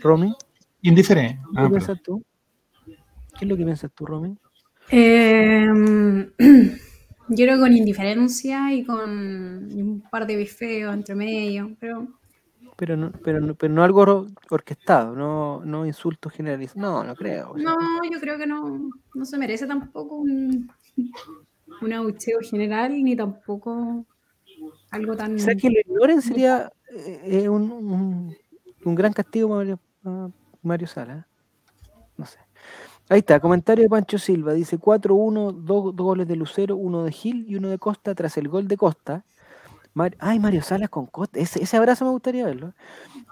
Speaker 1: Romy?
Speaker 3: Indiferente.
Speaker 1: ¿Qué ah, piensas tú? ¿Qué es lo que piensas tú, Romy?
Speaker 4: Em, yo creo con indiferencia y con un par de bifeos entre medio, pero...
Speaker 1: Pero no, pero no, pero no algo orquestado, no, no insultos generalizados. No, no creo.
Speaker 4: No, yo creo que no, no se merece tampoco un, un abucheo general, ni tampoco algo tan... O
Speaker 1: sea, que lo ignoren sería eh, un, un, un, gran castigo para Mario, Mario Sala. No sé. Ahí está, comentario de Pancho Silva. Dice 4-1, dos, goles de Lucero, uno de Gil y uno de Costa tras el gol de Costa. Ay, Mario Salas con Costa. Ese, abrazo me gustaría verlo.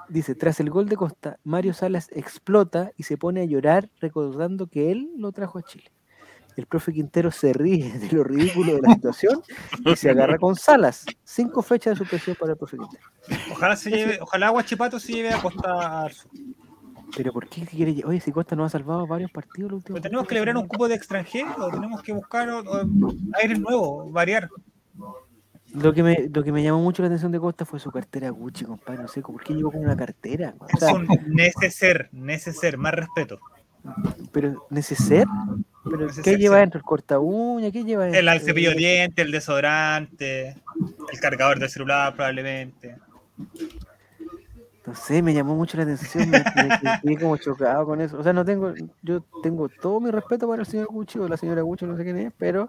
Speaker 1: Dice, tras el gol de Costa, Mario Salas explota y se pone a llorar recordando que él lo trajo a Chile. El profe Quintero se ríe de lo ridículo de la situación y se agarra con Salas. Cinco fechas de suspensión para el profe Quintero.
Speaker 2: Ojalá se lleve, ojalá Guachipato se lleve a Costa
Speaker 1: pero ¿por qué quiere Oye, si Costa no ha salvado varios partidos
Speaker 2: los últimos. Tenemos que celebrar un cupo de extranjeros, tenemos que buscar aire nuevo, variar.
Speaker 1: Lo que, me, lo que me llamó mucho la atención de Costa fue su cartera Gucci, compadre. No sé, ¿por qué llegó con una cartera?
Speaker 2: es un neceser, neceser, más respeto.
Speaker 1: Pero, ¿neceser? ¿Pero ¿Qué lleva dentro? ¿El corta uña? ¿Qué lleva dentro?
Speaker 2: El cepillo de dientes, el desodorante, el cargador de celular probablemente.
Speaker 1: No sé, me llamó mucho la atención, me, quedé como chocado con eso. O sea, no tengo, yo tengo todo mi respeto para el señor Gucci o la señora Gucci, no sé quién es, pero.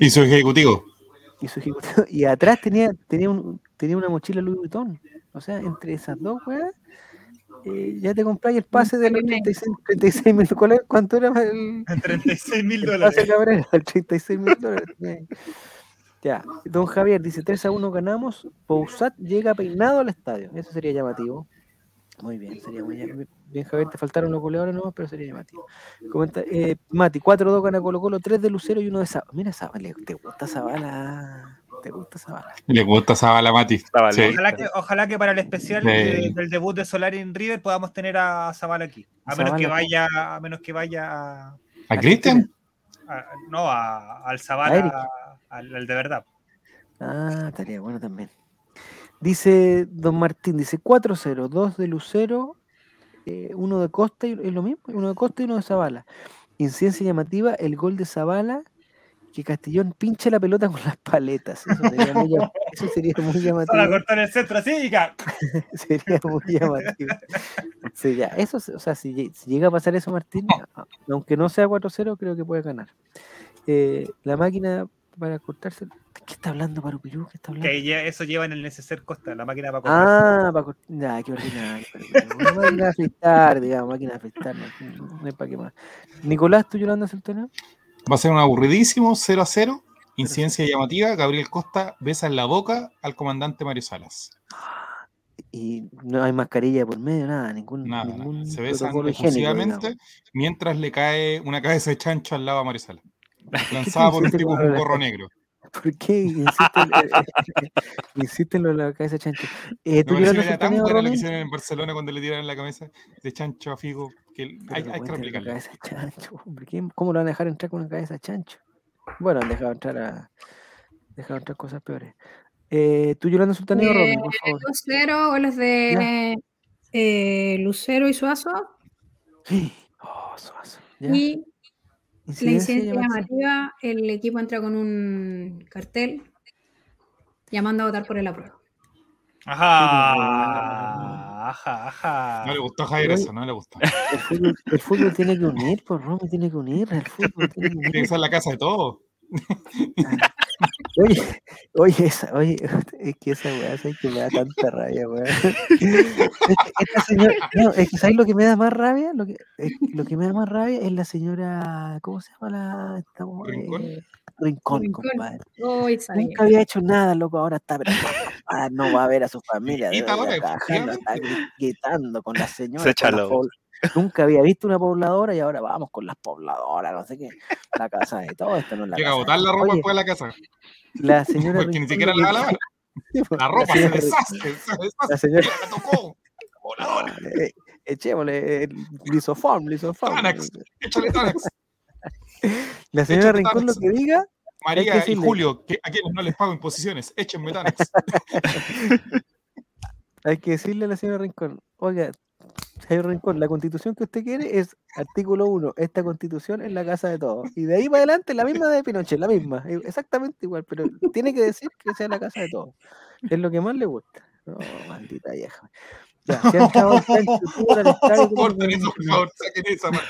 Speaker 3: y su ejecutivo.
Speaker 1: Y su ejecutivo. Y atrás tenía, tenía, un, tenía una mochila Louis Vuitton. O sea, entre esas dos, weas, eh, ya te compráis el pase de los 36 mil dólares. ¿Cuánto era
Speaker 2: el. 36 mil dólares.
Speaker 1: El 36 mil dólares. Ya, don Javier dice 3 a 1 ganamos, Pousat llega peinado al estadio, eso sería llamativo. Muy bien, sería muy bien, Javier, te faltaron los goleadores nuevos, pero sería llamativo. Comenta, eh, Mati, 4-2 gana Colo Colo, 3 de Lucero y 1 de Zabala. Mira Zabala, ¿te gusta Zabala? ¿Te gusta Zabala?
Speaker 3: Le gusta Zabala, Mati.
Speaker 2: Ojalá, que, ojalá que para el especial del debut de Solari en River podamos tener a Zabala aquí. A menos que vaya, a menos que vaya a...
Speaker 3: ¿A Cristian?
Speaker 2: No, a, al Zabala al, de verdad.
Speaker 1: Ah, estaría bueno también. Dice Don Martín, dice 4-0, 2 de Lucero, eh, uno de Costa, y, es lo mismo, uno de Costa y uno de Zavala. Incidencia llamativa, el gol de Zavala, que Castellón pinche la pelota con las paletas. Eso sería muy, eso sería muy llamativo.
Speaker 2: Para cortar el centro así
Speaker 1: Sería muy llamativo. Sí, ya, eso, o sea, si, llega a pasar eso, Martín, aunque no sea 4-0, creo que puede ganar. Eh, la máquina para cortarse. ¿Qué está hablando Parupirú? ¿Qué está hablando?
Speaker 2: Que eso lleva en el neceser costa, la máquina para
Speaker 1: cortar. Ah, para cortar. Nah, qué ordinario. Una máquina de afeitar, digamos, máquina de afeitar. No, hay para qué más. Nicolás, ¿tú Yolanda Centeno?
Speaker 3: Va a ser un aburridísimo 0 a 0. Incidencia llamativa. Gabriel Costa besa en la boca al comandante Mario Salas.
Speaker 1: Y no hay mascarilla por medio, nada, ningún.
Speaker 3: Nada, ningún se besan exclusivamente mientras le cae una cabeza de chancho al lado a Mario Salas. Lanzada por un tipo con un gorro negro.
Speaker 1: ¿Por qué insisten lo de la cabeza de chancho?
Speaker 3: Eh, ¿tú no, era tan buena lo que hicieron en Barcelona cuando le tiraron la cabeza de chancho a Figo que hay, hay que replicarlo.
Speaker 1: ¿Cómo lo van a dejar entrar con una cabeza de chancho? Bueno, han dejado entrar a dejado entrar cosas peores. Eh, ¿Tú Yolanda Sultaneo eh,
Speaker 4: Por favor. Lucero, goles de eh, Lucero y Suazo.
Speaker 1: Sí. Oh, Suazo.
Speaker 4: Y la incidencia llamativa, el equipo entra con un cartel llamando a votar por el apruebo.
Speaker 2: Ajá, ajá, ajá.
Speaker 3: No le gustó a Javier eso, no le gustó.
Speaker 1: El fútbol, tiene que unir, por pues, Romy tiene que unir. El fútbol tiene que unir.
Speaker 3: Tiene que ser la casa de todos.
Speaker 1: Oye, oye, esa, oye, es que esa weá es que me da tanta rabia, weón. Esta señora, no, es que ¿sabes lo que me da más rabia? Lo que, lo que me da más rabia es la señora, ¿cómo se llama la? Esta,
Speaker 3: Rincón.
Speaker 1: eh, Rincón,
Speaker 4: Rincón.
Speaker 1: compadre. Nunca había hecho nada, loco, ahora está, pero ah, no va a ver a su familia,
Speaker 3: Y ahora,
Speaker 1: está gritando con la señora.
Speaker 5: Se echa
Speaker 1: la Nunca había visto una pobladora y ahora vamos con las pobladoras, no sé qué. La casa de todo esto no es la
Speaker 3: Llega a botar la ropa
Speaker 1: Oye,
Speaker 3: después de la casa.
Speaker 1: La señora
Speaker 3: Porque ni siquiera la
Speaker 1: que-
Speaker 3: lava.
Speaker 1: Sí, pues,
Speaker 3: La ropa se deshace, se deshace.
Speaker 1: La señora-
Speaker 3: La tocó. Voladora.
Speaker 1: Eh, echémosle eh, lisoform, lisoform.
Speaker 3: Tanax. Échale Tanax.
Speaker 1: La señora
Speaker 3: Échale
Speaker 1: Rincón lo que diga,
Speaker 3: María y. Julio, que a quienes no les pago imposiciones, échenme Tanax.
Speaker 1: hay que decirle a la señora Rincón, oiga, señor Rincón, la constitución que usted quiere es artículo 1, esta constitución es la casa de todos. Y de ahí para adelante la misma de Pinochet, la misma, eh, exactamente igual, pero tiene que decir que sea la casa de todos. Es lo que más le gusta. No, maldita vieja. Ya, se ha entrado el Sancho Tura al estadio como
Speaker 3: Corten eso, por favor, saquen esa parte.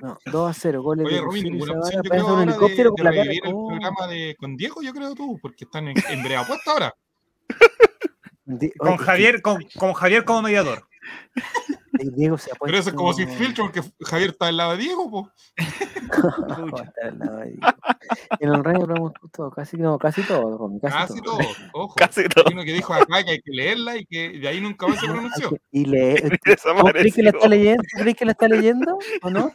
Speaker 1: No, 2 a 0, goles
Speaker 3: Oye,
Speaker 1: de
Speaker 3: una
Speaker 1: Zavala,
Speaker 3: opción yo creo
Speaker 1: un
Speaker 3: ahora
Speaker 1: helicóptero
Speaker 3: de
Speaker 1: con la cara.
Speaker 3: revivir el
Speaker 1: Oh,
Speaker 3: programa de, con Diego, yo creo tú, porque están en, en brea puesta ahora.
Speaker 1: Di-
Speaker 2: Con
Speaker 1: oye,
Speaker 2: Javier, con, con Javier como mediador.
Speaker 1: Diego se ha puesto.
Speaker 3: Pero eso es como sin filtro, porque Javier está al lado de Diego, po.
Speaker 1: ¿Cómo está al lado de Diego? En el radio hablamos todo, casi, no, casi todo, Romy, casi,
Speaker 3: Casi
Speaker 1: todo.
Speaker 3: todo. Ojo.
Speaker 5: Casi todo.
Speaker 3: Hay uno que dijo acá que hay que leerla y que de ahí nunca más se pronunció.
Speaker 1: Y lee, ¿Vos crees que la está leyendo? ¿Tú crees que la está leyendo? ¿O no?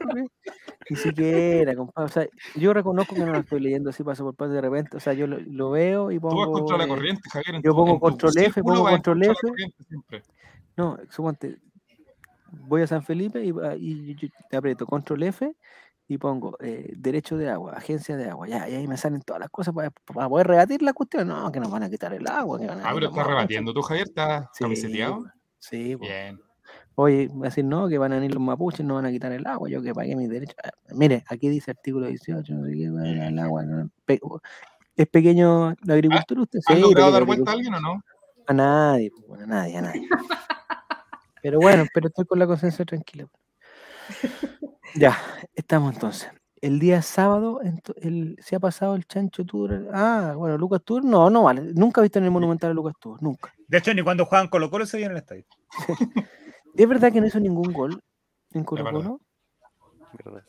Speaker 1: Ni siquiera, compadre. O sea, yo reconozco que no la estoy leyendo así paso por paso de repente. O sea, yo lo, lo veo y
Speaker 3: Tú vas
Speaker 1: pongo.
Speaker 3: contra la corriente, Javier.
Speaker 1: yo pongo control F, pongo control F. No, suponte, voy a San Felipe y, va- y yo- te aprieto control F y pongo eh, derecho de agua, agencia de agua. Ya, y ahí me salen todas las cosas para, para poder rebatir la cuestión. No, que nos van a quitar el agua. Que van a
Speaker 3: Ah, pero estás rebatiendo tú, Javier. ¿Estás
Speaker 1: Sí,
Speaker 3: camiseteado?
Speaker 1: Sí, pues.
Speaker 3: Bien.
Speaker 1: Oye, va a decir no, que van a venir los mapuches, no van a quitar el agua, yo que pagué mis derechos. Ah, Mire, aquí dice artículo 18, no sé qué, va a ir el agua. no, pe- ¿Es pequeño la agricultura usted?
Speaker 3: ¿Has
Speaker 1: Sí,
Speaker 3: logrado dar vuelta a alguien o no?
Speaker 1: A nadie, bueno, a nadie, a nadie. Pero bueno, pero estoy con la conciencia tranquila. Ya, estamos entonces. El día sábado el, se ha pasado el chancho tour. Ah, bueno, Lucas Tour, no, no vale. Nunca he visto en el Monumental a Lucas Tour, nunca.
Speaker 2: De hecho, ni cuando juegan Colo Colo se veía en el estadio.
Speaker 1: ¿Es verdad que no hizo ningún gol en Colo. Colo?
Speaker 5: Verdad.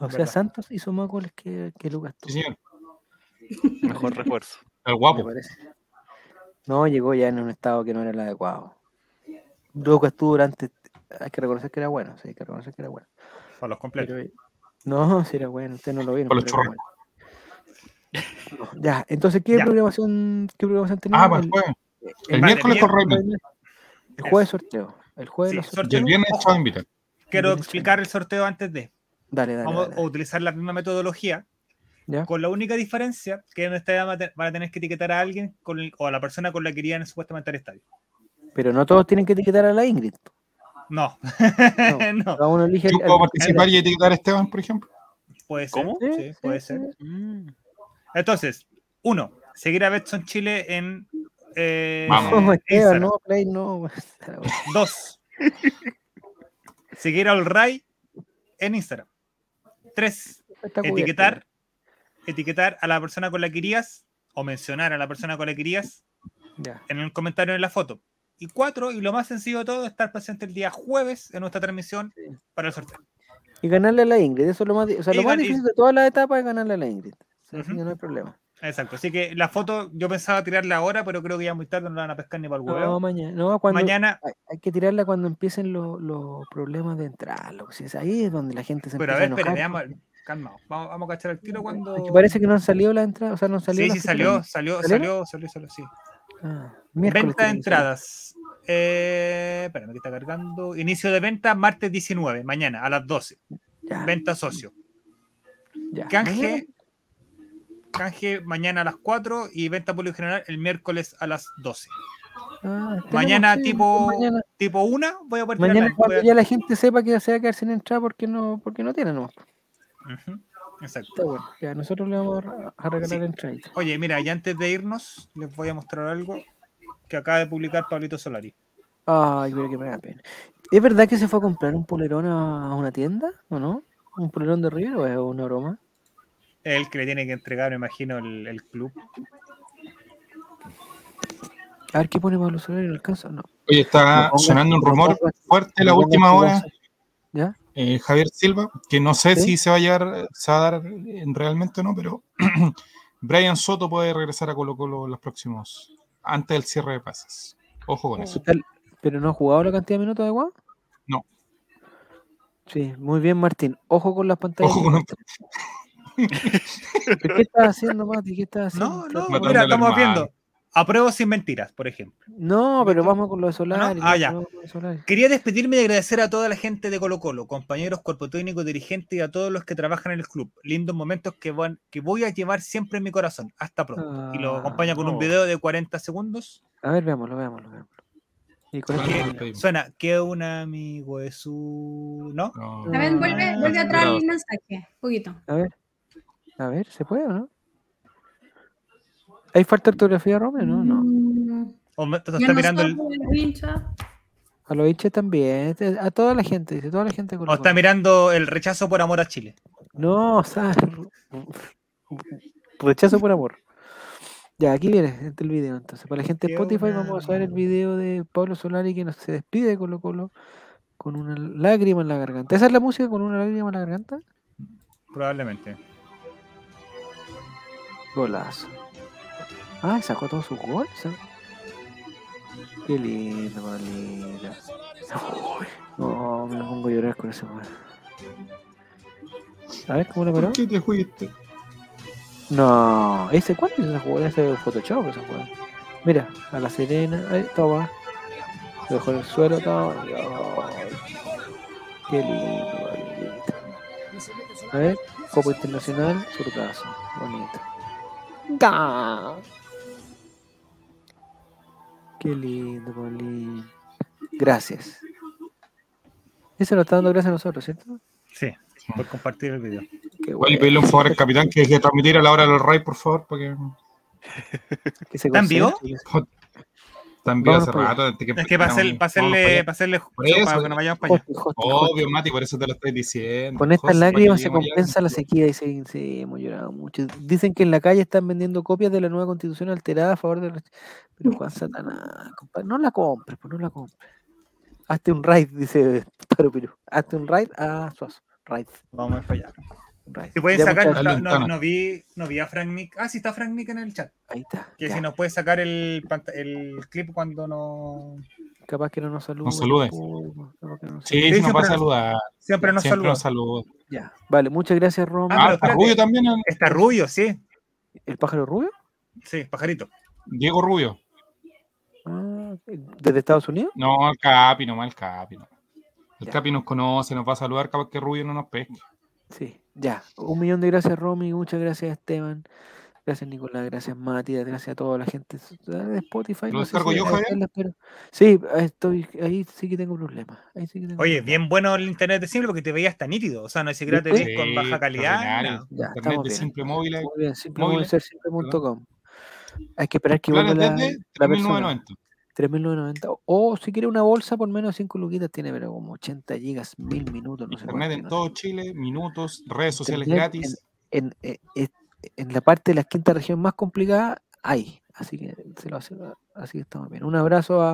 Speaker 1: O sea,
Speaker 2: verdad.
Speaker 1: Santos hizo más goles que, que Lucas Tour.
Speaker 3: Sí, señor.
Speaker 5: Mejor refuerzo.
Speaker 3: El
Speaker 1: me
Speaker 3: guapo.
Speaker 1: parece. No, llegó ya en un estado que no era el adecuado. Lucas Tour antes, hay que reconocer que era bueno, sí, hay que reconocer que era bueno.
Speaker 2: Para los completos.
Speaker 1: Pero, no, sí era bueno, usted no lo vieron.
Speaker 3: Con los
Speaker 1: bueno. No, ya, entonces, ¿qué
Speaker 2: Ya.
Speaker 1: programación, qué programación tenemos?
Speaker 3: Ah, pues
Speaker 1: el,
Speaker 3: jueves. El
Speaker 2: Vale,
Speaker 3: miércoles con Raymond.
Speaker 1: el jueves sorteo. El jueves
Speaker 2: Sí,
Speaker 1: los
Speaker 2: sorteo.
Speaker 1: sorteos.
Speaker 3: Y el viernes
Speaker 2: Ojo. Quiero
Speaker 1: Bien,
Speaker 2: explicar el sorteo antes de.
Speaker 1: Dale, dale.
Speaker 2: Vamos
Speaker 1: dale,
Speaker 2: a utilizar la misma metodología,
Speaker 1: ¿Ya?
Speaker 2: con la única diferencia que en esta te- van a tener que etiquetar a alguien con el- o a la persona con la que irían supuestamente al estadio.
Speaker 1: Pero no todos tienen que etiquetar a la Ingrid.
Speaker 2: No,
Speaker 1: No,
Speaker 2: no,
Speaker 1: Cada uno elige
Speaker 3: Yo puedo
Speaker 1: al-
Speaker 3: participar y etiquetar a Esteban, por ejemplo.
Speaker 2: puede ser.
Speaker 5: ¿Cómo?
Speaker 2: Sí,
Speaker 1: Sí,
Speaker 2: puede
Speaker 1: sí,
Speaker 2: ser.
Speaker 5: Mm.
Speaker 2: Entonces, uno, seguir a Betson Chile en eh,
Speaker 3: Vamos.
Speaker 1: Esteban,
Speaker 2: Instagram.
Speaker 1: no, Play, no.
Speaker 2: Dos, seguir al Ray en Instagram. Tres, etiquetar, etiquetar a la persona con la que irías o mencionar a la persona con la que irías
Speaker 1: Ya.
Speaker 2: en el comentario en la foto. Y cuatro, y lo más sencillo de todo, estar presente el día jueves en nuestra transmisión para el sorteo.
Speaker 1: Y ganarle a la Ingrid, eso es lo más, o sea, lo más difícil de todas las etapas es ganarle a la Ingrid. O sea,
Speaker 2: Ujú.
Speaker 1: que no hay problema.
Speaker 2: Exacto. Así que la foto yo pensaba tirarla ahora, pero creo que ya muy tarde no la van a pescar ni para el
Speaker 1: No,
Speaker 2: huevo.
Speaker 1: mañana. No, cuando,
Speaker 2: Mañana,
Speaker 1: hay, hay que tirarla cuando empiecen los, los problemas de entrar. Lo que sea, es ahí es donde la gente se
Speaker 2: pero a
Speaker 1: empieza
Speaker 2: ver,
Speaker 1: enojar.
Speaker 2: espera, veamos, calma. Vamos, vamos a cachar el tiro cuando.
Speaker 1: Es que parece que no han salido las entradas, o sea, no han salido
Speaker 2: Sí, sí, salió, salió, salió, salió, salió, sí.
Speaker 1: Ah,
Speaker 2: Venta de entradas. Eh, espérame que está cargando. Inicio de venta martes 19, mañana a las 12.
Speaker 1: Ya,
Speaker 2: Venta socio.
Speaker 1: ya.
Speaker 2: Canje, canje mañana a las 4 y venta público general el miércoles a las 12.
Speaker 1: Ah, tenemos,
Speaker 2: Mañana tipo,
Speaker 1: Mañana,
Speaker 2: tipo 1 voy a poder
Speaker 1: mañana cuando
Speaker 2: a-
Speaker 1: ya la gente sepa que se va a quedar sin entrar porque no, porque no tiene, no.
Speaker 2: Ujú, Exacto.
Speaker 1: Está bueno. Ya, nosotros le vamos a, regalar
Speaker 2: Sí.
Speaker 1: entradas.
Speaker 2: Oye, mira, y antes de irnos, les voy a mostrar algo que acaba de publicar Pablito Solari.
Speaker 1: Ay, pero que me da pena. ¿Es verdad que se fue a comprar un polerón a, una tienda o no? ¿Un polerón de River o es una broma?
Speaker 2: el que le tiene que entregar, me imagino, el, el club.
Speaker 1: A ver qué pone Pablo Solari, ¿no alcanza? No.
Speaker 3: Oye, está sonando un rumor fuerte la última hora.
Speaker 1: ¿Ya?
Speaker 3: Eh, Javier Silva, que no sé
Speaker 1: ¿Sí?
Speaker 3: si se va a llegar, se va a dar en realmente o no, pero Brian Soto puede regresar a Colo Colo en los próximos, antes del cierre de pases. Ojo con eso.
Speaker 1: Tal- ¿Pero no ha jugado la cantidad de minutos de Guau?
Speaker 3: No.
Speaker 1: Sí, muy bien, Martín. Ojo con las pantallas.
Speaker 3: Ojo
Speaker 1: que
Speaker 3: con-
Speaker 1: muestran. ¿Pero ¿Qué estás haciendo, Mati? ¿Qué estás haciendo?
Speaker 2: No, no,
Speaker 3: Matando
Speaker 2: mira, estamos viendo. Apruebo sin mentiras, por ejemplo.
Speaker 1: No, pero vamos con lo de Solari.
Speaker 2: Ah, ya.
Speaker 1: lo de Solari.
Speaker 2: Quería despedirme y agradecer a toda la gente de Colo Colo, compañeros, cuerpo técnico, dirigentes y a todos los que trabajan en el club. Lindos momentos que, van, que voy a llevar siempre en mi corazón. Hasta pronto. y lo acompaña con un
Speaker 3: no.
Speaker 2: video de 40 segundos
Speaker 1: A ver, veámoslo, veámoslo, veámoslo. Y con terminamos.
Speaker 3: Pedimos.
Speaker 2: Suena que un amigo es su... ¿No?
Speaker 3: No.
Speaker 4: A ver, vuelve,
Speaker 1: Ah,
Speaker 4: vuelve atrás el mensaje, poquito.
Speaker 1: A ver. A ver, ¿se puede o no? ¿Hay falta de ortografía, Romeo? No, no.
Speaker 4: Mm,
Speaker 2: O me- te mirando el.
Speaker 1: A los hinchas también. A toda la gente, dice, toda la gente con
Speaker 2: o está mirando el rechazo por amor a Chile.
Speaker 1: No, o sea, rechazo por amor. Ya, aquí viene este el video. Entonces, para la gente de Spotify,
Speaker 2: una-
Speaker 1: vamos a ver el video de Pablo Solari que nos se despide de Colo Colo con una lágrima en la garganta. ¿Esa es la música con una lágrima en la garganta?
Speaker 2: Probablemente.
Speaker 1: Golazo. Ah, sacó todos sus goles. ¿eh? Qué lindo. Uy, No, me pongo a llorar con ese weón. A ver cómo la paró.
Speaker 3: ¿Por qué te fuiste?
Speaker 1: No, ese cuál es esa jugada, ese es Photoshop esa jugada. Mira, a la Serena, ahí toma. Se dejó en el suelo, toma. Ay, qué lindo, Pablito. A ver, Copa Internacional, surtazo. Bonito. ¡Ga! Qué lindo, Pablito. Gracias. Ese nos está dando gracias a nosotros, ¿cierto?
Speaker 2: Sí, por compartir el video.
Speaker 1: Qué
Speaker 3: Oye, pedirle un favor al capitán que deje de transmitir a la hora de los Ray, por favor, porque
Speaker 1: Que se
Speaker 3: están hace rato. que
Speaker 2: Es que para, hacerle, para hacerle que no vayamos para allá.
Speaker 3: Obvio, Mati, por eso te lo estoy diciendo.
Speaker 1: Con estas lágrimas se compensa la sequía, dice, sí, hemos llorado mucho. Dicen que en la calle están vendiendo copias de la nueva constitución alterada a favor de los... Pero Juan Satanás, compadre, no la compres, pues no la compres. Hazte un raid, dice Paro Perú. Hazte un raid a Suazo. Raid.
Speaker 2: Vamos a ir Si pueden sacar, no, vi, no vi a Frank Nick. Ah, sí está Frank Nick en el chat.
Speaker 1: Ahí está.
Speaker 2: Que
Speaker 1: ya.
Speaker 2: si nos puede sacar el, el clip cuando no.
Speaker 1: Capaz que no nos salude. no nos
Speaker 3: Sí,
Speaker 1: salude.
Speaker 3: sí, nos va a saludar.
Speaker 2: Siempre nos
Speaker 3: Siempre
Speaker 2: saluda.
Speaker 3: nos saluda.
Speaker 1: Ya. Vale, muchas gracias, Roma.
Speaker 2: Ah,
Speaker 3: Ah, está. Rubio también.
Speaker 2: Está Rubio, sí.
Speaker 1: ¿El pájaro rubio?
Speaker 2: Sí, pajarito.
Speaker 3: Diego Rubio.
Speaker 1: Ah, ¿Desde Estados Unidos?
Speaker 3: No, el Capi, nomás el Capi. no. El
Speaker 1: Ya.
Speaker 3: Capi nos conoce, nos va a saludar capaz que Rubio no nos pesque.
Speaker 1: Sí, ya. Un millón de gracias, Romy. Muchas gracias, Esteban. Gracias, Nicolás. Gracias, Mati. Gracias a toda la gente de Spotify.
Speaker 3: ¿Lo
Speaker 1: no sé
Speaker 3: descargo
Speaker 1: si
Speaker 3: yo, Javier?
Speaker 1: pero- Sí, ahí estoy. Ahí sí que tengo problemas. Ahí sí que tengo
Speaker 2: Oye,
Speaker 1: problemas.
Speaker 2: bien bueno el internet de simple porque te veías tan nítido. O sea, no es siquiera te ves con baja calidad.
Speaker 1: Ya,
Speaker 3: Internet
Speaker 1: estamos
Speaker 3: de
Speaker 1: bien.
Speaker 3: simple móvil.
Speaker 1: Muy bien, simple móvil ser simple.com. Hay que esperar que vuelva la, persona.
Speaker 3: 3990.
Speaker 1: 3.990. O si quiere una bolsa por menos de 5 luquitas, tiene pero como 80 gigas, 1000 minutos. No sé
Speaker 3: Internet en
Speaker 1: no sé.
Speaker 3: todo Chile, minutos, redes sociales
Speaker 1: Internet
Speaker 3: gratis.
Speaker 1: en, eh, en la parte de la quinta región más complicada hay. Así que se lo hace, así que estamos bien. Un abrazo a,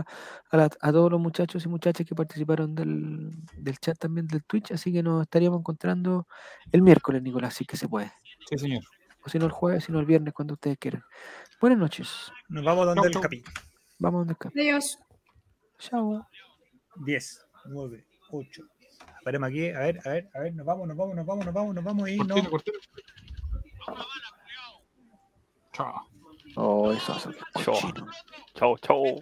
Speaker 1: a, la- a todos los muchachos y muchachas que participaron del, del chat también del Twitch. Así que nos estaríamos encontrando el miércoles, Nicolás, si que se puede.
Speaker 3: Sí, señor.
Speaker 1: O si no el jueves, si no el viernes, cuando ustedes quieran. Buenas noches.
Speaker 2: Nos vamos donde el
Speaker 3: chau.
Speaker 1: Vamos escape.
Speaker 4: Adiós.
Speaker 1: Chao.
Speaker 2: 10, 9, 8. Esperemos aquí. A ver, a ver, a ver. Nos vamos, nos vamos, nos vamos, nos vamos, nos vamos. Y no.
Speaker 3: Chao.
Speaker 1: Oh, eso.
Speaker 5: Chao. Chao, chao.